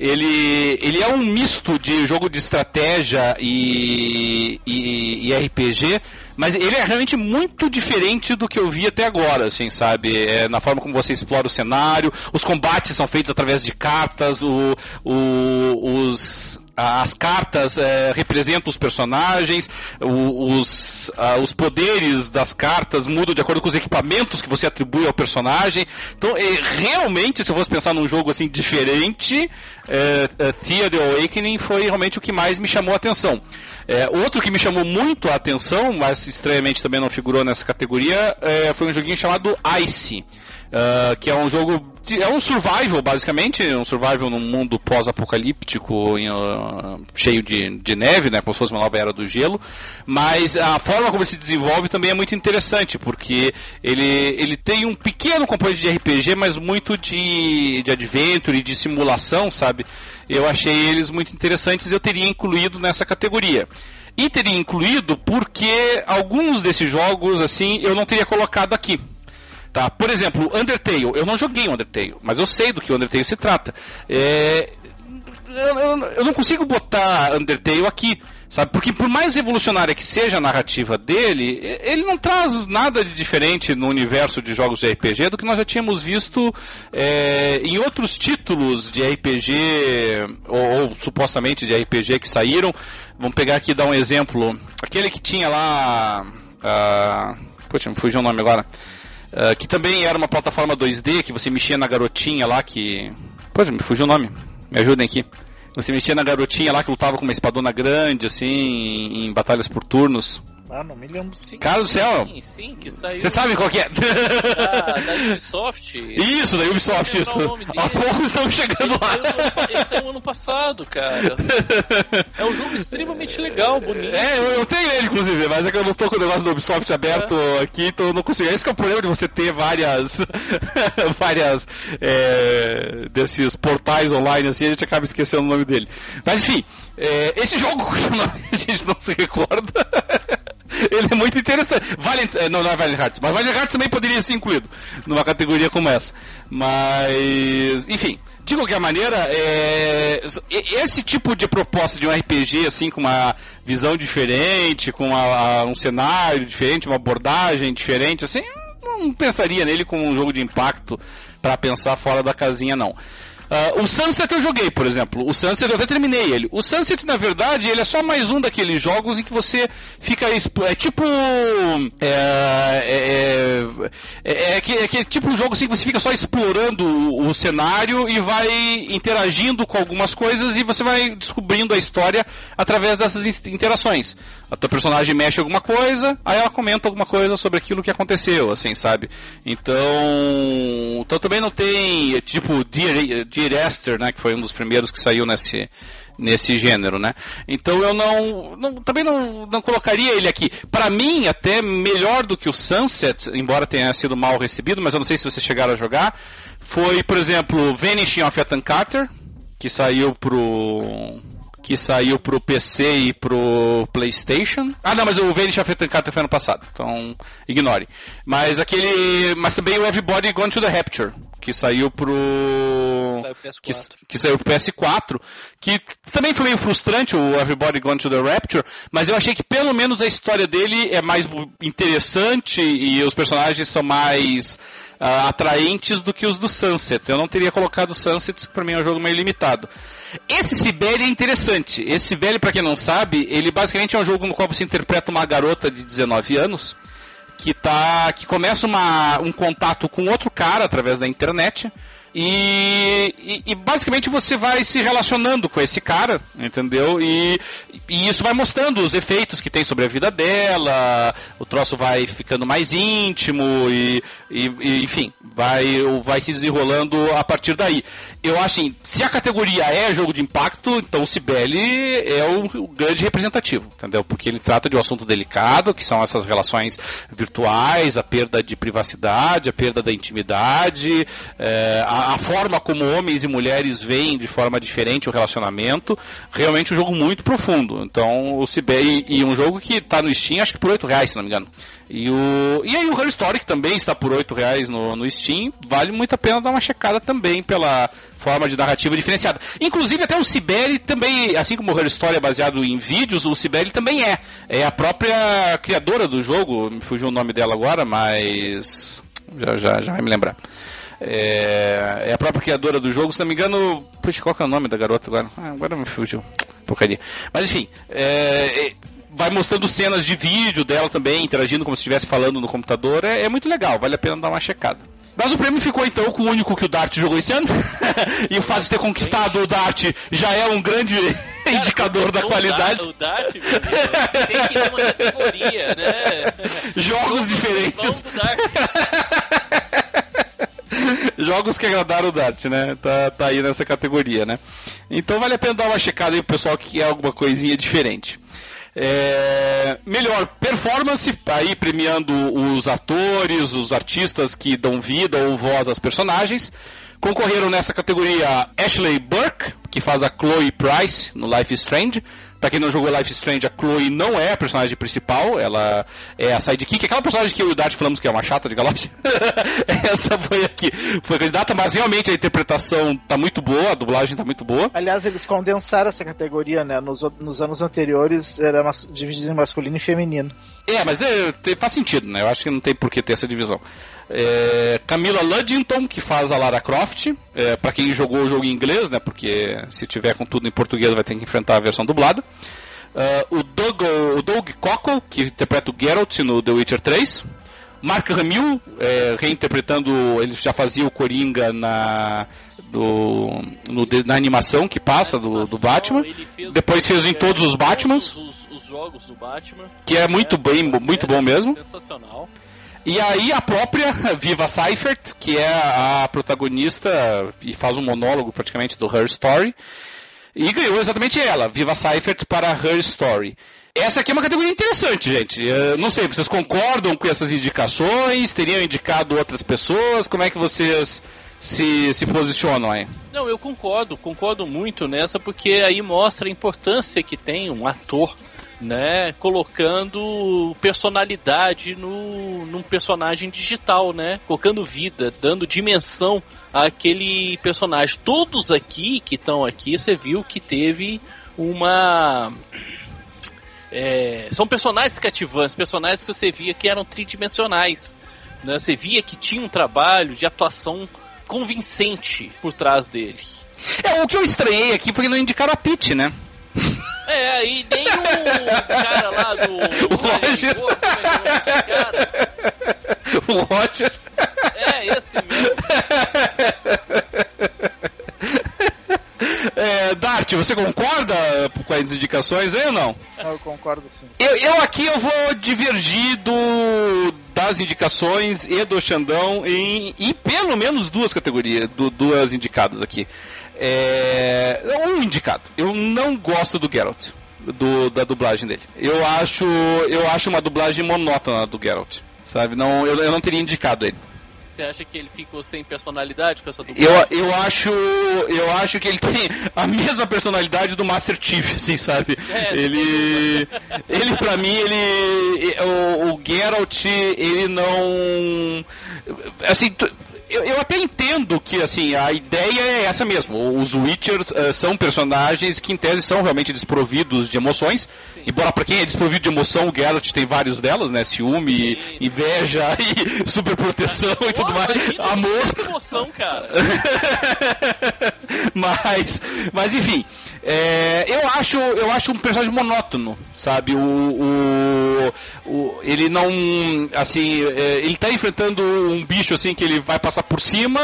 ele, ele é um misto de jogo de estratégia e, e, e, RPG, mas ele é realmente muito diferente do que eu vi até agora, assim, sabe? É, na forma como você explora o cenário, os combates são feitos através de cartas, o, o, os, as cartas é, representam os personagens, os, os poderes das cartas mudam de acordo com os equipamentos que você atribui ao personagem. Então, é, realmente, se eu fosse pensar num jogo assim diferente, é, é, Thea The Awakening foi realmente o que mais me chamou a atenção. É, outro que me chamou muito a atenção, mas estranhamente também não figurou nessa categoria, foi um joguinho chamado Ice. Uh, que é um jogo. De, é um survival, basicamente. Um survival num mundo pós-apocalíptico, uh, cheio de, de neve, né? Como se fosse uma nova era do gelo. Mas a forma como ele se desenvolve também é muito interessante, porque ele, ele tem um pequeno componente de RPG, mas muito de, de adventure e de simulação, sabe? Eu achei eles muito interessantes e eu teria incluído nessa categoria. E teria incluído porque alguns desses jogos, assim, eu não teria colocado aqui. Tá? Por exemplo, Undertale. Eu não joguei Undertale, mas eu sei do que Undertale se trata. É... Eu, eu, eu, não consigo botar Undertale aqui, sabe? Porque por mais revolucionária que seja a narrativa dele, ele não traz nada de diferente no universo de jogos de RPG do que nós já tínhamos visto é, em outros títulos de RPG, ou, ou, supostamente de RPG que saíram. Vamos pegar aqui e dar um exemplo. Aquele que tinha lá. Uh, poxa, me fugiu o nome agora. Uh, que também era uma plataforma 2D, que você mexia na garotinha lá que. Poxa, me fugiu o nome. Me ajudem aqui. Você mexia na garotinha lá que lutava com uma espadona grande, assim, em, em batalhas por turnos. Ah, não me lembro. Sim, Cara do céu! Sim, sim, que saiu. Você sabe qual que é? Da, da Ubisoft. Isso, da Ubisoft, isso. Aos poucos estão chegando ele lá. Saiu, ele saiu ano passado, cara. É um jogo extremamente legal, bonito. É, eu, eu tenho ele, inclusive, mas é que eu não tô com o negócio do Ubisoft aberto é. aqui, então eu não consigo. Esse é o problema de você ter várias. [LAUGHS] várias. É, desses portais online assim, a gente acaba esquecendo o nome dele. Mas enfim, é, esse jogo [LAUGHS] cujo nome a gente não se recorda. [LAUGHS] Ele é muito interessante. Valiant, eh, não, não é Valiant Hearts, mas Valiant Hearts também poderia ser incluído numa categoria como essa. Mas, enfim, de qualquer maneira, é, esse tipo de proposta de um RPG, assim, com uma visão diferente, com uma, um cenário diferente, uma abordagem diferente, assim, não pensaria nele como um jogo de impacto para pensar fora da casinha, não. Uh, o Sunset eu joguei, por exemplo. O Sunset eu até terminei ele. O Sunset, na verdade, ele é só mais um daqueles jogos em que você fica. É tipo. É, é, é, é, é, tipo um jogo assim que você fica só explorando o, o cenário e vai interagindo com algumas coisas e você vai descobrindo a história através dessas interações. A tua personagem mexe alguma coisa, aí ela comenta alguma coisa sobre aquilo que aconteceu, assim, sabe? Então. Então também não tem. Tipo, Dear, Dear Esther, né? Que foi um dos primeiros que saiu nesse nesse gênero, né? Então eu não, não também não, não colocaria ele aqui. Para mim, até melhor do que o Sunset, embora tenha sido mal recebido, mas eu não sei se vocês chegaram a jogar, foi, por exemplo, Vanishing of Ethan Carter, que saiu pro que saiu pro PC e pro PlayStation. Ah, não, mas o Vanish of Carter foi ano passado, então ignore. Mas aquele, mas também o Everybody Gone to the Rapture, que saiu pro que, que, saiu pro PS4, que também foi meio frustrante o Everybody Gone to the Rapture, mas eu achei que pelo menos a história dele é mais interessante e os personagens são mais uh, atraentes do que os do Sunset. Eu não teria colocado o Sunset, que pra mim é um jogo meio limitado. Esse Sibeli é interessante. Esse Sibeli, para quem não sabe, ele basicamente é um jogo no qual você interpreta uma garota de 19 anos que tá que começa uma, um contato com outro cara através da internet e, e, e, basicamente você vai se relacionando com esse cara, entendeu? E, e, isso vai mostrando os efeitos que tem sobre a vida dela, o troço vai ficando mais íntimo e, enfim, vai, vai se desenrolando a partir daí. Eu acho assim, se a categoria é jogo de impacto, então o Cibele é o, o grande representativo, entendeu? Porque ele trata de um assunto delicado, que são essas relações virtuais, a perda de privacidade, a perda da intimidade, é, a a, forma como homens e mulheres veem de forma diferente o relacionamento, realmente um jogo muito profundo. Então, o CB e, e um jogo que está no Steam, acho que por 8 reais, se não me engano. E, o, e aí o Her Story, que também está por 8 reais no, no Steam, vale muito a pena dar uma checada também pela forma de narrativa diferenciada. Inclusive até o Sibeli também, assim como o Her Story é baseado em vídeos, o Sibeli também é. É a própria criadora do jogo, me fugiu o nome dela agora, mas já, já, já vai me lembrar. É, é, a própria criadora do jogo, se não me engano. Puxa, qual que é o nome da garota agora? Ah, agora me fugiu. Porcaria. Mas enfim, é, é, vai mostrando cenas de vídeo dela também, interagindo como se estivesse falando no computador. É, é, muito legal, vale a pena dar uma checada. Mas o prêmio ficou então com o único que o Dart jogou esse ano. [LAUGHS] e o fato de ter conquistado o Dart já é um grande Cara, indicador da qualidade. O Dart, meu Deus, tem que ter uma categoria, né? [LAUGHS] Jogos diferentes. [LAUGHS] [LAUGHS] jogos que agradaram o Dart, né? Tá, tá aí nessa categoria, né? Então vale a pena dar uma checada aí pro pessoal que quer alguma coisinha diferente. É, melhor performance, aí premiando os atores, os artistas que dão vida ou voz às personagens. Concorreram nessa categoria Ashley Burke, que faz a Chloe Price no Life is Strange. Pra quem não jogou Life is Strange, a Chloe não é a personagem principal, ela é a sidekick, aquela personagem que eu e o Dart falamos que é uma chata de galáxia. [LAUGHS] Essa foi aqui, foi candidata, mas realmente a interpretação tá muito boa, a dublagem tá muito boa. Aliás, eles condensaram essa categoria, né? Nos, nos anos anteriores era mas, dividido em masculino e feminino. É, mas é, faz sentido, né? Eu acho que não tem por que ter essa divisão. É, Camila Luddington, que faz a Lara Croft. É, para quem jogou o jogo em inglês, né? Porque se tiver com tudo em português vai ter que enfrentar a versão dublada. Uh, o, Doug, o Doug Cockle, que interpreta o Geralt no The Witcher 3. Mark Hamill, é, reinterpretando, ele já fazia o Coringa na, do, no, na animação que passa do, do Batman. Fez Depois fez em todos os Batmans. Os, os, jogos do Batman. Que é muito bem, muito bom mesmo. Sensacional. E aí a própria [LAUGHS] Viva Seifert, que é a protagonista e faz um monólogo praticamente do Her Story, e ganhou exatamente ela, Viva Seifert para Her Story. Essa aqui é uma categoria interessante, gente. Eu não sei, vocês concordam com essas indicações? Teriam indicado outras pessoas? Como é que vocês se, se posicionam aí? Não, eu concordo, concordo muito nessa, porque aí mostra a importância que tem um ator né, colocando personalidade no, num personagem digital, né, colocando vida, dando dimensão àquele personagem. Todos aqui que estão aqui, você viu que teve uma é, são personagens cativantes, personagens que você via que eram tridimensionais. Né? Você via que tinha um trabalho de atuação convincente por trás dele. É, o que eu estranhei aqui foi que não indicaram a Peach, né? [LAUGHS] É, aí nem o cara lá do. [LAUGHS] O Roger. O Roger. É, esse mesmo. É, Dart, você concorda com as indicações aí ou não? Eu concordo sim. Eu, eu aqui eu vou divergir do, das indicações e do Xandão em, em pelo menos duas categorias, do, duas indicadas aqui. É, um indicado. Eu não gosto do Geralt. Do, da dublagem dele. Eu acho, eu acho uma dublagem monótona do Geralt. Sabe? Não, eu, eu não teria indicado ele. Você acha que ele ficou sem personalidade com essa dublagem? Eu, eu acho. Eu acho que ele tem a mesma personalidade do Master Chief, assim, sabe? É, ele. Ele, pra mim, ele. O, o Geralt, ele não. Assim eu, eu, até entendo que assim a ideia é essa mesmo. Os Witchers uh, são personagens que em tese são realmente desprovidos de emoções. Sim. Embora para quem é desprovido de emoção, o Geralt tem vários delas, né? Ciúme, sim, inveja [LAUGHS] e superproteção e tudo mais. Amor. emoção, cara. [LAUGHS] mas, mas enfim. É, eu acho eu acho um personagem monótono, sabe? O, o, o ele não assim é, ele está enfrentando um bicho assim que ele vai passar por cima,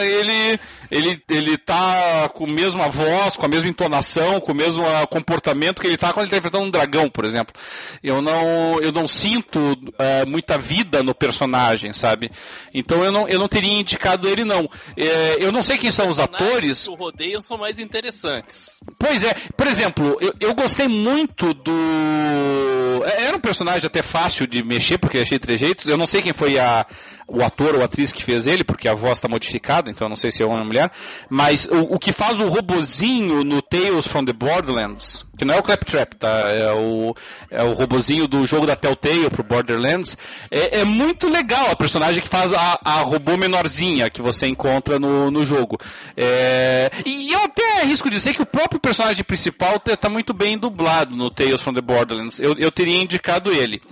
ele ele, ele tá com a mesma voz, com a mesma entonação, com o mesmo ah, comportamento que ele tá quando ele tá enfrentando um dragão, por exemplo. Eu não, eu não sinto uh, muita vida no personagem, sabe? Então eu não, eu não teria indicado ele, não. É, eu não sei quem são os atores. O rodeio são mais interessantes. Pois é, por exemplo, eu, eu gostei muito do. É, era um personagem até fácil de mexer, porque achei trejeitos. Eu não sei quem foi a, o ator ou atriz que fez ele, porque a voz está modificada, então não sei se é homem ou mulher. Mas o, o, que faz o robozinho no Tales from the Borderlands, que não é o Claptrap, tá? É o, é o robozinho do jogo da Telltale pro Borderlands. É, é muito legal a personagem que faz a, a robô menorzinha que você encontra no, no jogo. É, e eu até arrisco dizer que o próprio personagem principal está muito bem dublado no Tales from the Borderlands. Eu, eu teria indicado ele.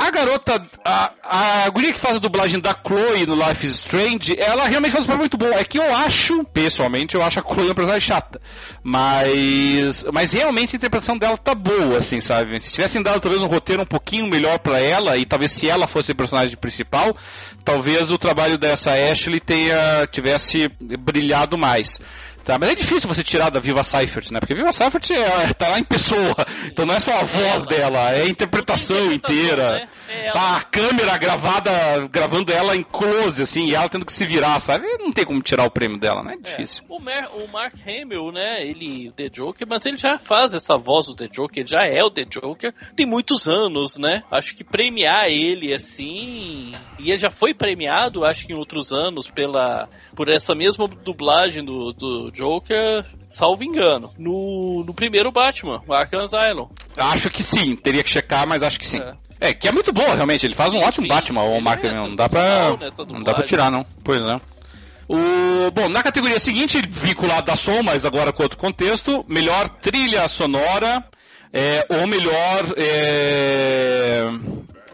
A garota, a, a guria que faz a dublagem da Chloe no Life is Strange, ela realmente faz um papel muito bom. É que eu acho, pessoalmente, eu acho a Chloe uma personagem chata. Mas, mas realmente a interpretação dela tá boa, assim, sabe? Se tivessem dado talvez um roteiro um pouquinho melhor para ela, e talvez se ela fosse a personagem principal, talvez o trabalho dessa Ashley tenha, tivesse brilhado mais. Tá, mas é difícil você tirar da Viva Seifert, né? Porque a Viva Seifert é, tá lá em pessoa. Então não é só a voz dela, é a interpretação inteira. Né? É, tá a câmera gravada, gravando ela em close, assim, e ela tendo que se virar, sabe? Não tem como tirar o prêmio dela, né? É difícil. O, Mar o Mark Hamill, né? Ele, o The Joker, mas ele já faz essa voz do The Joker, ele já é o The Joker, tem muitos anos, né? Acho que premiar ele assim. E ele já foi premiado, acho que em outros anos, pela por essa mesma dublagem do, do Joker, salvo engano, no, no primeiro Batman, o Arkham Asylum. Acho que sim, teria que checar, mas acho que sim. É. É, que é muito boa, realmente. Ele faz um ótimo sim. Batman, o Mark é Não dá pra. Não dá pra tirar, não. Pois não. O, bom, na categoria seguinte, vinculado da som, mas agora com outro contexto, melhor trilha sonora, é, ou melhor. É,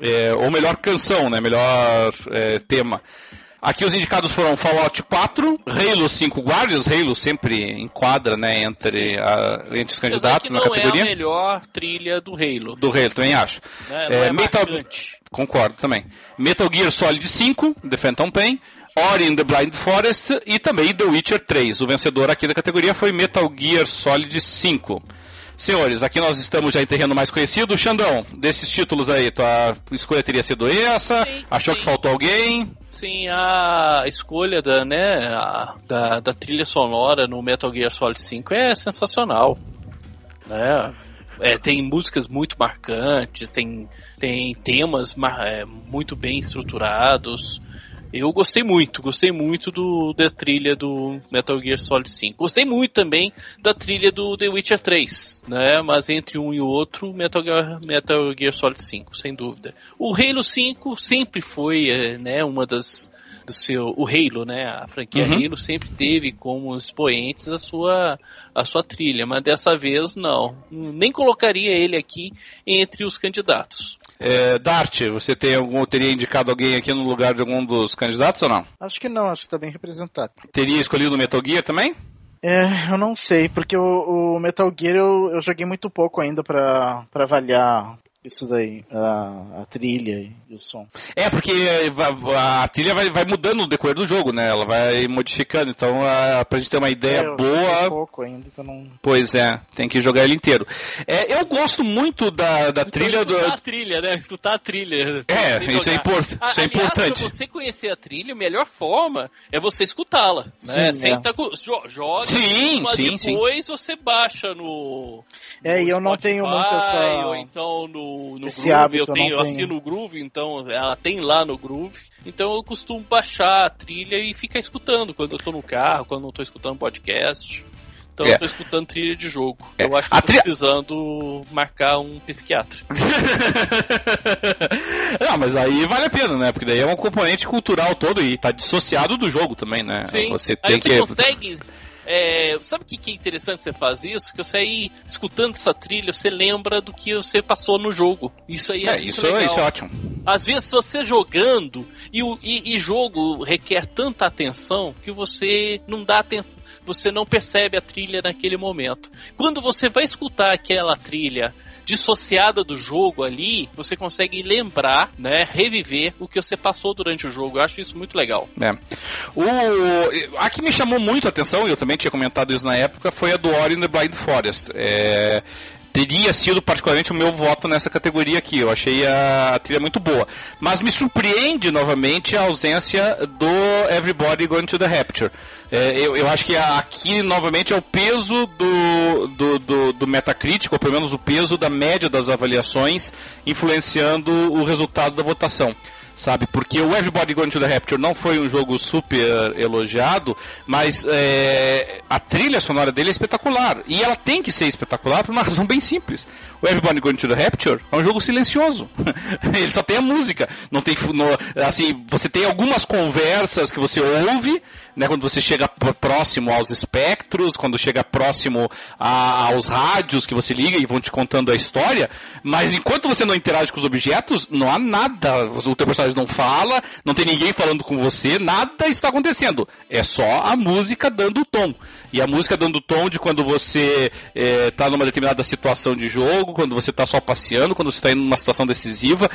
é, ou melhor canção, né? Melhor é, tema. Aqui os indicados foram Fallout 4, Halo 5 Guardians, Halo sempre enquadra, né, entre, a, entre os candidatos na categoria. é a melhor trilha do Halo. Do Halo, também acho. Né, é, é Metal... Concordo também. Metal Gear Solid 5, The Phantom Pain, Ori in the Blind Forest e também The Witcher 3. O vencedor aqui da categoria foi Metal Gear Solid 5. Senhores, aqui nós estamos já em terreno mais conhecido. Xandão, desses títulos aí, tua escolha teria sido essa? Sim, Achou sim, que faltou alguém? Sim, a escolha da, né, a, da, da trilha sonora no Metal Gear Solid 5 é sensacional. Né? É, tem músicas muito marcantes, tem, tem temas é, muito bem estruturados. Eu gostei muito, gostei muito do, da trilha do Metal Gear Solid 5. Gostei muito também da trilha do The Witcher 3, né? Mas entre um e outro, Metal Gear, Metal Gear Solid 5, sem dúvida. O Halo 5 sempre foi, é, né, uma das do seu o Halo, né? A franquia uhum. Halo sempre teve como expoentes a sua a sua trilha, mas dessa vez não. Nem colocaria ele aqui entre os candidatos. É, Dart, você tem algum, teria indicado alguém aqui no lugar de algum dos candidatos ou não? Acho que não, acho que está bem representado. Teria escolhido o Metal Gear também? É, eu não sei, porque o, o Metal Gear eu, eu joguei muito pouco ainda para avaliar isso daí, a, a, trilha e o som. É, porque a, a, trilha vai, vai mudando no decorrer do jogo, né? Ela vai modificando, então a, pra gente ter uma ideia é, boa. pouco ainda, então não... Pois é, tem que jogar ele inteiro. É, eu gosto muito da, da então, trilha escutar do. a trilha, né? Escutar a trilha. É, isso é, import... isso é importante. Pra você conhecer a trilha, a melhor forma é você escutá-la. Né? Sim, Senta, é. joga, sim, sim, depois sim. você baixa no. É, no e eu não tenho muito essa. Ou então no no, Esse Groove, eu tenho, eu assino o Groove, então ela tem lá no Groove. Então eu costumo baixar a trilha e ficar escutando quando eu tô no carro, quando eu tô escutando podcast. Então é. eu tô escutando trilha de jogo. É. Eu acho que a tô tri... precisando marcar um psiquiatra. [LAUGHS] Não, mas aí vale a pena, né? Porque daí é um componente cultural todo e tá dissociado do jogo também, né? Sim. Você tem aí que... você consegue é, sabe o que, que é interessante você fazer isso? Que você aí, escutando essa trilha, você lembra do que você passou no jogo. Isso aí é, é isso, legal. isso é ótimo. Às vezes você jogando e, e, e jogo requer tanta atenção que você não dá atenção, você não percebe a trilha naquele momento. Quando você vai escutar aquela trilha dissociada do jogo ali, você consegue lembrar, né, reviver o que você passou durante o jogo. Eu acho isso muito legal. É. O a que me chamou muito a atenção, e eu também tinha comentado isso na época, foi a do Ori in the Blind Forest. É, teria sido particularmente o meu voto nessa categoria aqui. Eu achei a, trilha muito boa. Mas me surpreende novamente a ausência do Everybody Going to the Rapture. É, eu, eu acho que aqui novamente é o peso do, do, do, do Metacritic, ou pelo menos o peso da média das avaliações, influenciando o resultado da votação sabe? Porque o Everybody Going to the Rapture não foi um jogo super elogiado, mas é, a trilha sonora dele é espetacular. E ela tem que ser espetacular por uma razão bem simples. O Everybody Going to the Rapture é um jogo silencioso. [LAUGHS] Ele só tem a música. Não tem, no, assim, você tem algumas conversas que você ouve, né, quando você chega próximo aos espectros, quando chega próximo a, aos rádios que você liga e vão te contando a história, mas enquanto você não interage com os objetos, não há nada. O teu personagem não fala, não tem ninguém falando com você, nada está acontecendo. É só a música dando o tom. E a música dando o tom de quando você está eh, numa determinada situação de jogo, quando você está só passeando, quando você está em uma situação decisiva.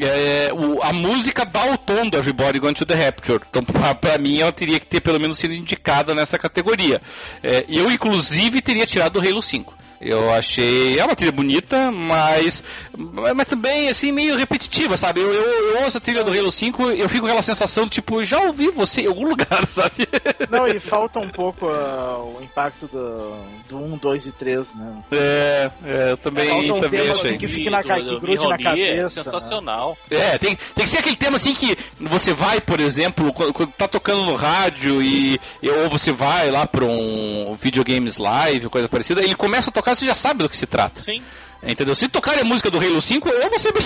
É, o, a música dá o tom do Everybody Going to the Rapture. Então, para mim, ela teria que ter pelo menos sido indicada nessa categoria. É, eu, inclusive, teria tirado o Halo 5. Eu achei. É uma trilha bonita, mas. Mas também, assim, meio repetitiva, sabe? Eu, eu, eu ouço a trilha do Halo 5 eu fico com aquela sensação, tipo, já ouvi você em algum [LAUGHS] lugar, sabe? Não, e falta um pouco uh, o impacto do, do 1, 2 e 3, né? É, é eu também, é, um também tema, achei. Assim, que fique na, que grude na cabeça. É sensacional. Né? É, tem, tem que ser aquele tema assim que você vai, por exemplo, quando, quando tá tocando no rádio e ou você vai lá pra um videogames live, coisa parecida, ele começa a tocar, você já sabe do que se trata. Sim. Entendeu? Se tocar a música do Halo 5, eu vou saber,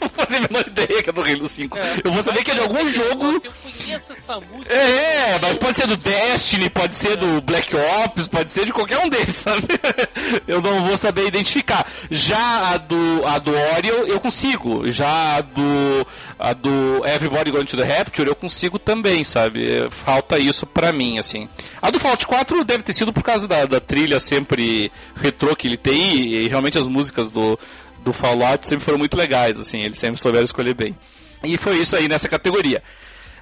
vou fazer a menor ideia que é do Halo 5. É, eu vou saber que é de algum jogo. Eu conheço essa música. É, mas pode ser do Destiny, pode ser é. do Black Ops, pode ser de qualquer um deles, [LAUGHS] sabe? Eu não vou saber identificar. Já a do, a do Oriol eu consigo. Já a do, a do Everybody Going to the Rapture eu consigo também, sabe? Falta isso pra mim, assim. A do Fallout 4 deve ter sido por causa da, da trilha sempre retrô que ele tem e, e realmente as músicas do, do Fallout sempre foram muito legais, assim, eles sempre souberam escolher bem. E foi isso aí nessa categoria.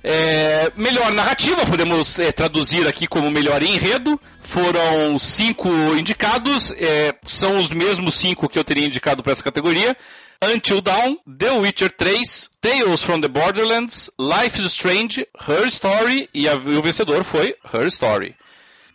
É, melhor narrativa, podemos é, traduzir aqui como melhor enredo. Foram cinco indicados, é, são os mesmos cinco que eu teria indicado para essa categoria. Until Dawn, The Witcher 3, Tales from the Borderlands, Life is Strange, Her Story e, a, e o vencedor foi Her Story.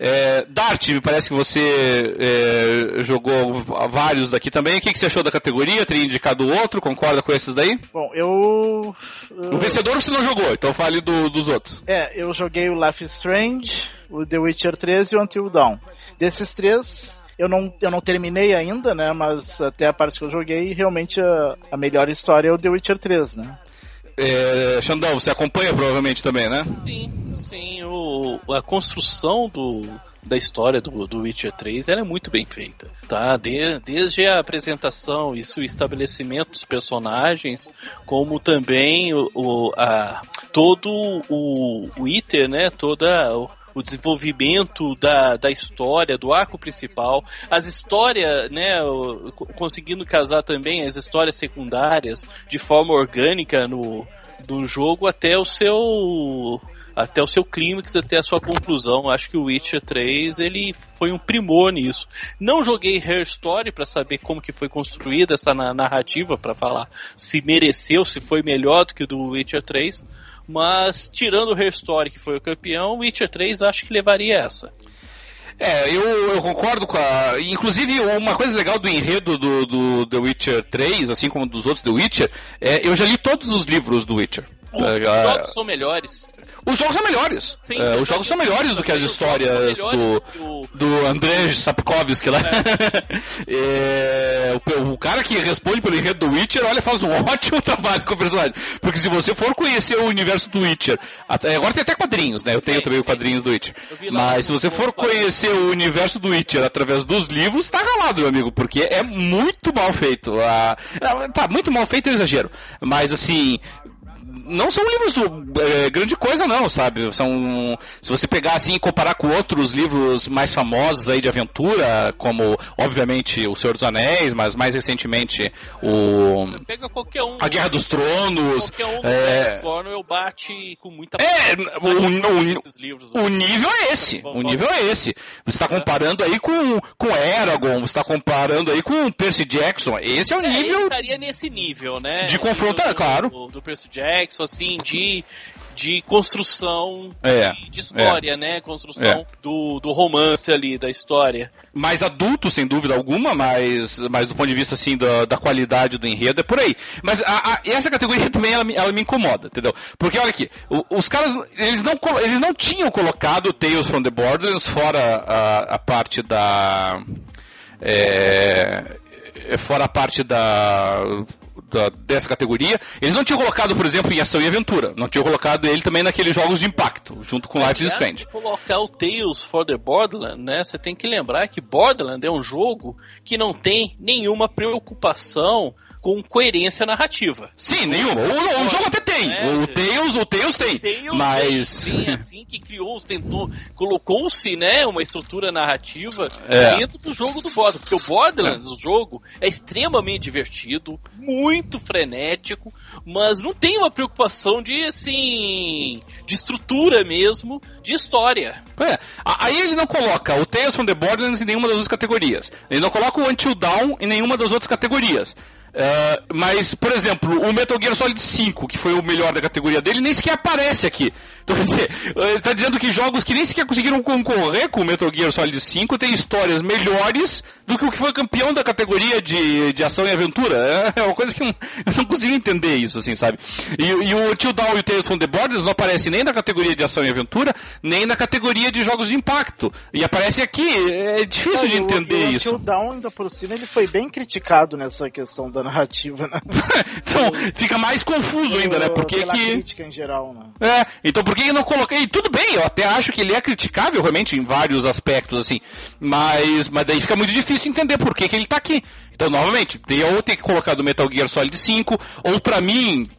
É, Dart, me parece que você é, jogou vários daqui também. O que, que, você achou da categoria? Teria indicado outro? Concorda com esses daí? Bom, eu. O vencedor você não jogou, então fale do, dos outros. É, eu joguei o Life is Strange, o The Witcher 3 e o Until Dawn. Desses três, eu não, eu não terminei ainda, né? Mas até a parte que eu joguei, realmente a, a melhor história é o The Witcher 3, né? É, Xandão, você acompanha provavelmente também, né? Sim, sim. O, a construção do, da história do, do Witcher 3 ela é muito bem feita. Tá? De, desde a apresentação e o estabelecimento dos personagens, como também o, o a, todo o, o Witcher, né? Toda o desenvolvimento da, da história, do arco principal, as histórias, né, conseguindo casar também as histórias secundárias de forma orgânica no do jogo até o seu até o seu clímax, até a sua conclusão. Acho que o Witcher 3 ele foi um primor nisso. Não joguei Her Story para saber como que foi construída essa narrativa para falar se mereceu, se foi melhor do que o do Witcher 3, mas, tirando o Her Story, que foi o campeão, Witcher 3 acho que levaria essa. É, eu, eu concordo com a. Inclusive, uma coisa legal do enredo do, do The Witcher 3, assim como dos outros The Witcher, é eu já li todos os livros do Witcher. Os é, jogos são melhores. Os jogos são melhores. Sim, é, os jogos são melhores do que as histórias do, do Andrzej Sapkowski lá. É. [LAUGHS] é, o, o, cara que responde pelo enredo do Witcher, olha, faz um [LAUGHS] ótimo trabalho com o personagem. Porque se você for conhecer o universo do Witcher, até, agora tem até quadrinhos, né? Eu tenho também os quadrinhos do Witcher. Mas se você for conhecer o universo do Witcher através dos livros, tá ralado, meu amigo, porque é muito mal feito. Ah, tá, muito mal feito é um exagero. Mas assim, não são livros é, grande coisa não, sabe? São se você pegar assim e comparar com outros livros mais famosos aí de aventura, como obviamente O Senhor dos Anéis, mas mais recentemente o Pega qualquer um. A Guerra dos Tronos. Qualquer um é... eu bate com muita É, o, o, o nível é esse. O nível é esse. Você está comparando aí com com Eragon, você está comparando aí com Percy Jackson. Esse é o é, nível. Ele estaria nesse nível, né? De confrontar, claro. Do, do Percy Jackson assim, de, de construção é, de, de, história, é, né? Construção é. do, do romance ali, da história. Mais adulto, sem dúvida alguma, mas, mas do ponto de vista assim da, da qualidade do enredo é por aí. Mas a, a, essa categoria [LAUGHS] também ela, ela, me incomoda, entendeu? Porque olha aqui, os caras eles não, eles não tinham colocado Tales from the Borderlands fora a, a parte da. É, fora a parte da da, dessa categoria. Eles não tinham colocado, por exemplo, em ação e aventura. Não tinham colocado ele também naqueles jogos de impacto, junto com Life is Strange. Se colocar o Tales for the Borderland, né? Você tem que lembrar que Borderland é um jogo que não tem nenhuma preocupação com coerência narrativa. Sim, nenhuma. O, o jogo até tem. É, o Tails, o Tails tem. Tails mas tem, assim que criou, tentou, colocou-se, né, uma estrutura narrativa é. dentro do jogo do Borderlands, porque o Borderlands, é. o jogo é extremamente divertido, muito frenético, mas não tem uma preocupação de assim, de estrutura mesmo, de história. É. Aí ele não coloca o Tales from the Borderlands em nenhuma das duas categorias. Ele não coloca o Until Dawn em nenhuma das outras categorias. Uh, mas, por exemplo, o Metal Gear Solid 5, que foi o melhor da categoria dele, nem sequer aparece aqui. Então, [LAUGHS] quer dizer, ele está dizendo que jogos que nem sequer conseguiram concorrer com o Metal Gear Solid 5 têm histórias melhores do que o que foi campeão da categoria de, de ação e aventura. É uma coisa que [LAUGHS] eu, não consigo entender isso, assim, sabe? E, e o Till Dawn e o Tales from the Borders não aparecem nem na categoria de ação e aventura, nem na categoria de jogos de impacto. E aparece aqui, é difícil de entender o, isso. O Till Dawn, ainda por cima, ele foi bem criticado nessa questão da narrativa, né? [LAUGHS] então, fica mais confuso ainda, né? Porque que... crítica em geral, né? É, então por que eu não coloquei? Tudo bem, eu até acho que ele é criticável realmente em vários aspectos, assim. Mas, mas daí fica muito difícil entender por que, que ele tá aqui. Então, novamente, ou ter que colocar do Metal Gear Solid 5, ou para mim,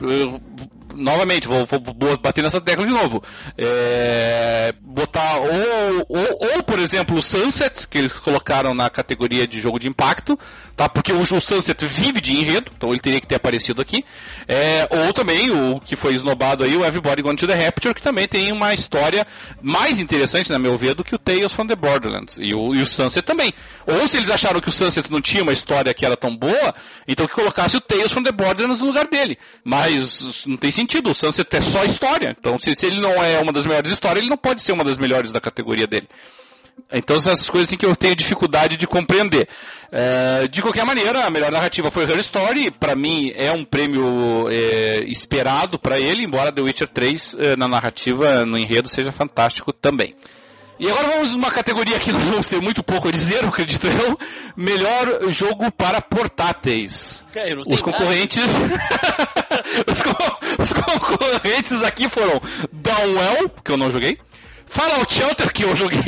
novamente, vou, vou, bater nessa tecla de novo. É, botar ou, ou, ou, por exemplo, o Sunset, que eles colocaram na categoria de jogo de impacto, tá? Porque o, o Sunset vive de enredo, então ele teria que ter aparecido aqui. É, ou também o que foi esnobado aí, o Everybody Gone to the Rapture, que também tem uma história mais interessante, na meu ver, do que o Tales from the Borderlands. E o, e o Sunset também. Ou se eles acharam que o Sunset não tinha uma história que era tão boa, então que colocasse o Tales from the Borderlands no lugar dele. Mas não tem sentido sentido. O Sunset é só história. Então, se, se ele não é uma das melhores histórias, ele não pode ser uma das melhores da categoria dele. Então, são essas coisas assim, que eu tenho dificuldade de compreender. É, de qualquer maneira, a melhor narrativa foi Her Story. Para mim, é um prêmio é, esperado para ele, embora The Witcher 3, é, na narrativa, no enredo, seja fantástico também. E agora vamos numa categoria que nós vamos ter muito pouco a dizer, acredito eu. Melhor jogo para portáteis. Os concorrentes. [LAUGHS] os, co... os, concorrentes aqui foram Downwell, que eu não joguei. Fallout Shelter, que eu joguei.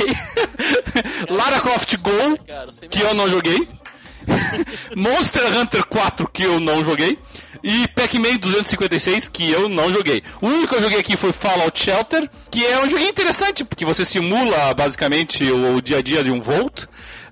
Lara Croft Go, que eu não joguei. [LAUGHS] Monster Hunter 4, que eu não joguei. E Pac-Man 256, que eu não joguei. O único que eu joguei aqui foi Fallout Shelter, que é um joguinho interessante, porque você simula basicamente o, o dia a dia de um Volt.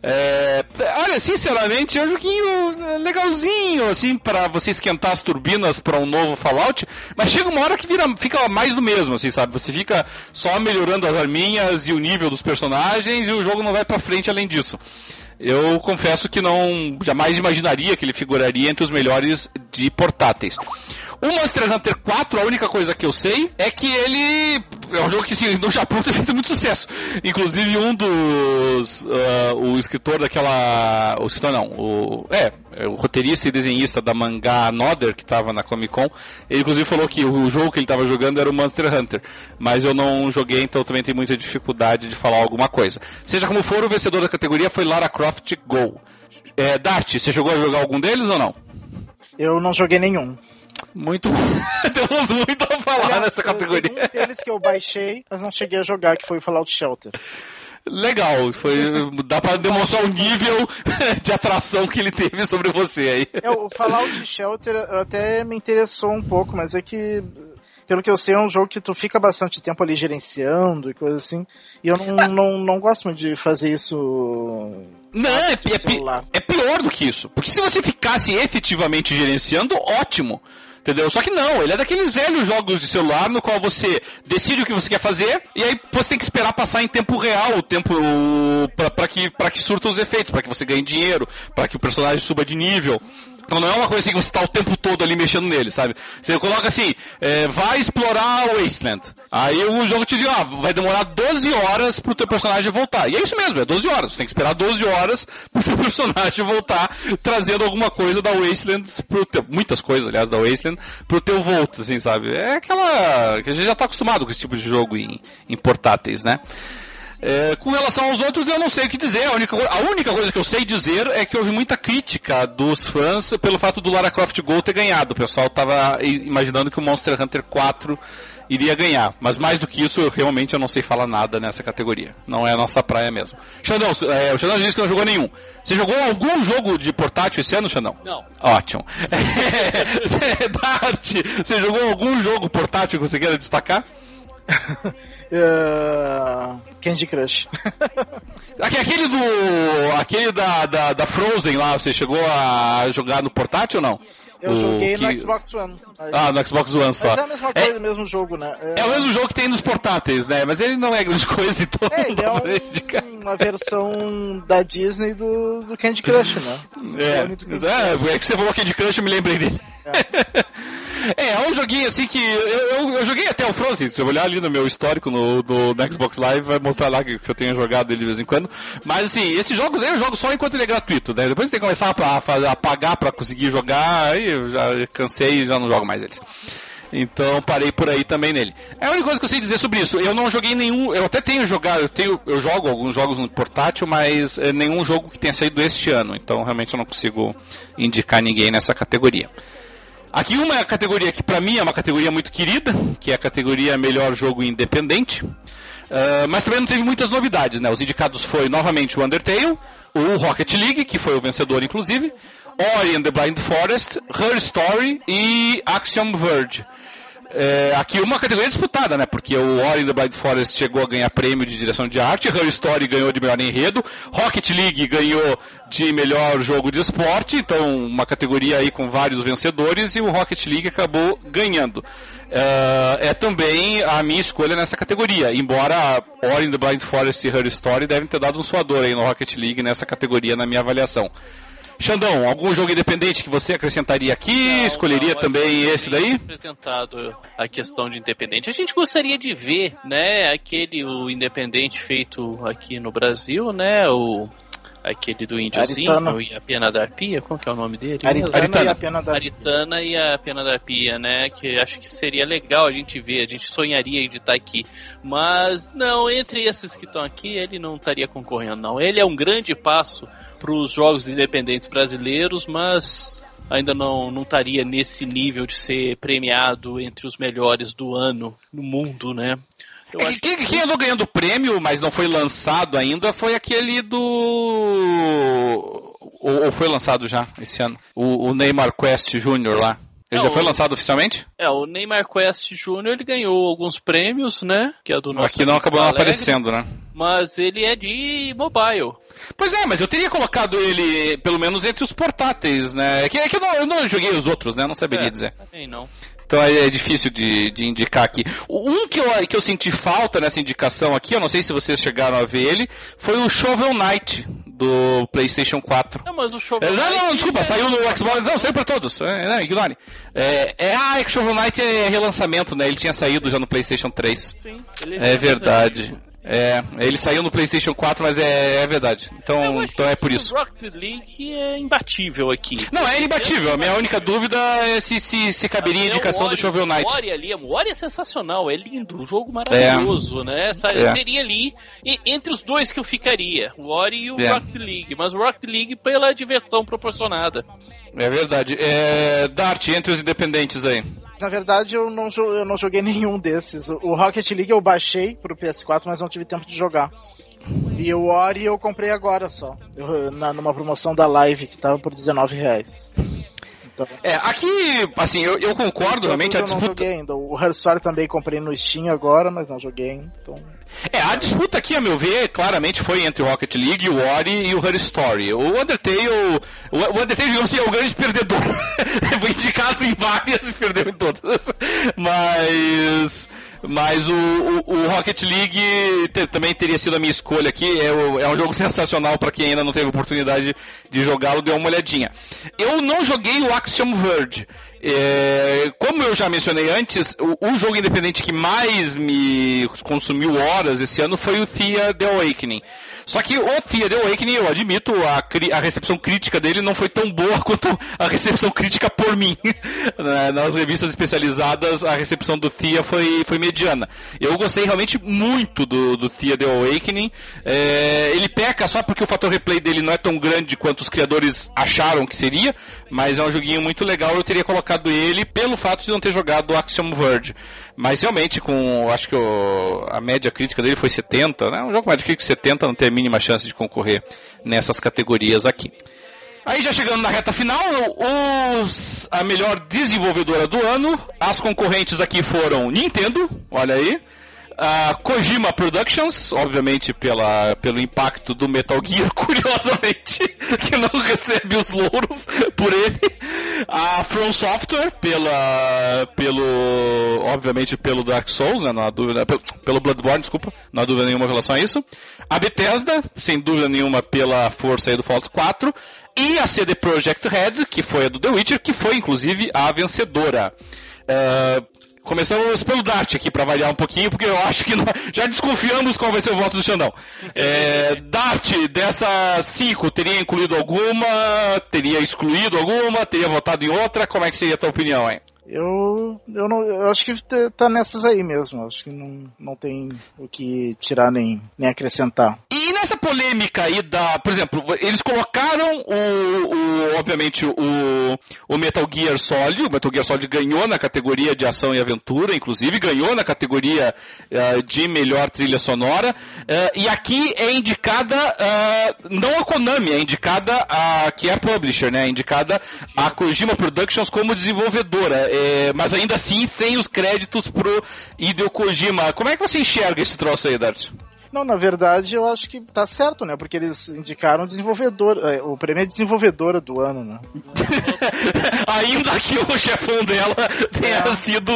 É, olha, sinceramente, é um joguinho legalzinho, assim, para você esquentar as turbinas para um novo Fallout, mas chega uma hora que vira, fica mais do mesmo, assim, sabe? Você fica só melhorando as arminhas e o nível dos personagens e o jogo não vai para frente além disso eu confesso que não jamais imaginaria que ele figuraria entre os melhores de portáteis. O Monster Hunter 4, a única coisa que eu sei é que ele é um jogo que assim, no Japão [LAUGHS] tem feito muito sucesso. Inclusive um dos uh, o escritor daquela, o escritor não, o é, é, o roteirista e desenhista da mangá Another que estava na Comic Con, ele inclusive falou que o jogo que ele estava jogando era o Monster Hunter, mas eu não joguei, então também tenho muita dificuldade de falar alguma coisa. Seja como for, o vencedor da categoria foi Lara Croft Go. É, Dart, você jogou a jogar algum deles ou não? Eu não joguei nenhum. Muito. [LAUGHS] Temos muito a falar Aliás, nessa categoria. Um deles que eu baixei, mas não cheguei a jogar, que foi o Fallout Shelter. Legal, foi, dá para demonstrar o nível de atração que ele teve sobre você aí. É, o Fallout Shelter até me interessou um pouco, mas é que pelo que eu sei, é um jogo que tu fica bastante tempo ali gerenciando e coisa assim. E eu não, não, não gosto muito de fazer isso. Não, é, é, é, pior do que isso. Porque se você ficasse efetivamente gerenciando, ótimo. Entendeu? Só que não, ele é daqueles velhos jogos de celular no qual você decide o que você quer fazer e aí você tem que esperar passar em tempo real o tempo para que, pra que surta os efeitos, para que você ganhe dinheiro, para que o personagem suba de nível. Então não é uma coisa assim que você está o tempo todo ali mexendo nele, sabe? Você coloca assim, é, vai explorar Wasteland. Aí o jogo te diz, ah, vai demorar 12 horas pro teu personagem voltar. E é isso mesmo, é 12 horas. Você tem que esperar 12 horas [LAUGHS] pro teu personagem voltar, trazendo alguma coisa da Wasteland pro teu, muitas coisas, aliás, da Wasteland, pro teu volto, assim, sabe? É aquela, que a gente já tá acostumado com esse tipo de jogo em, em portáteis, né? É, com relação aos outros, eu não sei o que dizer. A única, a única coisa que eu sei dizer é que houve muita crítica dos fãs pelo fato do Lara Croft Go ter ganhado. O pessoal estava imaginando que o Monster Hunter 4 iria ganhar. Mas mais do que isso, eu, realmente eu não sei falar nada nessa categoria. Não é a nossa praia mesmo. Xandão, é, o Xandão disse que não jogou nenhum. Você jogou algum jogo de portátil esse ano, Xandão? Não. Ótimo. [LAUGHS] É, Dart, você jogou algum jogo portátil que você queira destacar? Uh, [LAUGHS] Candy Crush. [LAUGHS] Aquele do. Aquele da, da, da, Frozen lá, você chegou a jogar no portátil ou não? Eu o joguei que... no Xbox One. Ah, no Xbox One só. Mas é a mesma coisa, é... o mesmo jogo, né? É... é... o mesmo jogo que tem nos portáteis, né? Mas ele não é grande [LAUGHS] coisa, então. É, ele é um, uma versão da Disney do, do Candy Crush, né? É, é, é que você falou Candy Crush, eu me lembrei dele. É. [LAUGHS] É, é um joguinho assim que. Eu, eu, eu, joguei até o Frozen. Se eu olhar ali no meu histórico no, no, no, Xbox Live, vai mostrar lá que, que eu tenho jogado ele de vez em quando. Mas assim, esses jogos aí eu jogo só enquanto ele é gratuito, né? Depois tem que começar a, a pagar pra conseguir jogar, aí eu já cansei e já não jogo mais eles. Então parei por aí também nele. É a única coisa que eu sei dizer sobre isso. Eu não joguei nenhum. Eu até tenho jogado, eu tenho, eu jogo alguns jogos no portátil, mas é, nenhum jogo que tenha saído este ano. Então realmente eu não consigo indicar ninguém nessa categoria. Aqui uma categoria que para mim é uma categoria muito querida, que é a categoria melhor jogo independente. Uh, mas também não teve muitas novidades, né? Os indicados foi novamente o Undertale, o Rocket League, que foi o vencedor inclusive, Ori and the Blind Forest, Her Story e Axiom Verge. É, aqui uma categoria disputada, né? Porque o Ori the Blind Forest chegou a ganhar prêmio de direção de arte, Her Story ganhou de melhor enredo, Rocket League ganhou de melhor jogo de esporte, então uma categoria aí com vários vencedores e o Rocket League acabou ganhando. É, é também a minha escolha nessa categoria, embora Ori the Blind Forest e Her Story devem ter dado um suador aí no Rocket League nessa categoria na minha avaliação. Xandão, algum jogo independente que você acrescentaria aqui? Não, Escolheria não, também esse daí? Apresentado a questão de independente. A gente gostaria de ver, né, aquele o independente feito aqui no Brasil, né, o aquele do índiozinho e a pena da pia, qual que é o nome dele? Aritana, Aritana. e a pena da Aritana e a pena da pia, né? Que acho que seria legal a gente ver, a gente sonharia de estar aqui. Mas não, entre esses que estão aqui, ele não estaria concorrendo, não. Ele é um grande passo para os jogos independentes brasileiros, mas ainda não não estaria nesse nível de ser premiado entre os melhores do ano no mundo, né? É, quem, que... quem andou ganhando prêmio, mas não foi lançado ainda, foi aquele do. Ou, ou foi lançado já esse ano? O, o Neymar Quest Jr. lá. Ele é, já foi lançado oficialmente? É, o Neymar Quest Jr. ele ganhou alguns prêmios, né? Que é do nosso Aqui não acabou não aparecendo, né? Mas ele é de mobile. Pois é, mas eu teria colocado ele, pelo menos, entre os portáteis, né? É que, é que eu, não, eu, não, joguei os outros, né? Não saberia é, dizer. Também não. Então é, é difícil de, de indicar aqui. Um que eu, que eu senti falta nessa indicação aqui, eu não sei se vocês chegaram a ver ele, foi o Shovel Knight do PlayStation 4. Não, mas o Shovel Knight. Não, não, desculpa, é... saiu no Xbox. Não, saiu pra todos. É, não, ignore. É, é, ah, é que Shovel Knight é relançamento, né? Ele tinha saído já no PlayStation 3. Sim, ele é verdade. É, ele saiu no PlayStation 4, mas é, é verdade. Então, então é por isso. O Rocket League é imbatível aqui. Não, é imbatível. A minha única dúvida é se, se, se caberia a indicação do Shovel Knight. O Ori ali, o Ori é sensacional, é lindo, um jogo maravilhoso, é. né? Essa, é. Seria ali entre os dois que eu ficaria, o Ori e o é. Rocket League, mas o Rocket League pela diversão proporcionada. É verdade. É, Dart, entre os independentes aí. Na verdade, eu não, eu não joguei [LAUGHS] nenhum desses. O Rocket League eu baixei pro PS4, mas não tive tempo de jogar. E o Ori eu comprei agora só. Eu, na, numa promoção da Live que tava por 19 reais. Então, é, aqui, assim, eu, eu concordo realmente. A disputa... não joguei ainda. O Herstory também comprei no Steam agora, mas não joguei. Então... É, a disputa aqui, a meu ver, claramente foi entre o Rocket League, o Ori e o Her Story. O Undertale, o, Undertale, digamos assim, é o grande perdedor. [LAUGHS] foi indicado em várias e perdeu em todas. Mas... Mas o, o, o Rocket League te, também teria sido a minha escolha aqui. É, é um jogo [LAUGHS] sensacional para quem ainda não teve oportunidade de jogá-lo, dê uma olhadinha. Eu não joguei o Axiom Verge. É, como eu já mencionei antes, o, o, jogo independente que mais me consumiu horas esse ano foi o Thea The Awakening. Só que o the Awakening, eu admito, a, a recepção crítica dele não foi tão boa [LAUGHS] quanto a recepção crítica por mim. [LAUGHS] Né, nas revistas especializadas, a recepção do Thea foi, foi mediana. Eu gostei realmente muito do, do Thea The Awakening. É, ele peca só porque o fator replay dele não é tão grande quanto os criadores acharam que seria, mas é um joguinho muito legal. Eu teria colocado ele pelo fato de não ter jogado Axiom Verge. Mas realmente, com. Acho que o, a média crítica dele foi 70, né? Um jogo média crítica 70 não tem a mínima chance de concorrer nessas categorias aqui. Aí já chegando na reta final, os, a melhor desenvolvedora do ano, as concorrentes aqui foram Nintendo, olha aí, a Kojima Productions, obviamente pela, pelo impacto do Metal Gear, [LAUGHS] curiosamente, que não recebe os louros por ele. A From Software, pela, pelo, obviamente pelo Dark Souls, né, não há dúvida, pelo, Bloodborne, desculpa, não há dúvida nenhuma em relação a isso. A Bethesda, sem dúvida nenhuma pela força aí do Fallout 4. E a CD Projekt Red, que foi a do The Witcher, que foi inclusive a vencedora. Uh, Começamos pelo Dart aqui para variar um pouquinho, porque eu acho que [LAUGHS] já desconfiamos qual vai ser o voto do Xandão. É, Dart, dessas cinco, teria incluído alguma? Teria excluído alguma? Teria votado em outra? Como é que seria a tua opinião, hein? Eu, eu, não, eu acho que tá nessas aí mesmo. Acho que não, não tem o que tirar nem, nem acrescentar. E nessa polêmica aí da. Por exemplo, eles colocaram o. o obviamente, o, o Metal Gear Solid. O Metal Gear Solid ganhou na categoria de ação e aventura, inclusive, ganhou na categoria uh, de melhor trilha sonora. Uh, e aqui é indicada. Uh, não a Konami, é indicada a. que é a publisher, né? É indicada a Kojima Productions como desenvolvedora é, mas ainda assim sem os créditos pro Hideo Kojima. Como é que você enxerga esse troço aí, Dart? Não, na verdade eu acho que tá certo, né? Porque eles indicaram desenvolvedor, é, o prêmio é desenvolvedora do ano, né? [LAUGHS] Ainda que o chefão dela tenha é. sido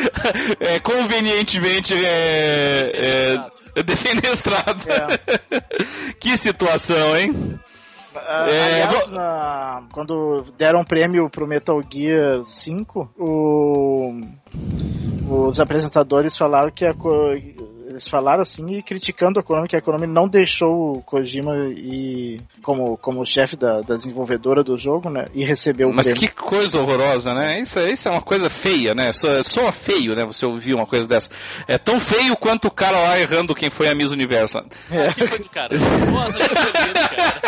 [LAUGHS] é, convenientemente é, é defenestrado. É. [LAUGHS] que situação, hein? Uh, é, aliás, na, quando deram prêmio pro Metal Gear 5, o, os apresentadores falaram que a, eles falaram assim e criticando a Konami, que a Konami não deixou o Kojima e como, como chefe da, da desenvolvedora do jogo, né? E recebeu o Mas prêmio. que coisa horrorosa, né? Isso, isso é uma coisa feia, né? Só, só feio, né? Você ouvir uma coisa dessa. É tão feio quanto o cara lá errando quem foi a Miss Universo. É. Ah, que foi do cara? Nossa, que foi do cara.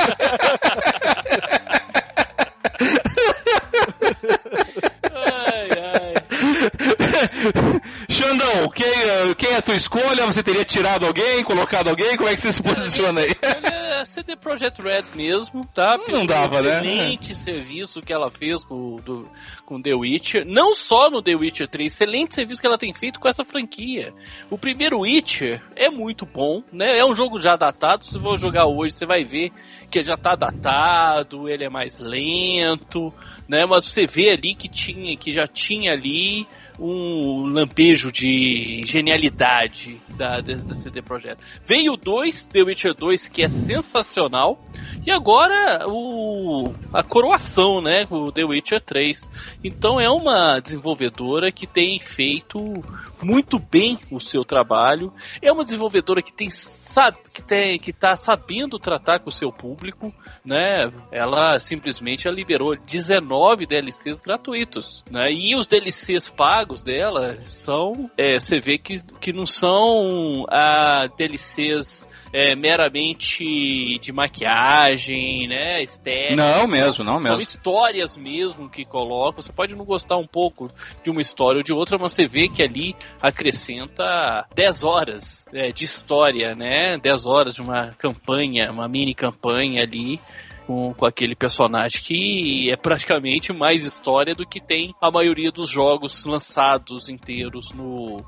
[LAUGHS] Xandão, quem, quem é a tua escolha? Você teria tirado alguém, colocado alguém? Como é que você se posiciona aí? É CD Projekt Red mesmo, tá? Pelo Não dava, né? Excelente serviço que ela fez com, do, com The Witcher. Não só no The Witcher 3, excelente serviço que ela tem feito com essa franquia. O primeiro Witcher é muito bom, né? É um jogo já datado. Se for jogar hoje, você vai ver que ele já tá datado, ele é mais lento, né? Mas você vê ali que tinha, que já tinha ali um lampejo de genialidade da, da CD Projekt. Veio o 2, The Witcher 2, que é sensacional, e agora o a coroação, né, o The Witcher 3. Então é uma desenvolvedora que tem feito muito bem o seu trabalho. É uma desenvolvedora que tem que tem que tá sabendo tratar com o seu público, né? Ela simplesmente ela liberou 19 DLCs gratuitos, né? E os DLCs pagos dela são, é, você vê que, que não são ah, DLCs é, meramente de maquiagem, né? Estética. Não mesmo, não mesmo. São histórias mesmo que colocam. Você pode não gostar um pouco de uma história ou de outra, mas você vê que ali acrescenta 10 horas é, de história, né? 10 horas de uma campanha, uma mini campanha ali. Com, com, aquele personagem que é praticamente mais história do que tem a maioria dos jogos lançados inteiros no,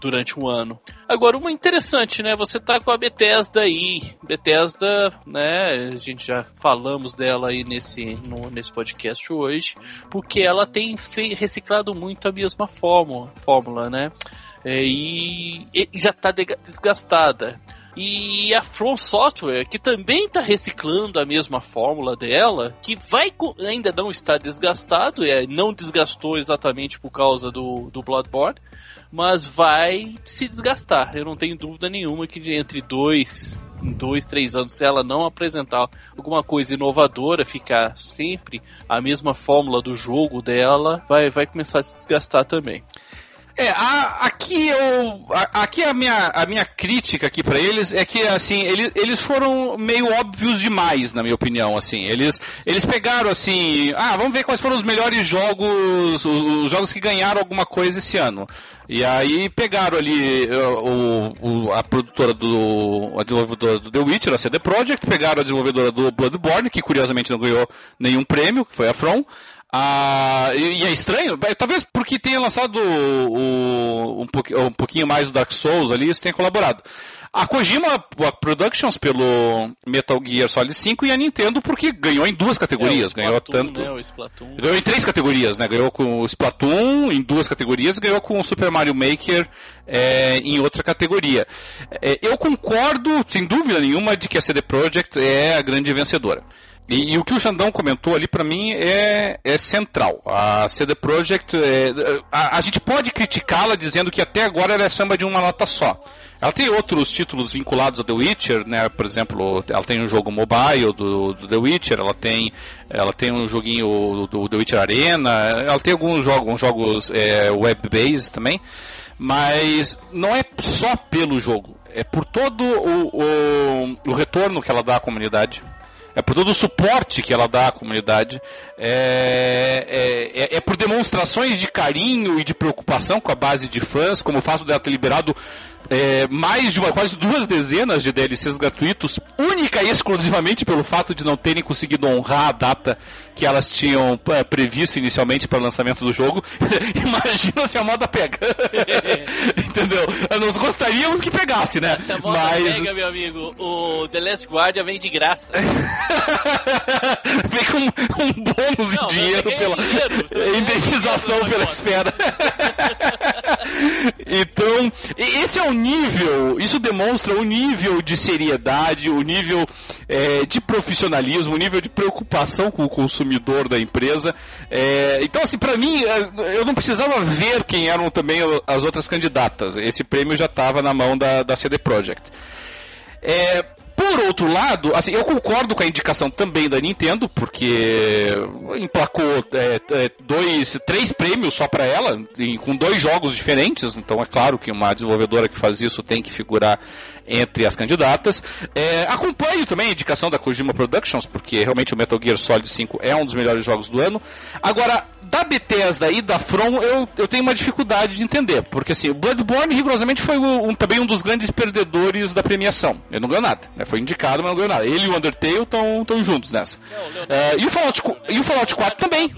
durante um ano. Agora, uma interessante, né? Você tá com a Bethesda aí. Bethesda, né? A gente já falamos dela aí nesse, no, nesse podcast hoje, porque ela tem reciclado muito a mesma fórmula, fórmula né? É, e, e já tá desgastada. E a From Software, que também está reciclando a mesma fórmula dela, que vai ainda não está desgastado, é, não desgastou exatamente por causa do, do Bloodborne, mas vai se desgastar. Eu não tenho dúvida nenhuma que entre dois dois, três anos, se ela não apresentar alguma coisa inovadora, ficar sempre a mesma fórmula do jogo dela, vai, vai começar a se desgastar também. É, a, aqui eu. A, aqui a minha, a minha crítica aqui para eles é que assim, eles, eles foram meio óbvios demais, na minha opinião, assim. Eles, eles pegaram assim, ah, vamos ver quais foram os melhores jogos, os, os jogos que ganharam alguma coisa esse ano. E aí pegaram ali o, o, a produtora do. a desenvolvedora do The Witcher, a CD Projekt, pegaram a desenvolvedora do Bloodborne, que curiosamente não ganhou nenhum prêmio, que foi a From. Ah, e, e, é estranho, talvez porque tenha lançado o, o, um, pouquinho, um, pouquinho, mais do Dark Souls ali, isso tenha colaborado. A Kojima Productions pelo Metal Gear Solid 5 e a Nintendo porque ganhou em duas categorias. É, ganhou tanto. Né, ganhou em três categorias, né? Ganhou com o Splatoon em duas categorias e ganhou com o Super Mario Maker é, em outra categoria. É, eu concordo, sem dúvida nenhuma, de que a CD Projekt é a grande vencedora. E, e, o que o Xandão comentou ali para mim é, é central. A CD Projekt, é, a, a, gente pode criticá-la dizendo que até agora ela é samba de uma nota só. Ela tem outros títulos vinculados a The Witcher, né? Por exemplo, ela tem um jogo mobile do, do The Witcher, ela tem, ela tem um joguinho do, The Witcher Arena, ela tem alguns jogos, jogos é, web-based também, mas não é só pelo jogo, é por todo o, o, o retorno que ela dá à comunidade é por todo o suporte que ela dá à comunidade, é, é, é, é, por demonstrações de carinho e de preocupação com a base de fãs, como o fato dela ter liberado é, mais de uma, quase duas dezenas de DLCs gratuitos, única e exclusivamente pelo fato de não terem conseguido honrar a data que elas tinham é, previsto inicialmente para o lançamento do jogo. [LAUGHS] Imagina se a moda pega. [LAUGHS] Entendeu? Nós gostaríamos que pegasse, né? Se a moda Mas... pega, meu amigo, o The Last Guardian vem de graça. [LAUGHS] vem com um bônus não, em dinheiro pela dinheiro, indenização pela espera. então, esse é o nível, isso demonstra o nível de seriedade, o nível é, de profissionalismo, o nível de preocupação com o consumidor da empresa. É, então, assim, para mim, é, eu não precisava ver quem eram também as outras candidatas. Esse prêmio já estava na mão da, da CD Projekt. É, por outro lado, assim, eu concordo com a indicação também da Nintendo, porque emplacou é, é, dois, três prêmios só para ela, com dois jogos diferentes. Então é claro que uma desenvolvedora que faz isso tem que figurar entre as candidatas. É, acompanho também a indicação da Kojima Productions, porque realmente o Metal Gear Solid 5 é um dos melhores jogos do ano. Agora, da Bethesda e da From, eu, eu tenho uma dificuldade de entender, porque assim, o Bloodborne rigorosamente foi um, também um dos grandes perdedores da premiação. Ele não ganhou nada, né? Foi indicado, mas não ganhou nada. Ele e o Undertale estão juntos nessa. Não, é, e, o Fallout, e o Fallout 4 também.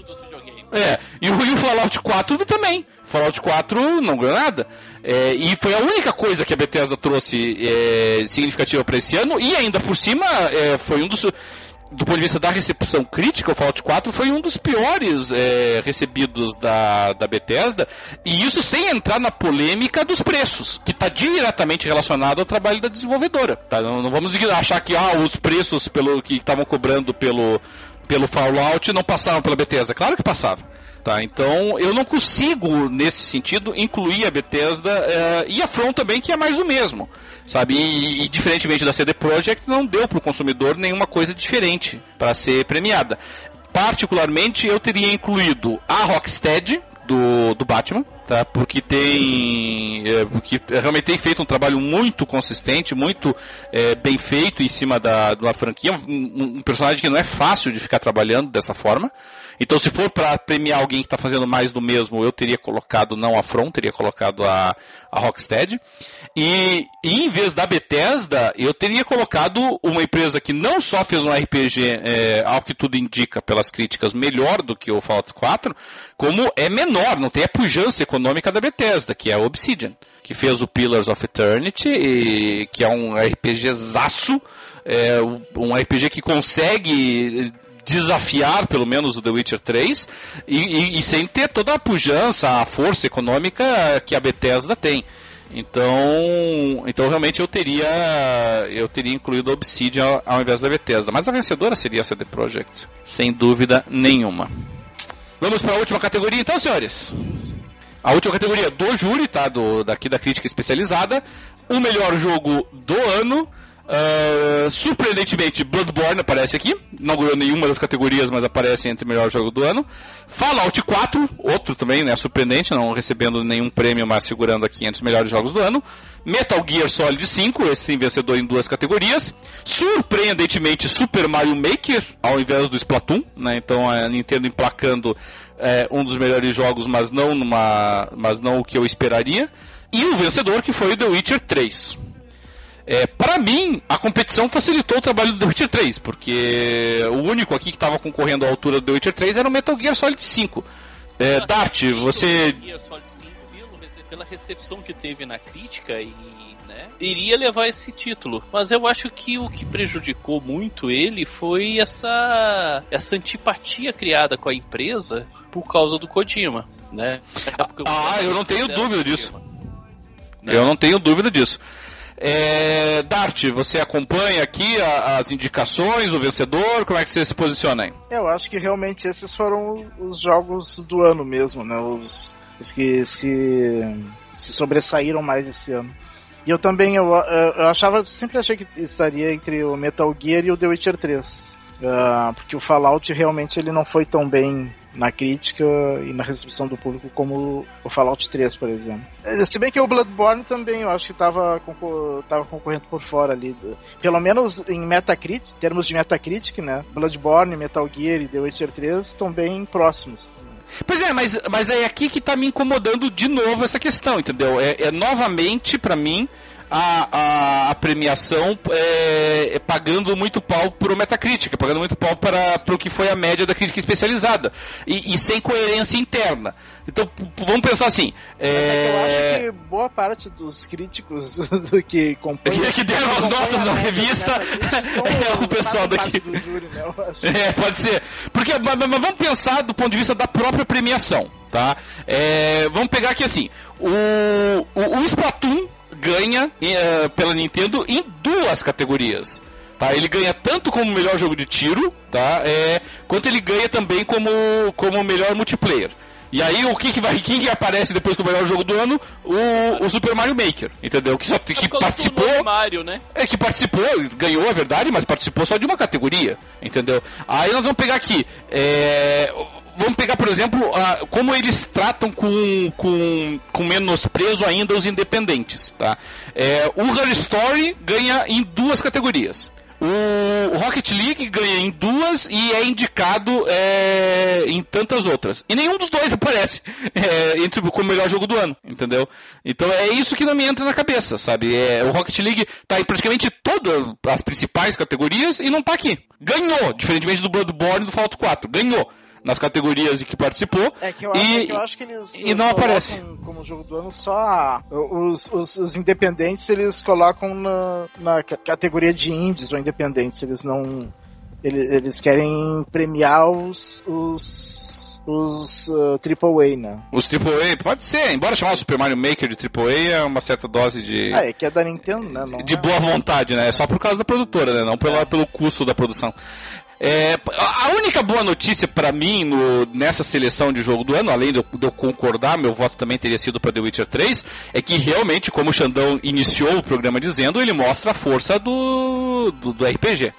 É, e o, e o Fallout 4 também. Fallout 4 não ganhou nada. É, e foi a única coisa que a Bethesda trouxe é, significativa para esse ano, e ainda por cima é, foi um dos do ponto de vista da recepção crítica, o Fallout 4 foi um dos piores é, recebidos da, da Bethesda, e isso sem entrar na polêmica dos preços, que está diretamente relacionado ao trabalho da desenvolvedora. Tá? Não, não, vamos achar que ah, os preços pelo que estavam cobrando pelo, pelo Fallout não passavam pela Bethesda. Claro que passavam. Tá, então eu não consigo, nesse sentido, incluir a Bethesda é, e a From também, que é mais do mesmo sabe? E, e, diferentemente da CD Projekt, não deu para o consumidor nenhuma coisa diferente para ser premiada. Particularmente, eu teria incluído a Rocksteady do, do Batman, tá? Porque tem, é, porque realmente tem feito um trabalho muito consistente, muito é, bem feito em cima da, uma franquia, um, um personagem que não é fácil de ficar trabalhando dessa forma. Então, se for para premiar alguém que está fazendo mais do mesmo, eu teria colocado não a From, teria colocado a, a Rocksteady. E, e, em vez da Bethesda, eu teria colocado uma empresa que não só fez um RPG, é, ao que tudo indica pelas críticas, melhor do que o Fallout 4, como é menor, não tem a pujança econômica da Bethesda, que é a Obsidian, que fez o Pillars of Eternity, e, que é um RPGzaço, é, um RPG que consegue desafiar pelo menos o The Witcher 3 e, e, e, sem ter toda a pujança, a força econômica que a Bethesda tem. Então, então realmente eu teria eu teria incluído a Obsidian ao, invés da Bethesda, mas a vencedora seria a CD Projekt, sem dúvida nenhuma. Vamos para a última categoria então, senhores. A última categoria do júri, tá, do daqui da crítica especializada, o melhor jogo do ano Uh, surpreendentemente, Bloodborne aparece aqui. Não ganhou nenhuma das categorias, mas aparece entre melhor jogo do ano. Fallout 4, outro também, né? Surpreendente, não recebendo nenhum prêmio, mas figurando aqui entre os melhores jogos do ano. Metal Gear Solid 5, esse sim vencedor em duas categorias. Surpreendentemente, Super Mario Maker, ao invés do Splatoon, né? Então a Nintendo emplacando é, um dos melhores jogos, mas não, numa, mas não o que eu esperaria. E o vencedor que foi o The Witcher 3. É, para mim, a competição facilitou o trabalho do The Witcher 3, porque o único aqui que estava concorrendo à altura do The Witcher 3 era o Metal Gear Solid 5. É, Dart, você. Pela recepção que teve na crítica e né, iria levar esse título. Mas eu acho que o que prejudicou muito ele foi essa essa antipatia criada com a empresa por causa do Kojima, né? Ah, eu não tenho dúvida disso. Né? Eu não tenho dúvida disso. É, Dart, você acompanha aqui a, as indicações, o vencedor? Como é que você se posiciona aí? Eu acho que realmente esses foram os jogos do ano mesmo, né? Os, os que se, se sobressaíram mais esse ano. E eu também, eu, eu achava, sempre achei que estaria entre o Metal Gear e o The Witcher 3. Uh, porque o Fallout realmente ele não foi tão bem na crítica e na recepção do público como o Fallout 3, por exemplo. É, se bem que o Bloodborne também eu acho que estava tava concorrendo por fora ali. Pelo menos em Metacritic, em termos de Metacritic, né? Bloodborne, Metal Gear e The Witcher 3 estão bem próximos. Pois é, mas, mas é aqui que está me incomodando de novo essa questão, entendeu? É, é novamente, para mim, a, a, a premiação é, é, pagando muito pau pro Metacritic, pagando muito pau para o que foi a média da crítica especializada e, e sem coerência interna. Então, vamos pensar assim. É... é eu acho que boa parte dos críticos [LAUGHS] do que compõem. Que, que deram as notas na revista [LAUGHS] é o pessoal daqui. Júri, né, [LAUGHS] é, pode ser. Porque, mas, mas, vamos pensar do ponto de vista da própria premiação, tá? É, vamos pegar aqui assim. O, o, o Splatoon ganha uh, pela Nintendo em duas categorias. Tá? Ele ganha tanto como melhor jogo de tiro, tá? É, quanto ele ganha também como, como melhor multiplayer. E aí o que, que vai, quem que aparece depois como melhor jogo do ano? O, o Super Mario Maker, entendeu? Que só que participou, Mario, né? É que participou, ganhou é verdade, mas participou só de uma categoria, entendeu? Aí nós vamos pegar aqui, é, vamos pegar, por exemplo, a, como eles tratam com, com, com menosprezo ainda os independentes. Tá? É, o Her Story ganha em duas categorias. O Rocket League ganha em duas e é indicado é, em tantas outras. E nenhum dos dois [LAUGHS] aparece é, entre como melhor jogo do ano, entendeu? Então é isso que não me entra na cabeça, sabe? É, o Rocket League tá em praticamente todas as principais categorias e não tá aqui. Ganhou, diferentemente do Bloodborne e do Fallout 4. Ganhou nas categorias de que participou. É que eu, acho, e, que, eu acho que eles e não aparece. como jogo do ano só os, os, os independentes eles colocam na, na categoria de indies ou independentes, eles não eles, eles querem premiar os, os os uh, AAA, né? Os AAA, pode ser, embora chamar o Super Mario Maker de AAA, é uma certa dose de. Ah, é que é da Nintendo, né? Não de é... boa vontade, né? É só por causa da produtora, né? Não pelo, é. pelo custo da produção. É, a única boa notícia para mim no, nessa seleção de jogo do ano, além de eu, de eu, concordar, meu voto também teria sido para The Witcher 3, é que realmente, como o Xandão iniciou o programa dizendo, ele mostra a força do, do, do RPG.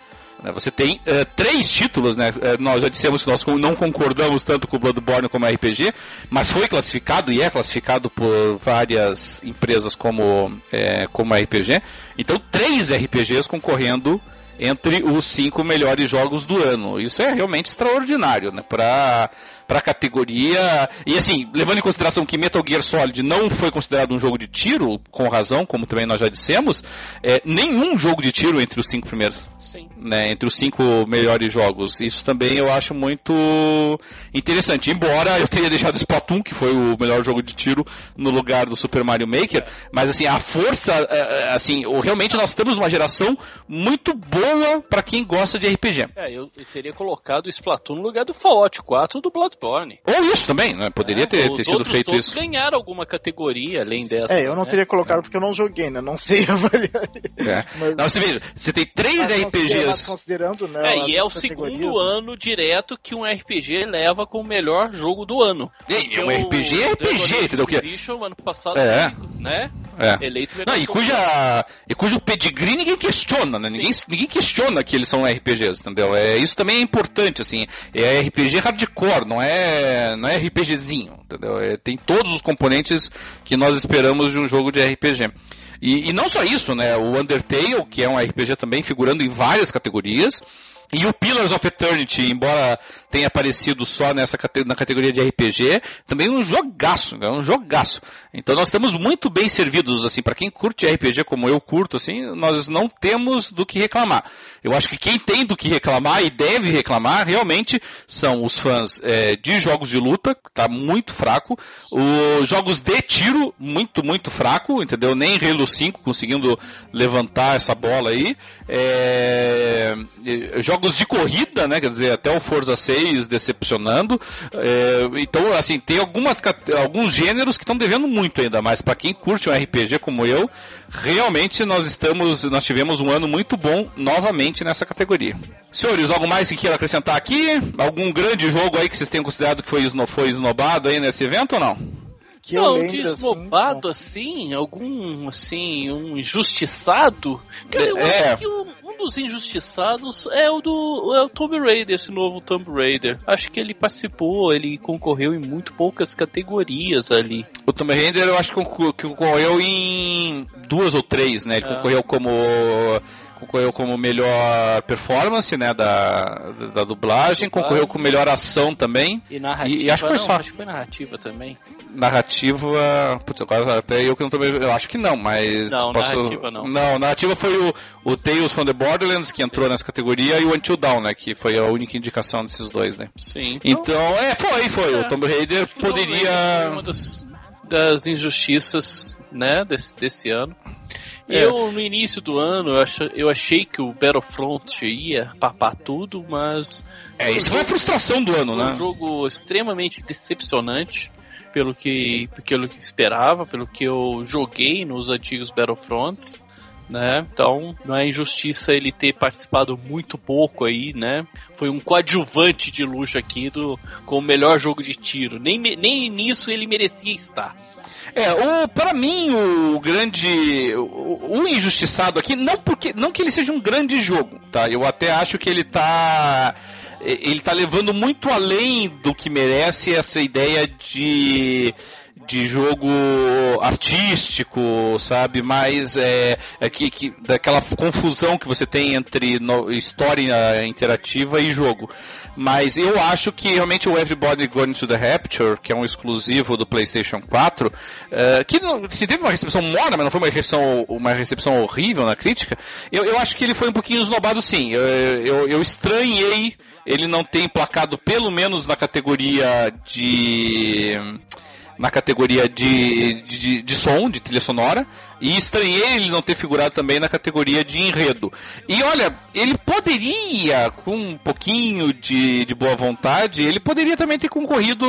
Né, você tem uh, três títulos, né? Uh, nós já dissemos que nós não concordamos tanto com o Bloodborne como RPG, mas foi classificado e é classificado por várias empresas como, é, como RPG. Então, três RPGs concorrendo entre os cinco melhores jogos do ano. Isso é realmente extraordinário, né? Para para categoria. E assim, levando em consideração que Metal Gear Solid não foi considerado um jogo de tiro, com razão, como também nós já dissemos, é, nenhum jogo de tiro entre os cinco primeiros. Sim. Né, entre os cinco melhores jogos. Isso também eu acho muito interessante. Embora eu tenha deixado Splatoon, que foi o melhor jogo de tiro, no lugar do Super Mario Maker, mas assim, a força, é, é, assim, realmente nós temos uma geração muito boa para quem gosta de RPG. É, eu, eu teria colocado o Splatoon no lugar do Fallout 4 do Bloodborne. Ou isso também, né? Poderia é, ter, ter sido feito isso. ganharam alguma categoria além dessa. É, eu não né? teria colocado porque eu não joguei, né? Não sei [LAUGHS] avaliar. É. Mas... Não, você veja, você tem três RPGs RPGs. Considerando, né, é, e é o segundo ano direto que um RPG leva como melhor jogo do ano. E, é um RPG é RPG, entendeu? Que... ano passado, é. né? É. Eleito melhor Não, e, cuja, e cujo pedigree ninguém questiona, né? Ninguém, ninguém questiona que eles são RPGs, entendeu? É, isso também é importante, assim. É RPG hardcore, não é, não é RPGzinho, entendeu? É, tem todos os componentes que nós esperamos de um jogo de RPG. E, e não só isso, né? O Undertale, que é um RPG também figurando em várias categorias. E o Pillars of Eternity, embora tenha aparecido só nessa na categoria de RPG, também um jogaço, é um jogaço. Então nós estamos muito bem servidos, assim, para quem curte RPG como eu curto, assim, nós não temos do que reclamar. Eu acho que quem tem do que reclamar e deve reclamar realmente são os fãs é, de jogos de luta, tá muito fraco, os jogos de tiro, muito, muito fraco, entendeu? Nem Halo 5 conseguindo levantar essa bola aí. É, jogos de corrida, né? Quer dizer, até o Forza 6 decepcionando. É, então, assim, tem algumas, alguns gêneros que estão devendo muito ainda, mas para quem curte um RPG como eu, realmente nós estamos, nós tivemos um ano muito bom novamente nessa categoria. Senhores, algo mais que queira acrescentar aqui? Algum grande jogo aí que vocês tenham considerado que foi, foi esnobado aí nesse evento ou não? Que não, de esnobado assim, assim, algum assim, um injustiçado. Cara, eu é. acho que o, um dos injustiçados é o do é o Tomb Raider, esse novo Tomb Raider. Acho que ele participou, ele concorreu em muito poucas categorias ali. O Tomb Raider eu acho que concorreu em duas ou três, né? Ele é. concorreu como concorreu como melhor performance, né, da, da, dublagem, concorreu com melhor ação também. E narrativa, e, e acho que foi não, só. Acho que foi narrativa também. Narrativa, putz, até eu que não tô eu acho que não, mas Não, posso... narrativa não. Não, narrativa foi o, o Tales from the Borderlands que entrou Sim. nessa categoria e o Until Dawn, né, que foi a única indicação desses dois, né. Sim. Então, então é, foi, foi, é, o Tomb Raider poderia uma das, das injustiças, né, desse, desse ano. É. Eu, no início do ano, eu, ach, eu achei que o Battlefront ia papar tudo, mas. É, isso foi a frustração do ano, né? Um jogo extremamente decepcionante pelo que, pelo que esperava, pelo que eu joguei nos antigos Battlefronts. Né? Então, não é injustiça ele ter participado muito pouco aí, né? Foi um coadjuvante de luxo aqui do com o melhor jogo de tiro. Nem, nem nisso ele merecia estar. É, o, para mim, o grande. O, o, injustiçado aqui, não porque. Não que ele seja um grande jogo, tá? Eu até acho que ele tá. Ele tá levando muito além do que merece essa ideia de de jogo artístico, sabe? Mais é, é que, que, daquela confusão que você tem entre no, história interativa e jogo. Mas eu acho que realmente o Everybody Going to the Rapture, que é um exclusivo do PlayStation 4, uh, eh, que não, se teve uma recepção morna, mas não foi uma recepção, uma recepção horrível na crítica, eu, eu acho que ele foi um pouquinho esnobado sim. Eu, eu, eu estranhei ele não ter emplacado pelo menos na categoria de na categoria de, de, de, som, de trilha sonora, e estranhei ele não ter figurado também na categoria de enredo. E olha, ele poderia, com um pouquinho de, de boa vontade, ele poderia também ter concorrido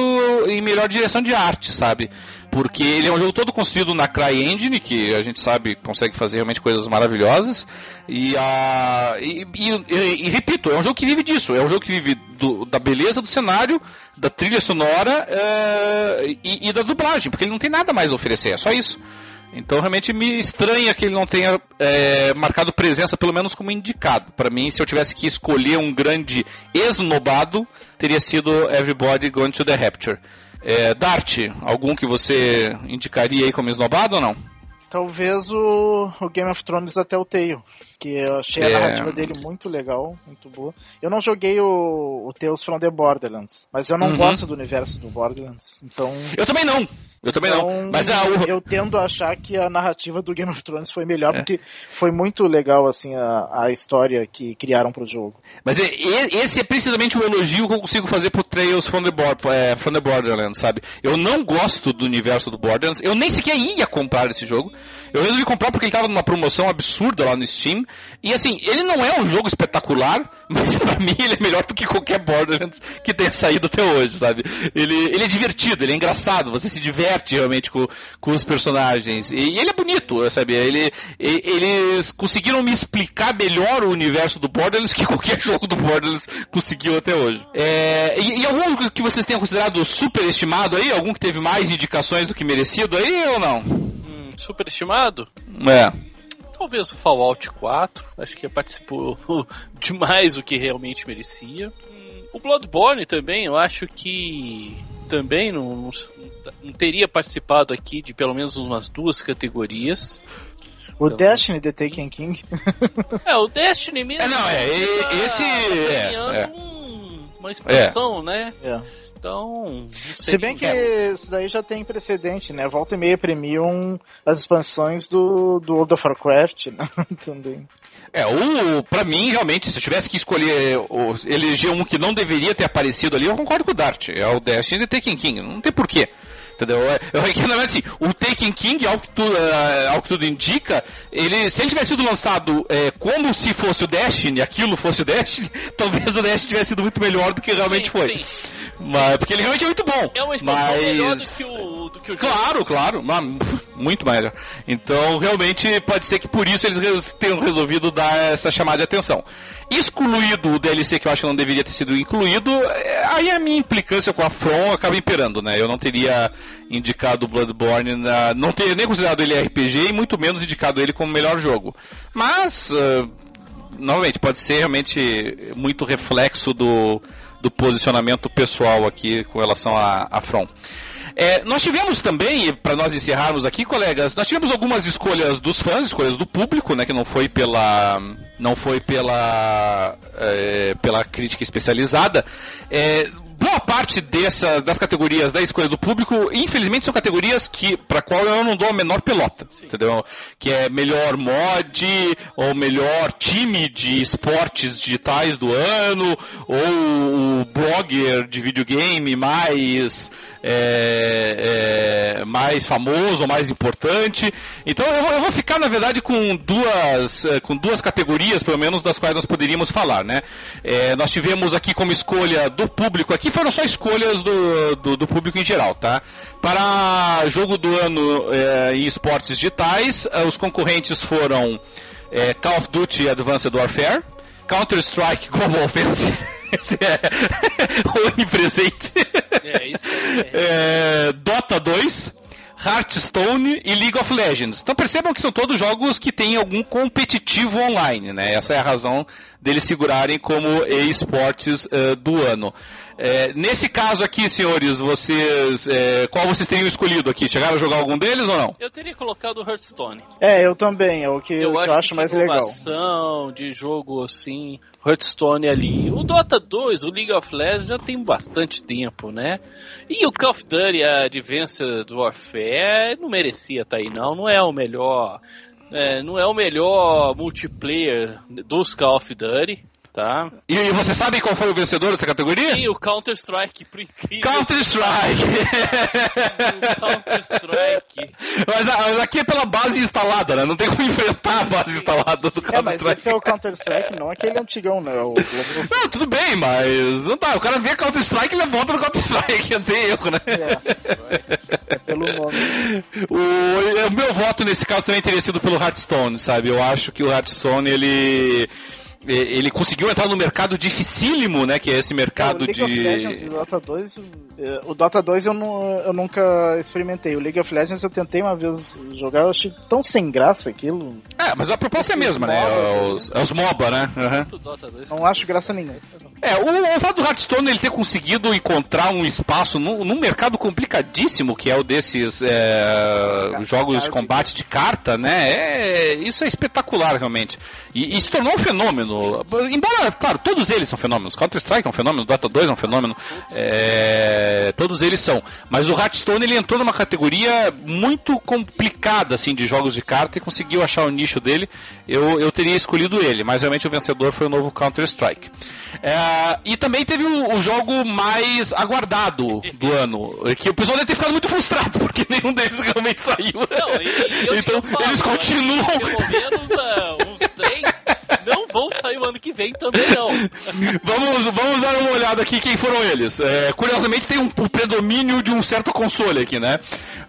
em melhor direção de arte, sabe? porque ele é um jogo todo construído na CryEngine, que a gente sabe consegue fazer realmente coisas maravilhosas. E, a, e, e, e, repito, é um jogo que vive disso. É um jogo que vive do, da beleza do cenário, da trilha sonora uh, e, da dublagem, porque ele não tem nada mais a oferecer, é só isso. Então realmente me estranha que ele não tenha é, marcado presença, pelo menos como indicado. Para mim, se eu tivesse que escolher um grande esnobado, teria sido Everybody Going to the Rapture. É, Dart, algum que você indicaria aí como esnobado ou não? Talvez o, o Game of Thrones até o Tale, que eu achei a é... narrativa dele muito legal, muito boa. Eu não joguei o, o Tales from the Borderlands, mas eu não uhum. gosto do universo do Borderlands, então... Eu também não! Eu também então, não. Mas a, eu tendo a achar que a narrativa do Game of Thrones foi melhor, é. porque foi muito legal, assim, a, a história que criaram pro jogo. Mas é, esse é precisamente o elogio que eu consigo fazer pro Trails from the, Board, é, from the Borderlands, sabe? Eu não gosto do universo do Borderlands, eu nem sequer ia comprar esse jogo. Eu resolvi comprar porque ele tava numa promoção absurda lá no Steam. E assim, ele não é um jogo espetacular, [LAUGHS] mas pra mim ele é melhor do que qualquer Borderlands que tenha saído até hoje, sabe? Ele, ele é divertido, ele é engraçado, você se diverte realmente com, com os personagens. E, e ele é bonito, sabe? Ele, e, eles conseguiram me explicar melhor o universo do Borderlands que qualquer [LAUGHS] jogo do Borderlands conseguiu até hoje. É, e, e algum que vocês tenham considerado superestimado aí? Algum que teve mais indicações do que merecido aí ou não? Superestimado? É. Talvez o Fallout 4. Acho que participou [LAUGHS] demais o que realmente merecia. O Bloodborne também, eu acho que também não, não, não teria participado aqui de pelo menos umas duas categorias. O então, Destiny The Taken King. é, o Destiny mesmo. É, não, é, esse. Tá é, é. Um, uma expansão, é. né? É. Então. Se bem que é. isso daí já tem precedente, né? Volta e meia premiam as expansões do, do World of Warcraft, né? [LAUGHS] Também. É, o, pra mim, realmente, se eu tivesse que escolher o, eleger um que não deveria ter aparecido ali, eu concordo com o Dart. É o Destiny The Taken King. Não tem porquê. Entendeu? Eu, [LAUGHS] assim, o Taken King, ao que, tudo, uh, ao que tudo indica, ele, se ele tivesse sido lançado é, como se fosse o Destiny, aquilo fosse o Destiny, [LAUGHS] talvez o Destiny tivesse sido muito melhor do que realmente sim, foi. Sim. Mas, porque ele realmente é muito bom. É uma expansão mas... melhor do que o, do que o jogo. Claro, claro. [LAUGHS] Muito melhor. Então, realmente, pode ser que por isso eles tenham resolvido dar essa chamada de atenção. Excluído o DLC que eu acho que não deveria ter sido incluído, é, aí a minha implicância com a From acaba imperando, né? Eu não teria indicado Bloodborne, na... não teria nem considerado ele RPG e muito menos indicado ele como melhor jogo. Mas, uh, novamente, pode ser realmente muito reflexo do do posicionamento pessoal aqui com relação a, a From. É, nós tivemos também, para nós encerrarmos aqui, colegas, nós tivemos algumas escolhas dos fãs, escolhas do público, né, que não foi pela, não foi pela, é, pela crítica especializada. É, boa parte dessa, das categorias da escolha do público, infelizmente, são categorias que para qual eu não dou a menor pelota, Sim. entendeu? Que é melhor mod, ou melhor time de esportes digitais do ano, ou o blogger de videogame mais é, é, mais famoso, mais importante. Então eu, eu, vou ficar, na verdade, com duas, é, com duas categorias, pelo menos, das quais nós poderíamos falar, né? É, nós tivemos aqui como escolha do público, aqui foram só escolhas do, do, do público em geral, tá? Para jogo do ano é, em esportes digitais, é, os concorrentes foram Call of Duty Advanced Warfare, Counter-Strike Global Offensive. Esse é [LAUGHS] onipresente. É, isso é. é. Dota 2, Hearthstone e League of Legends. Então percebam que são todos jogos que têm algum competitivo online, né? Essa é a razão deles segurarem como esportes uh, do ano. É, nesse caso aqui, senhores, vocês. É, qual vocês teriam escolhido aqui? Chegaram a jogar algum deles ou não? Eu teria colocado o Hearthstone. É, eu também, é o que eu, eu acho, que acho mais legal. de jogo assim, Hearthstone ali. O Dota 2, o League of Legends já tem bastante tempo, né? E o Call of Duty Advanced Warfare não merecia estar tá aí não, não é o melhor, é, não é o melhor multiplayer dos Call of Duty tá? E, e você sabe qual foi o vencedor dessa categoria? Sim, o Counter-Strike, por incrível. Counter-Strike! Counter-Strike. [LAUGHS] Mas, mas, aqui é pela base instalada, né? Não tem como enfrentar a base instalada do Counter-Strike. É, mas esse é o Counter-Strike, não aquele antigão, né? O... [LAUGHS] Não, tudo bem, mas não dá. O cara vê Counter-Strike e ele volta no Counter-Strike, [LAUGHS] não tem erro, né? É, é pelo nome. O, o meu voto nesse caso também teria sido pelo Hearthstone, sabe? Eu acho que o Hearthstone, ele ele conseguiu entrar no mercado dificílimo, né? Que é esse mercado o League de. Of Legends, o Dota 2, é, o Dota 2 eu, não, eu nunca experimentei. O League of Legends eu tentei uma vez jogar, eu achei tão sem graça aquilo. É, mas a proposta é a mesma, né? É os, é os MOBA, né? Uhum. Não acho graça nenhuma. É, o, o fato do Hearthstone ele ter conseguido encontrar um espaço num, num mercado complicadíssimo, que é o desses é, jogos de combate de carta, né? É, isso é espetacular, realmente. E, e se tornou um fenômeno. Embora, claro, todos eles são fenômenos. Counter-Strike é um fenômeno, Dota 2 é um fenômeno. É, todos eles são. Mas o Hearthstone ele entrou numa categoria muito complicada, assim, de jogos de carta e conseguiu achar o nicho dele. Eu, eu teria escolhido ele, mas realmente o vencedor foi o novo Counter-Strike. É, e também teve o, o, jogo mais aguardado do ano, que o pessoal deve ter ficado muito frustrado, porque nenhum deles realmente saiu. Não, e, e [LAUGHS] então, falo, eles continuam. Pelo menos uh, uns três não vão sair o ano que vem também não. [LAUGHS] vamos, vamos dar uma olhada aqui quem foram eles. É, curiosamente tem um, um predomínio de um certo console aqui, né?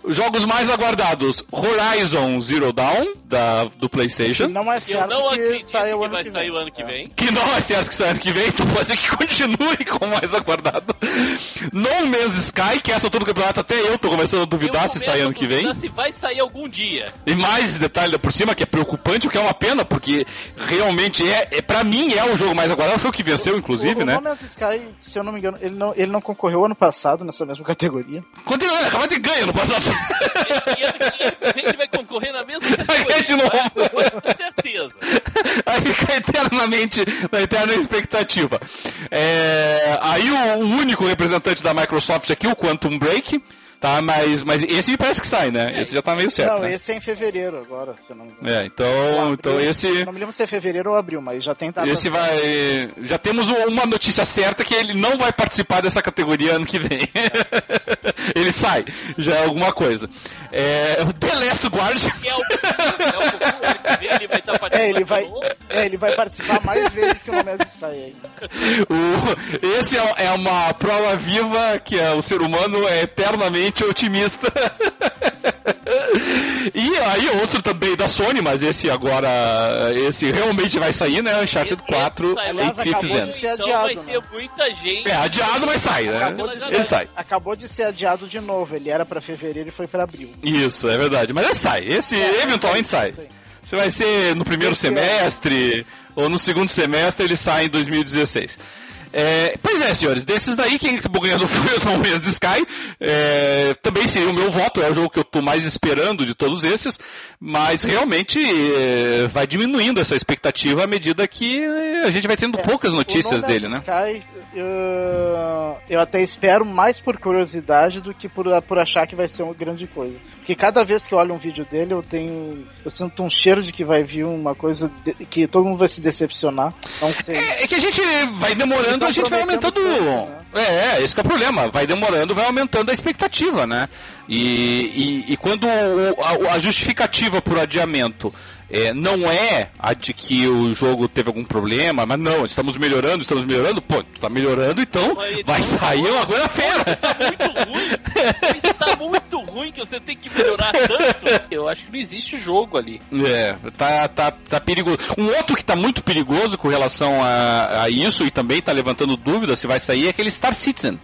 Jogos mais aguardados: Horizon Zero Dawn, da, do PlayStation. Não é certo Eu não que, acredito que vai que sair o ano que vem. Que não é certo que saia ano que vem, então pode ser que continue com o mais aguardado. No Man's Sky, que essa todo o campeonato até eu tô começando a duvidar se sai ano que vem. Se vai sair algum dia. E mais detalhe por cima, que é preocupante, o que é uma pena, porque realmente é, é para mim é o jogo mais aguardado, foi o que venceu, inclusive, o, né? O No Man's Sky, se eu não me engano, ele não, ele não concorreu ano passado nessa mesma [LAUGHS] categoria. Quando ele acabou de ganhar no passado. E vem ele vai concorrer na mesma Vai ganhar de novo. categoria. Com certeza. [LAUGHS] Aí fica eternamente na eterna expectativa. É, aí o, o único representante da Microsoft aqui, o Quantum Break, tá? Mas, mas esse me parece que sai, né? Esse já tá meio certo. não, né? esse é em fevereiro agora, se eu não me engano. É, então, abril, então esse. Não me lembro se é fevereiro ou abril, mas já tem data. Esse vai. Já temos uma notícia certa que ele não vai participar dessa categoria ano que vem. [LAUGHS] ele sai, já é alguma coisa. É, o The Last Guard. Que é o é ele vai estar participando. É, ele vai, novo. é, ele vai participar mais vezes que o Man's Sky ainda. O- esse é, é uma prova viva que é, o ser humano é eternamente otimista. [LAUGHS] e aí outro também da Sony, mas esse agora, esse realmente vai sair, né? Uncharted Esse 4 saiu. em Aliás, acabou de ser Então adiado, vai né? ter muita gente. É, adiado, mas sai, né? Acabou de, Ele sai. acabou de ser adiado de novo. Ele era pra fevereiro e foi pra abril. Isso, é verdade. Mas ele sai. Esse É, eventualmente sai. sai. Se vai ser no primeiro Esse ano. semestre ou no segundo semestre, ele sai em 2016. É, pois é, senhores, desses daí, quem acabou ganhando [LAUGHS] foi o No Man's Sky. É, também seria o meu voto, é o jogo que eu estou mais esperando de todos esses, mas realmente é, vai diminuindo essa expectativa à medida que é, a gente vai tendo poucas notícias dele, né? Sky, eu, eu até espero mais por curiosidade do que por, por achar que vai ser uma grande coisa. Porque cada vez que eu olho um vídeo dele, eu tenho. Eu sinto um cheiro de que vai vir uma coisa de- que todo mundo vai se decepcionar. Não sei. É, é que a gente vai demorando, a gente vai aumentando. tanto, É, é, esse que é o problema. Vai demorando, vai aumentando a expectativa, né? E, e, e quando a, a justificativa por adiamento é, não é a de que o jogo teve algum problema, mas não, estamos melhorando, estamos melhorando, pô, tá melhorando, então Mas, vai sair uma agora- coisa-feira. Tá muito ruim. Isso tá muito ruim que você tem que melhorar tanto. Eu acho que não existe jogo ali. É, tá, tá, tá perigoso. Um outro que tá muito perigoso com relação a, a isso e também tá levantando dúvidas se vai sair é aquele Star Citizen.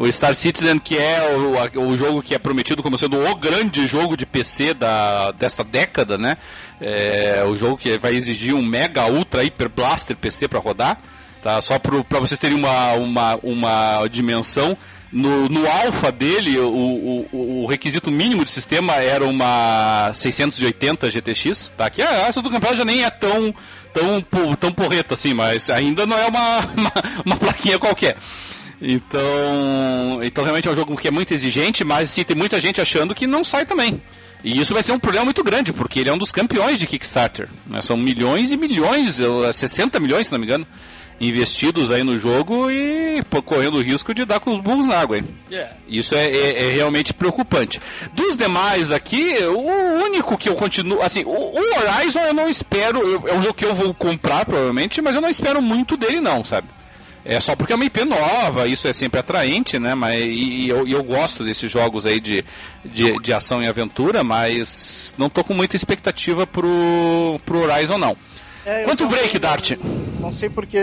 O Star Citizen, que é o, o jogo que é prometido como sendo o grande jogo de PC da, desta década, né? É, o jogo que vai exigir um mega, ultra, hiper blaster PC para rodar. Tá? Só para vocês terem uma, uma, uma dimensão. No, no alfa dele, o, o, o requisito mínimo de sistema era uma 680 GTX, tá? Que a essa do campeonato já nem é tão, tão, tão porreta assim, mas ainda não é uma, [LAUGHS] uma, uma plaquinha qualquer. Então, então realmente é um jogo que é muito exigente, mas sim, tem muita gente achando que não sai também. E isso vai ser um problema muito grande, porque ele é um dos campeões de Kickstarter. Né? São milhões e milhões, eu- 60 milhões, se não me engano, investidos aí no jogo e pô, correndo o risco de dar com os burros na água. Hein? Isso é, é- é realmente preocupante. Dos demais aqui, o único que eu continuo. Assim, o, o Horizon eu não espero. eu- é um jogo que eu vou comprar, provavelmente, mas eu não espero muito dele, não, sabe? É só porque é uma IP nova, isso é sempre atraente, né? Mas, e, e eu, e eu gosto desses jogos aí de, de, de ação e aventura, mas não tô com muita expectativa pro, pro Horizon, não. É, Quanto break, não- Dart? Não sei porque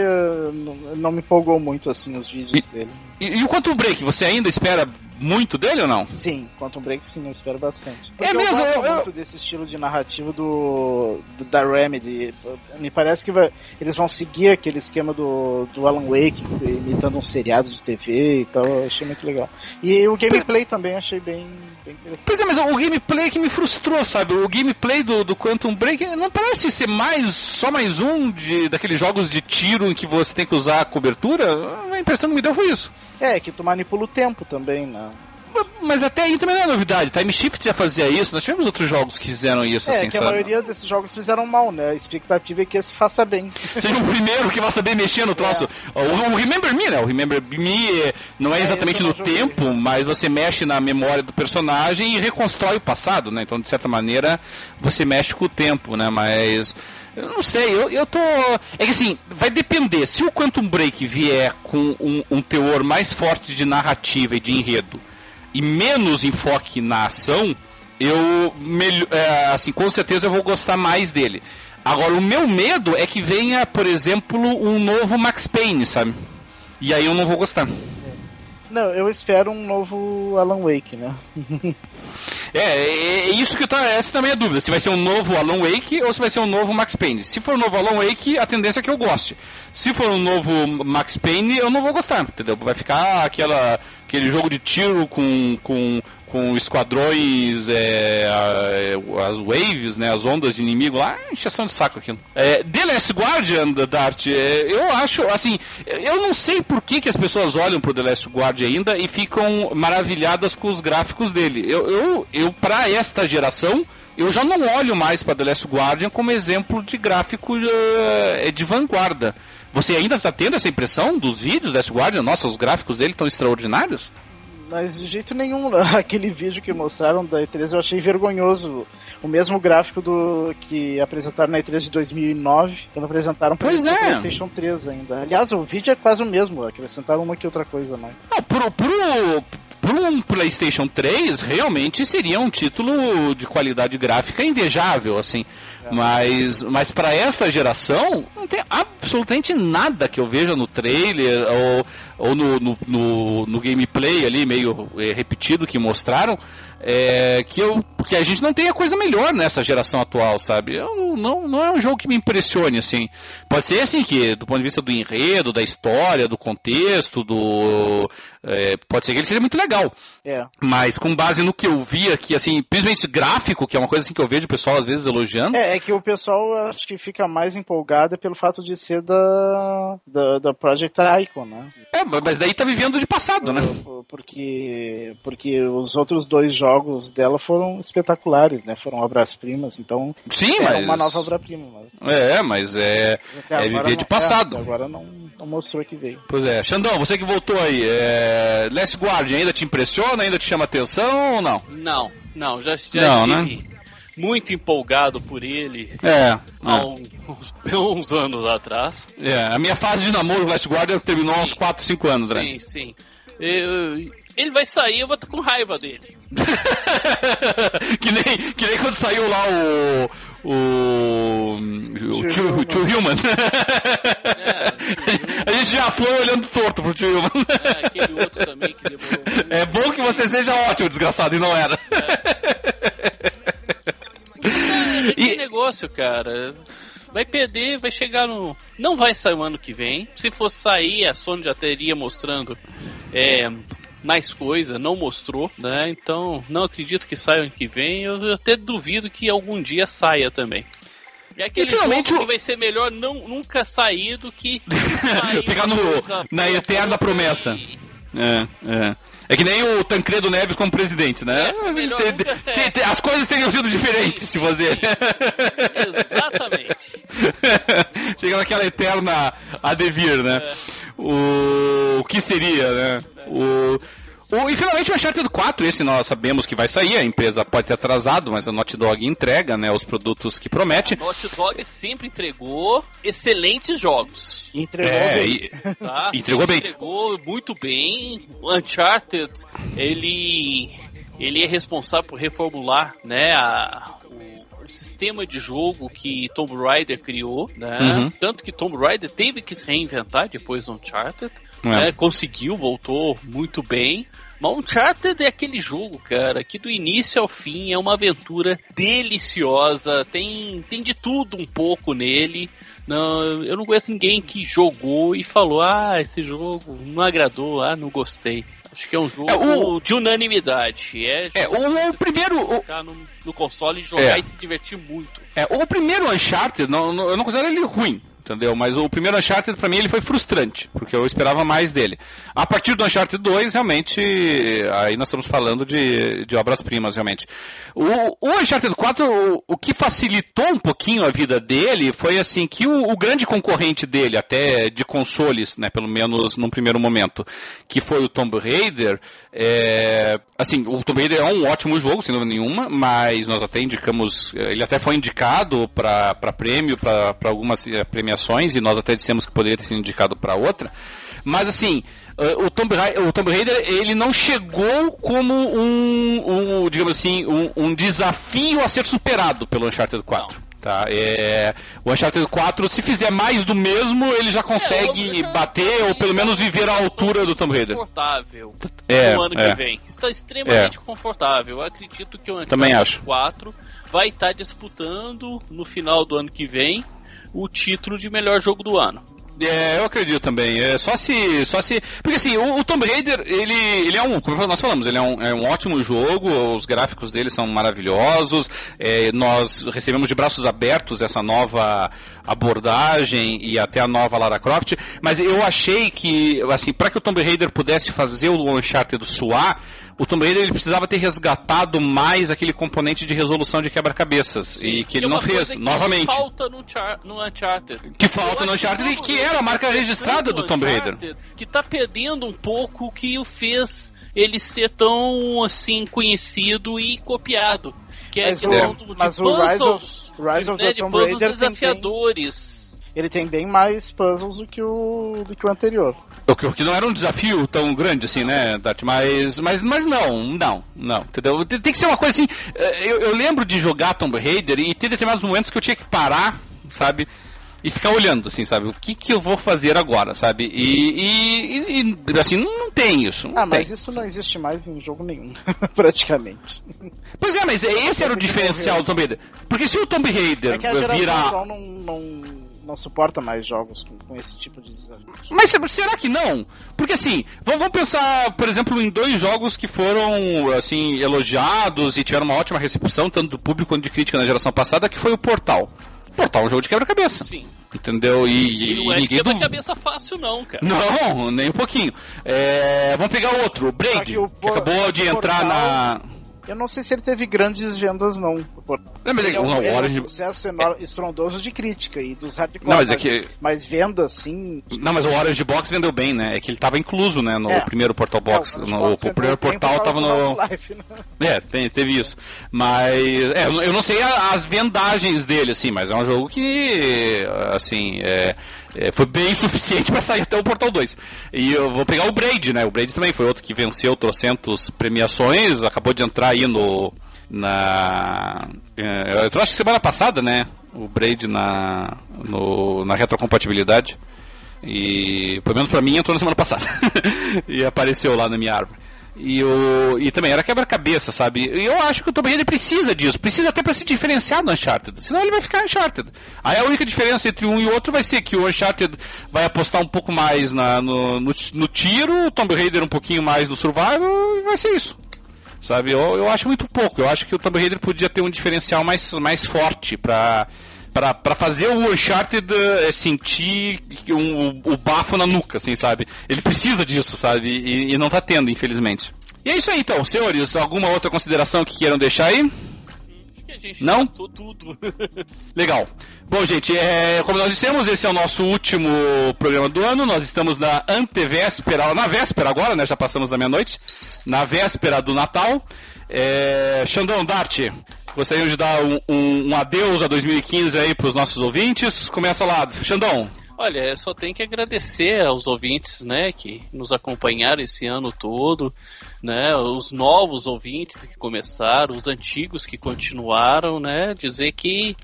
não, não me empolgou muito assim os vídeos dele. E, e o Quantum Break, você ainda espera muito dele ou não? Sim, Quantum Break sim, eu espero bastante. É Porque mesmo, eu gosto eu- eu- muito desse estilo de narrativa do, do- da Remedy. Me parece que vai- eles vão seguir aquele esquema do, do Alan Wake, imitando um seriado de TV e tal, eu achei muito legal. E o gameplay também achei bem. Pois é, mas o gameplay que me frustrou, sabe? O gameplay do, do Quantum Break não parece ser mais só mais um de daqueles jogos de tiro em que você tem que usar a cobertura. A impressão que me deu foi isso. É, que tu manipula o tempo também, né? Mas até aí também não é novidade. Time Shift já fazia isso, nós tivemos outros jogos que fizeram isso, É, assim, que a sabe? maioria desses jogos fizeram mal, né? A expectativa é que esse faça bem. [LAUGHS] Seja o primeiro que vai saber mexer no troço. O, o Remember Me, né? O Remember Me é- não é É, exatamente no joguei. tempo, mas você mexe na memória do personagem e reconstrói o passado, né? Então, de certa maneira, você mexe com o tempo, né? Mas. Eu não sei, eu, eu tô. É que assim, vai depender. Se o Quantum Break vier com um, um teor mais forte de narrativa e de enredo e menos enfoque na ação, eu é, assim, com certeza eu vou gostar mais dele. Agora, o meu medo é que venha, por exemplo, um novo Max Payne, sabe? E aí eu não vou gostar. Não, eu espero um novo Alan Wake, né? [LAUGHS] É, é, é, isso que tá. Essa também é a dúvida. Se vai ser um novo Alan Wake ou se vai ser um novo Max Payne. Se for um novo Alan Wake, a tendência é que eu goste. Se for um novo Max Payne, eu não vou gostar, entendeu? Vai ficar aquela, aquele jogo de tiro com, com com esquadrões, é, as waves, né, as ondas de inimigo lá, encheção de saco aquilo. É, The Last Guardian, Dart, é, eu acho, assim, eu não sei por que, que as pessoas olham pro The Last Guardian ainda e ficam maravilhadas com os gráficos dele. Eu, eu, eu para esta geração, eu já não olho mais para The Last Guardian como exemplo de gráfico uh, de vanguarda. Você ainda está tendo essa impressão dos vídeos do Last Guardian? Nossa, os gráficos dele estão extraordinários? Mas de jeito nenhum, [LAUGHS] aquele vídeo que mostraram da E3 eu achei vergonhoso. O mesmo gráfico do que apresentaram na E3 de 2009, quando apresentaram para o é. PlayStation 3 ainda. Aliás, o vídeo é quase o mesmo, acrescentaram uma que outra coisa mais. Não, pro, pro, pro um PlayStation 3, realmente seria um título de qualidade gráfica invejável, assim. É. Mas, mas para esta geração, não tem absolutamente nada que eu veja no trailer ou, ou no, no, no, no gameplay ali, meio é, repetido que mostraram, é, que eu porque a gente não tem a coisa melhor nessa geração atual, sabe? Eu, não, não é um jogo que me impressione assim. Pode ser assim que do ponto de vista do enredo, da história, do contexto, do é, pode ser que ele seja muito legal. É. Mas com base no que eu vi aqui, assim, principalmente gráfico, que é uma coisa assim que eu vejo o pessoal às vezes elogiando. É, é que o pessoal acho que fica mais empolgado pelo fato de ser da da, da Project Icon, né? É, mas daí tá vivendo de passado, né? Porque porque os outros dois jogos dela foram espetaculares, né? Foram obras-primas, então Sim, é mas... uma nova obra-prima. Mas... É, mas é, é viver de passado. É, agora não, não mostrou que veio. Pois é. Xandão, você que voltou aí, é... Last Guardian ainda te impressiona, ainda te chama atenção ou não? Não, não, já, já não, estive né? muito empolgado por ele é, há é. [LAUGHS] uns, uns, anos atrás. É, a minha fase de namoro Last Guardian terminou há uns 4, 5 anos, né? Sim, sim. Eu, ele vai sair, eu vou estar com raiva dele. [LAUGHS] que, nem, que nem quando saiu lá o. O. O Tio, tio Human. É, [LAUGHS] a gente já foi olhando torto pro Tio Human. É, aquele outro também que demorou. É bom que você seja ótimo, desgraçado, e não era. É. é que negócio, cara vai perder, vai chegar no. Não vai sair o ano que vem. Se fosse sair, a Sony já teria mostrando é, mais coisa, não mostrou, né? Então, não acredito que saia ano que vem. Eu até duvido que algum dia saia também. É aquele jogo que vai ser melhor não, nunca sair do que [LAUGHS] ficar no, na eterna promessa. E... É, é. É que nem o Tancredo Neves como presidente, né? É, as coisas teriam sido diferentes se você. Exatamente. [LAUGHS] Chega naquela eterna a devir, né? É. O... o que seria, né? O... O, e finalmente o Uncharted 4, esse nós sabemos que vai sair, a empresa pode ter atrasado, mas a Naughty Dog entrega né, os produtos que promete. A Naughty Dog sempre entregou excelentes jogos. Entregou é, bem. E, tá? entregou bem. Entregou muito bem. O Uncharted, ele, ele é responsável por reformular né, a, sistema de jogo que Tomb Raider criou, né? Uhum. Tanto que Tomb Raider teve que se reinventar depois do Uncharted. É. Né? Conseguiu, voltou muito bem. Mas Uncharted é aquele jogo, cara, que do início ao fim é uma aventura deliciosa, tem, tem de tudo um pouco nele. Não, eu não conheço ninguém que jogou e falou: ah, esse jogo não agradou, ah, não gostei. Acho que é um jogo é, o... de unanimidade. É, é o, o primeiro. No, no console e jogar é. e se divertir muito. É, o primeiro Uncharted, não, não, eu não considero ele ruim entendeu? Mas o primeiro Uncharted para mim ele foi frustrante, porque eu esperava mais dele. A partir do Uncharted 2, realmente, aí nós estamos falando de, de obras-primas, realmente. O, o Uncharted 4, o, o, que facilitou um pouquinho a vida dele foi assim que o, o, grande concorrente dele, até de consoles, né, pelo menos num primeiro momento, que foi o Tomb Raider, é, assim, o Tomb Raider é um ótimo jogo, sem dúvida nenhuma, mas nós até indicamos, ele até foi indicado para prêmio, para algumas eh, premiações premiações e nós até dissemos que poderia ter sido indicado para outra. Mas assim, eh, o Tomb, Raider, o Tomb Raider ele não chegou como um, um digamos assim, um, um, desafio a ser superado pelo Uncharted 4. Não. tá? É, o Uncharted 4, se fizer mais do mesmo, ele já consegue é, bater ou pelo menos viver à altura do Tomb Raider. Confortável. É, no ano é. que vem. Está extremamente é. confortável. Eu acredito que o Uncharted Também acho. 4 vai estar disputando no final do ano que vem o título de melhor jogo do ano. É, eu acredito também. É só se, só se, porque assim, o, o Tomb Raider, ele, ele é um, como nós falamos, ele é um, é um ótimo jogo. Os gráficos dele são maravilhosos. É, nós recebemos de braços abertos essa nova abordagem e até a nova Lara Croft. Mas eu achei que, assim, para que o Tomb Raider pudesse fazer o Uncharted suar o Tomb Raider ele precisava ter resgatado mais aquele componente de resolução de quebra-cabeças e que ele não fez, que novamente. Que falta no, no Uncharted. Que falta no Uncharted e que era a marca registrada do Tomb Raider. Que tá perdendo um pouco o que o fez ele ser tão assim conhecido e copiado. Que é mas a questão o, de mas puzzles, o Rise of, Rise of né, the Tomb Raider desafiadores ele tem bem mais puzzles do que o, do que o anterior. O que, não era um desafio tão grande assim, né, Dart? Mas, mas, mas não, não, não, entendeu? Tem, que ser uma coisa assim. Eh, eu, eu, lembro de jogar Tomb Raider e ter determinados momentos que eu tinha que parar, sabe? E ficar olhando, assim, sabe? O que, que eu vou fazer agora, sabe? E, e, e assim, não tem isso. Não ah, tem. mas isso não existe mais em jogo nenhum, [LAUGHS] praticamente. Pois é, mas esse era o diferencial do Tomb Raider. Porque se o Tomb Raider é que a vira. Não, não não suporta mais jogos com, com esse tipo de desafio. Mas será que não? Porque assim, vamos, pensar, por exemplo, em dois jogos que foram assim elogiados e tiveram uma ótima recepção, tanto do público quanto de crítica na geração passada, que foi o Portal. Portal é um jogo de quebra-cabeça. Sim. Entendeu? E, e não é ninguém quebra-cabeça fácil, não, cara. Não, nem um pouquinho. É, vamos pegar outro, o Braid, que, o que acabou de entrar na eu não sei se ele teve grandes vendas, não. Não, mas é, é um, é um sucesso enorme, estrondoso de crítica e dos hardcore. Não, mas, é que... mas vendas, sim. Não, mas o Orange Box vendeu bem, né? É que ele tava incluso, né? No é. primeiro Portal Box. É, o, no, o primeiro portal tava no. Né? É, tem, teve isso. Mas. É, eu não sei as vendagens dele, assim, mas é um jogo que. Assim. É, é, foi bem [LAUGHS] suficiente para sair até o Portal 2. E eu vou pegar o Braid, né? O Braid também foi outro que venceu trocentos premiações, acabou de entrar aí no. Na. É, eu acho que semana passada, né? O Braid na. No, na retrocompatibilidade. E pelo menos pra mim entrou na semana passada. [LAUGHS] e apareceu lá na minha árvore. E, o, e também era quebra-cabeça, sabe? E eu acho que o Tomb Raider precisa disso, precisa até para se diferenciar do Uncharted, senão ele vai ficar Uncharted. Aí a única diferença entre um e outro vai ser que o Uncharted vai apostar um pouco mais na, no, no, no tiro, o Tomb Raider um pouquinho mais no survival, e vai ser isso. Sabe? Eu, eu acho muito pouco, eu acho que o Tomb Raider podia ter um diferencial mais, mais forte para para fazer o Uncharted é, sentir um, o, o, bafo na nuca, assim, sabe? Ele precisa disso, sabe? E, e não tá tendo, infelizmente. E é isso aí, então. Senhores, alguma outra consideração que queiram deixar aí? Não? tudo. [LAUGHS] Legal. Bom, gente, é, como nós dissemos, esse é o nosso último programa do ano. Nós estamos na antevéspera, na véspera agora, né? Já passamos da meia-noite. Na véspera do Natal. É, Xandão Dart, Gostaria de dar um, um, um adeus a 2015 aí para os nossos ouvintes. Começa lá, Xandão. Olha, eu só tenho que agradecer aos ouvintes, né, que nos acompanharam esse ano todo, né, os novos ouvintes que começaram, os antigos que continuaram, né, dizer que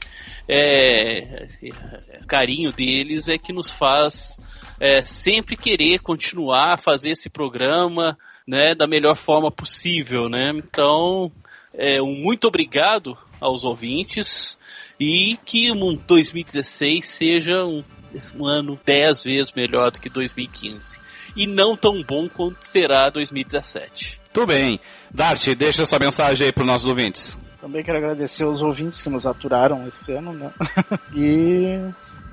é, carinho deles é que nos faz é, sempre querer continuar a fazer esse programa, né, da melhor forma possível, né. Então, é, um muito obrigado aos ouvintes e que um 2016 seja um, um ano 10 vezes melhor do que 2015 e não tão bom quanto será 2017. Tudo bem. Dart, deixa sua mensagem aí para os nossos ouvintes. Também quero agradecer aos ouvintes que nos aturaram esse ano, né? [LAUGHS] e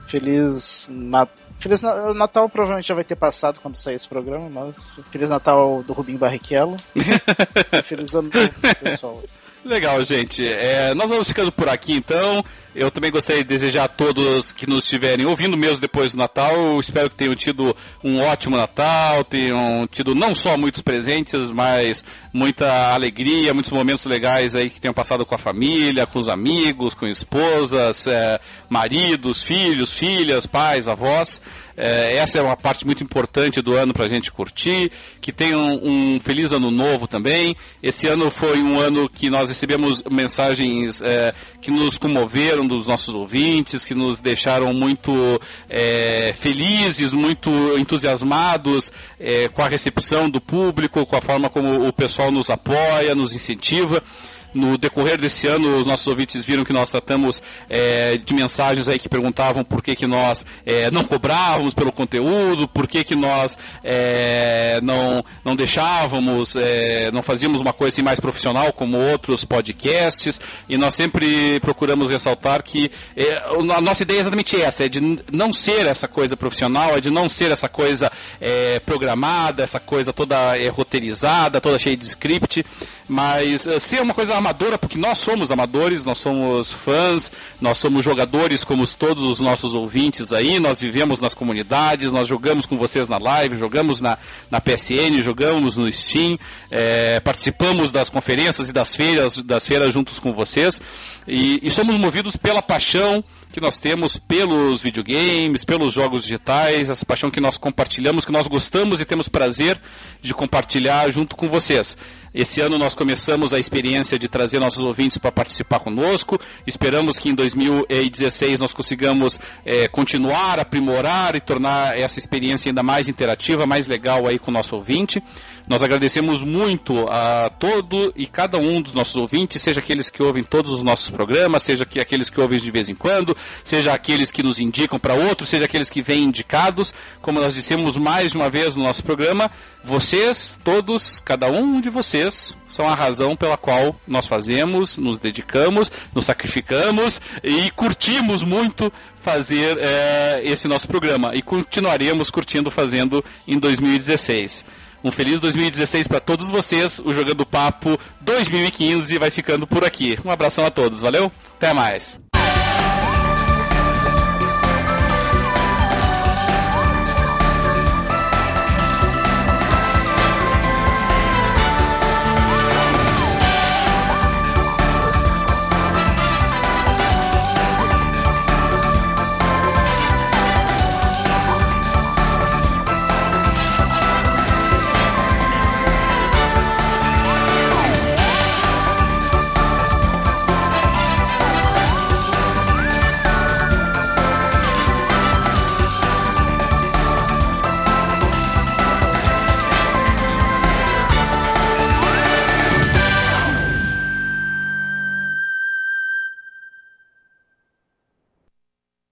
feliz Natal. Feliz Natal provavelmente já vai ter passado quando sair esse programa, mas Feliz Natal do Rubinho Barrichello. [LAUGHS] Feliz ano novo, pessoal. Legal, gente. É, nós vamos ficando por aqui então. Eu também gostaria de desejar a todos que nos estiverem ouvindo mesmo depois do Natal. Espero que tenham tido um ótimo Natal, tenham tido não só muitos presentes, mas muita alegria, muitos momentos legais aí que tenham passado com a família, com os amigos, com esposas, é, maridos, filhos, filhas, pais, avós. É, essa é uma parte muito importante do ano para a gente curtir. Que tenham um feliz ano novo também. Esse ano foi um ano que nós recebemos mensagens é, que nos comoveram dos nossos ouvintes, que nos deixaram muito é, felizes, muito entusiasmados é, com a recepção do público, com a forma como o pessoal nos apoia, nos incentiva no decorrer desse ano, os nossos ouvintes viram que nós tratamos é, de mensagens aí que perguntavam por que, que nós é, não cobrávamos pelo conteúdo, por que, que nós é, não, não deixávamos, não fazíamos uma coisa assim mais profissional como outros podcasts, e nós sempre procuramos ressaltar que a nossa ideia é exatamente essa, é de não ser essa coisa profissional, é de não ser essa coisa programada, essa coisa toda roteirizada, toda cheia de script, mas ser uma coisa amadora, porque nós somos amadores, nós somos fãs, nós somos jogadores como todos os nossos ouvintes aí, nós vivemos nas comunidades, nós jogamos com vocês na live, jogamos na, na PSN, jogamos no Steam, é, participamos das conferências e das feiras, das feiras juntos com vocês, e, e somos movidos pela paixão que nós temos pelos videogames, pelos jogos digitais, essa paixão que nós compartilhamos, que nós gostamos e temos prazer de compartilhar junto com vocês. Esse ano nós começamos a experiência de trazer nossos ouvintes para participar conosco. Esperamos que em 2016 nós consigamos é, continuar, aprimorar e tornar essa experiência ainda mais interativa, mais legal aí com o nosso ouvinte. Nós agradecemos muito a todo e cada um dos nossos ouvintes, seja aqueles que ouvem todos os nossos programas, seja que aqueles que ouvem de vez em quando, seja aqueles que nos indicam para outros, seja aqueles que vêm indicados. Como nós dissemos mais de uma vez no nosso programa, vocês, todos, cada um de vocês, são a razão pela qual nós fazemos, nos dedicamos, nos sacrificamos e curtimos muito fazer é, esse nosso programa. E continuaremos curtindo fazendo em 2016. Um feliz 2016 para todos vocês. O Jogando Papo 2015 vai ficando por aqui. Um abração a todos, valeu? Até mais.